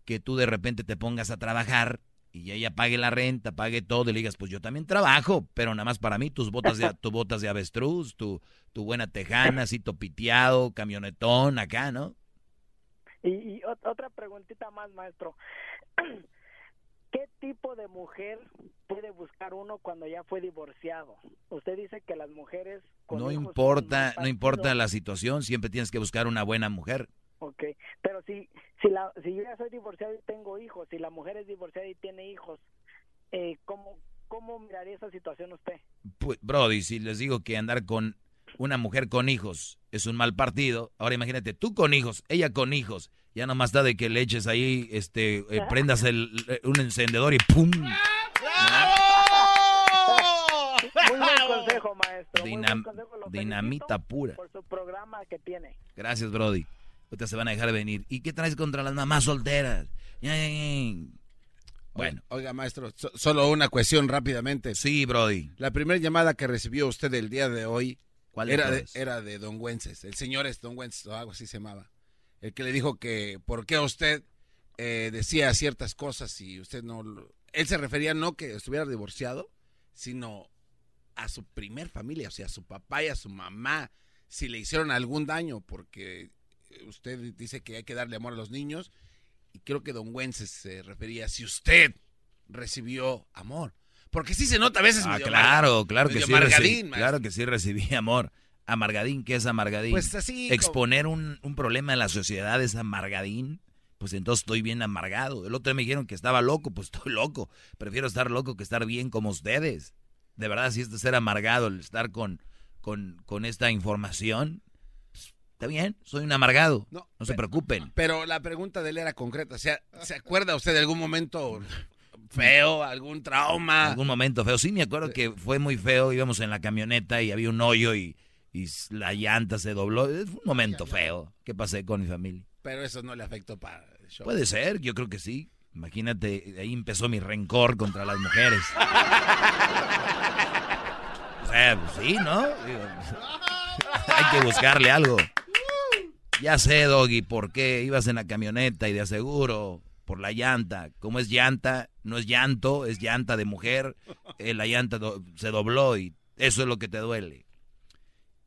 que tú de repente te pongas a trabajar y ella pague la renta, pague todo y le digas, pues yo también trabajo, pero nada más para mí, tus botas de, tus botas de avestruz, tu, tu buena tejana, así topiteado, camionetón acá, ¿no? Y, y otra preguntita más, maestro. ¿qué tipo de mujer puede buscar uno cuando ya fue divorciado? Usted dice que las mujeres... no importa, no importa la situación, siempre tienes que buscar una buena mujer. Ok, pero si, si, la, si yo ya soy divorciado y tengo hijos, si la mujer es divorciada y tiene hijos, eh, ¿cómo, ¿cómo miraría esa situación usted? Pues, Brody, si les digo que andar con una mujer con hijos es un mal partido, ahora imagínate, tú con hijos, ella con hijos, ya nomás está de que le eches ahí, este, eh, prendas el, eh, un encendedor y ¡pum! Muy buen consejo, maestro. Muy buen consejo. Dinamita pura. Por su programa que tiene. Gracias, Brody. Ahorita se van a dejar de venir. ¿Y qué traes contra las mamás solteras? Bueno. Oiga, maestro, so- solo una cuestión rápidamente. Sí, Brody. La primera llamada que recibió usted el día de hoy ¿Cuál era, de, era de Don Wences. El señor es Don Wences o algo así se llamaba. El que le dijo que por qué usted eh, decía ciertas cosas y usted no... lo- Él se refería no que estuviera divorciado, sino a su primer familia, o sea, a su papá y a su mamá, si le hicieron algún daño, porque usted dice que hay que darle amor a los niños, y creo que Don Wences se refería si usted recibió amor. Porque sí se nota a veces Ah, medio claro, claro que sí. recibí- claro que sí recibí amor. Amargadín, ¿qué es amargadín? Pues así como- Exponer un, un problema en la sociedad es amargadín. Pues entonces estoy bien amargado. El otro día me dijeron que estaba loco, pues estoy loco. Prefiero estar loco que estar bien como ustedes. De verdad, si es de ser amargado el estar con, con, con esta información, pues, está bien, soy un amargado. No, se preocupen. Pero la pregunta de él era concreta. O sea, ¿se acuerda usted de algún momento feo, algún trauma? algún momento feo. Sí, me acuerdo que fue muy feo. Íbamos en la camioneta y había un hoyo y, y la llanta se dobló. Fue un momento feo que pasé con mi familia. Pero eso no le afectó para el show. Puede ser, yo creo que sí. Imagínate, ahí empezó mi rencor contra las mujeres. O sea, pues sí, ¿no? Hay que buscarle algo. Ya sé, Doggy, por qué ibas en la camioneta y de aseguro por la llanta. Como es llanta, no es llanto, es llanta de mujer. eh, la llanta do- se dobló y eso es lo que te duele.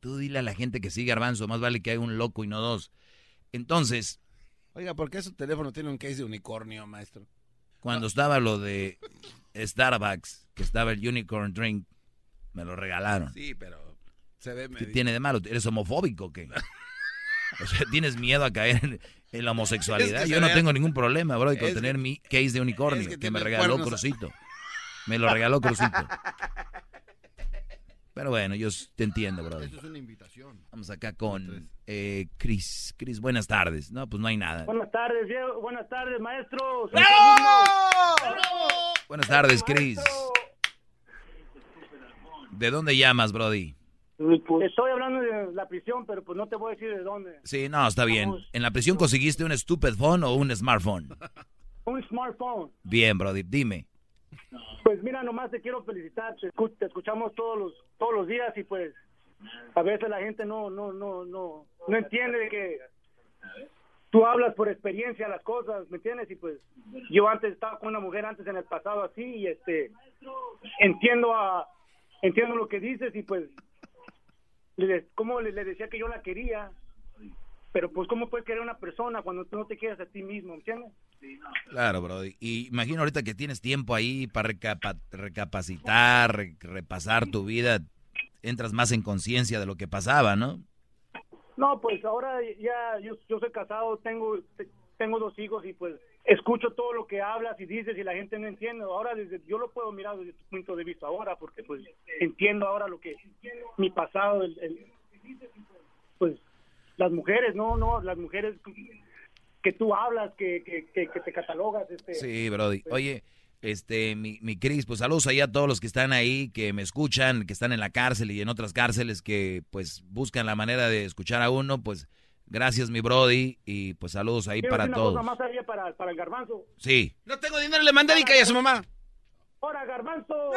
Tú dile a la gente que sí, Garbanzo, más vale que haya un loco y no dos. Entonces, Oiga, ¿por qué su teléfono tiene un case de unicornio, maestro? cuando estaba lo de Starbucks, que estaba el Unicorn Drink, me lo regalaron. Sí, pero se ve ¿Qué tiene de malo? ¿Eres homofóbico o qué? O sea, ¿tienes miedo a caer en, en la homosexualidad? Es que Yo no vea- tengo ningún problema, bro, con tener que- mi case de unicornio, es que que, me regaló. Crucito. Me lo regaló Crucito. Pero bueno, yo te entiendo, bro. Esto es una invitación. Vamos acá con eh, Chris. Chris, buenas tardes. No, pues no hay nada. Buenas tardes, Diego. Buenas tardes, maestro. Buenas tardes, Chris. ¿De dónde llamas, Brody? Estoy hablando de la prisión, pero pues no te voy a decir de dónde. Sí, no, está bien. ¿En la prisión conseguiste un stupid phone o un smartphone? Un smartphone. Bien, Brody, dime. Pues mira, nomás te quiero felicitar. Te, escu- te escuchamos todos los todos los días y pues a veces la gente no no no no no entiende de que tú hablas por experiencia las cosas, ¿me entiendes? Y pues yo antes estaba con una mujer antes en el pasado así y este entiendo a entiendo lo que dices y pues le, como le, le decía que yo la quería, pero pues cómo puedes querer a una persona cuando tú no te quieres a ti mismo, ¿me entiendes? Claro, Brody. Y imagino ahorita que tienes tiempo ahí para recapa- recapacitar, re- repasar tu vida, entras más en conciencia de lo que pasaba, ¿no? No, pues ahora ya yo, yo soy casado, tengo te- tengo dos hijos y pues escucho todo lo que hablas y dices y la gente no entiende. Ahora desde yo lo puedo mirar desde tu punto de vista ahora porque pues entiendo ahora lo que mi pasado el, el- pues las mujeres, no, no, las mujeres que tú hablas, que, que, que, que te catalogas este Sí, Brody. Oye, este, mi, mi Cris, pues saludos ahí a todos los que están ahí, que me escuchan, que están en la cárcel y en otras cárceles que pues buscan la manera de escuchar a uno, pues gracias mi Brody y pues saludos ahí para una todos. cosa más allá para, para el garbanzo. Sí. No tengo dinero, le mandé y a su mamá. Ahora, garbanzo,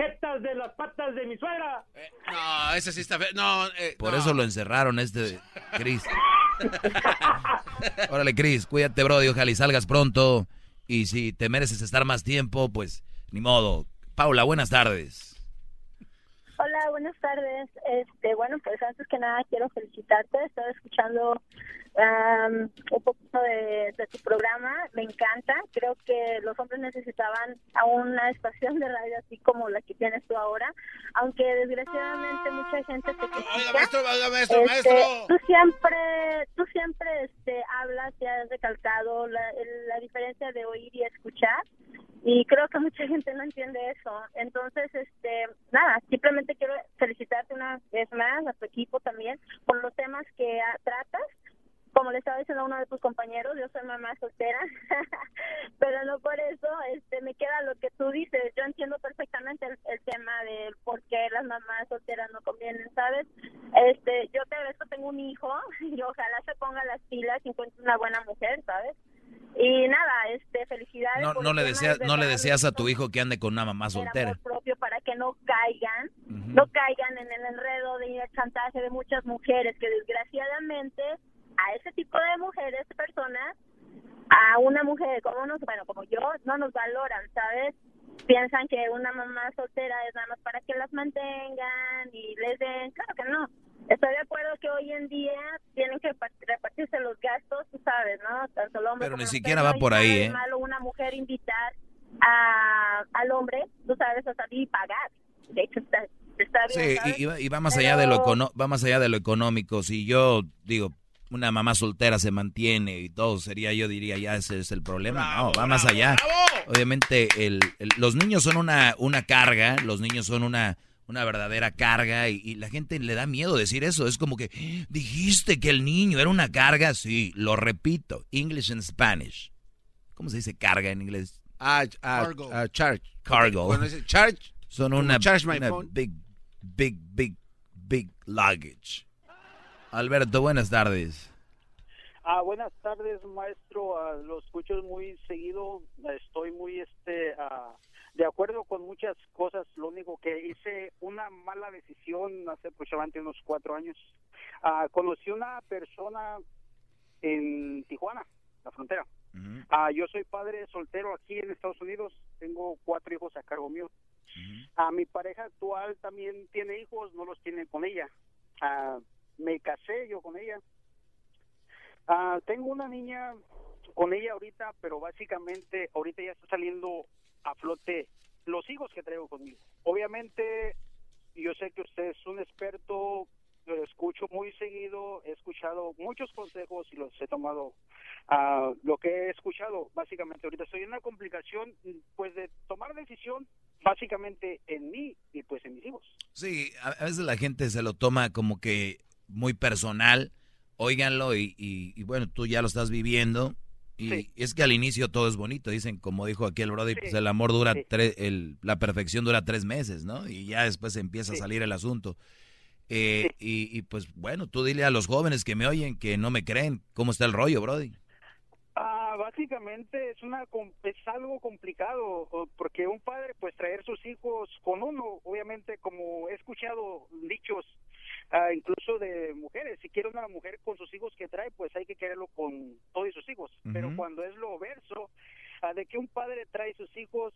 jetas de las patas de mi suegra. No, ese sí está feo. No, eh, Por no. eso lo encerraron este Cris. Órale, Cris, cuídate, Brody, ojalá y salgas pronto. Y si te mereces estar más tiempo, pues ni modo. Paula, buenas tardes. Hola, Hola, buenas tardes. Este, bueno, pues antes que nada quiero felicitarte. Estaba escuchando um, un poquito de, de, tu programa. Me encanta. Creo que los hombres necesitaban a una estación de radio así como la que tienes tú ahora. Aunque desgraciadamente mucha gente te critica. Oiga, maestro, oiga, maestro, Este, maestro. Tú siempre, tú siempre este, hablas y has recalcado la, el- la diferencia de oír y escuchar y creo que mucha gente no entiende eso. Entonces, este, nada, simplemente quiero felicitarte una vez más a tu equipo también por los temas que ah, tratas. Como le estaba diciendo a uno de tus compañeros, yo soy mamá soltera, pero no por eso este me queda lo que tú dices. Yo entiendo perfectamente el, el tema de por qué las mamás solteras no convienen, ¿sabes? Este, yo te agradezco, tengo un hijo y ojalá se ponga las pilas y encuentre una buena mujer, ¿sabes? Y nada, este, felicidades. No, no le es no le deseas a tu hijo que ande con una mamá soltera. propio para que no caigan, no caigan en el enredo de el chantaje de muchas mujeres que desgraciadamente a ese tipo de mujeres, personas, a una mujer como nos, bueno, como yo, no nos valoran, ¿sabes? Piensan que una mamá soltera es nada más para que las mantengan y les den, claro que no. Estoy de acuerdo que hoy en día tienen que pa- repartirse los gastos, tú sabes, ¿no? Tanto el hombre Pero como ni siquiera mujer, va por ahí, ¿eh? malo una mujer invitar a, al hombre, tú sabes, a salir y pagar. De hecho, está, está bien, Sí, ¿sabes? y, y va- y va más allá de lo va más allá de lo económico. Si yo digo una mamá soltera se mantiene y todo sería yo diría ya ese es el problema. no, va más allá. Obviamente el, el- los niños son una una carga, los niños son una una verdadera carga y, y la gente le da miedo decir eso. Es como que dijiste que el niño era una carga. Sí, lo repito. English and Spanish. ¿Cómo se dice carga en inglés? Ah, ah, Cargo. ah, charge. Cargo. Cuando dice charge, Son una, charge my una phone. big, big, big, big luggage. Alberto, buenas tardes. Ah, buenas tardes, maestro. Ah, lo escucho muy seguido. Estoy muy este ah, de acuerdo con muchas cosas. Lo único que hice una mala decisión hace aproximadamente unos cuatro años. Ah, conocí una persona en Tijuana, la frontera. Ah, yo soy padre soltero aquí en Estados Unidos. Tengo cuatro hijos a cargo mío. Ah, mi pareja actual también tiene hijos, no los tiene con ella. Me casé yo con ella. Ah, tengo una niña con ella ahorita, pero básicamente ahorita ya está saliendo a flote los hijos que traigo conmigo. Obviamente, yo sé que usted es un experto, lo escucho muy seguido, he escuchado muchos consejos y los he tomado. ah, lo que he escuchado, básicamente ahorita estoy en una complicación, pues de tomar decisión básicamente en mí y pues en mis hijos. Sí, a veces la gente se lo toma como que muy personal. Óiganlo y, y- y bueno, tú ya lo estás viviendo. Y es que al inicio todo es bonito. Dicen, como dijo aquí el Brody, pues el amor dura, tres, el, la perfección dura tres meses, ¿no? Y ya después empieza a salir el asunto. Eh, y, y pues bueno, tú dile a los jóvenes que me oyen que no me creen. ¿Cómo está el rollo, Brody? Ah, básicamente es una es algo complicado porque un padre pues traer sus hijos con uno, obviamente como he escuchado dichos ah, incluso de mujeres, si quiere una mujer con sus hijos que trae, pues hay que quererlo con todos sus hijos, pero cuando es lo verso ah, de que un padre trae sus hijos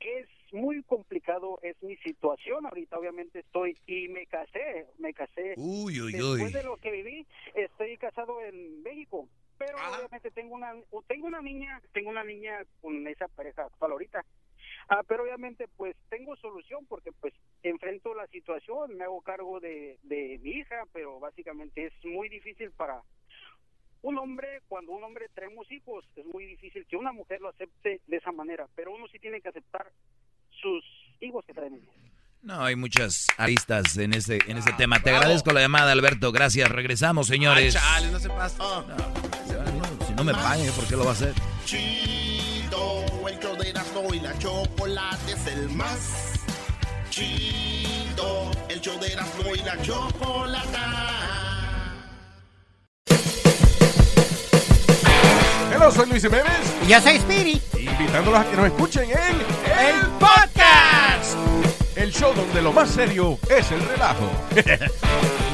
es muy complicado, es mi situación ahorita, obviamente estoy y me casé, me casé. Uy, uy, Después uy. de lo que viví, estoy casado en México, pero obviamente tengo una tengo una niña, tengo una niña con esa pareja actual ahorita. Ah, pero obviamente pues tengo solución porque pues enfrento la situación, me hago cargo de, de mi hija, pero básicamente es muy difícil para un hombre, cuando un hombre traemos hijos, es muy difícil que una mujer lo acepte de esa manera, pero uno sí tiene que aceptar sus hijos que traen ellos. No, hay muchas aristas en ese, en ese tema. Te agradezco la llamada, Alberto. Gracias. Regresamos, señores. Ay, chale, no se pasa. Si no me pagan, ¿por qué lo va a hacer? Chido, Erasmo y la chocolate es el más chido. El show de Erasmo y la chocolata. Hello, soy Luis Jiménez. Y yo soy Speedy. Invitándolos a que nos escuchen en El Podcast. El show donde lo más serio es el relajo.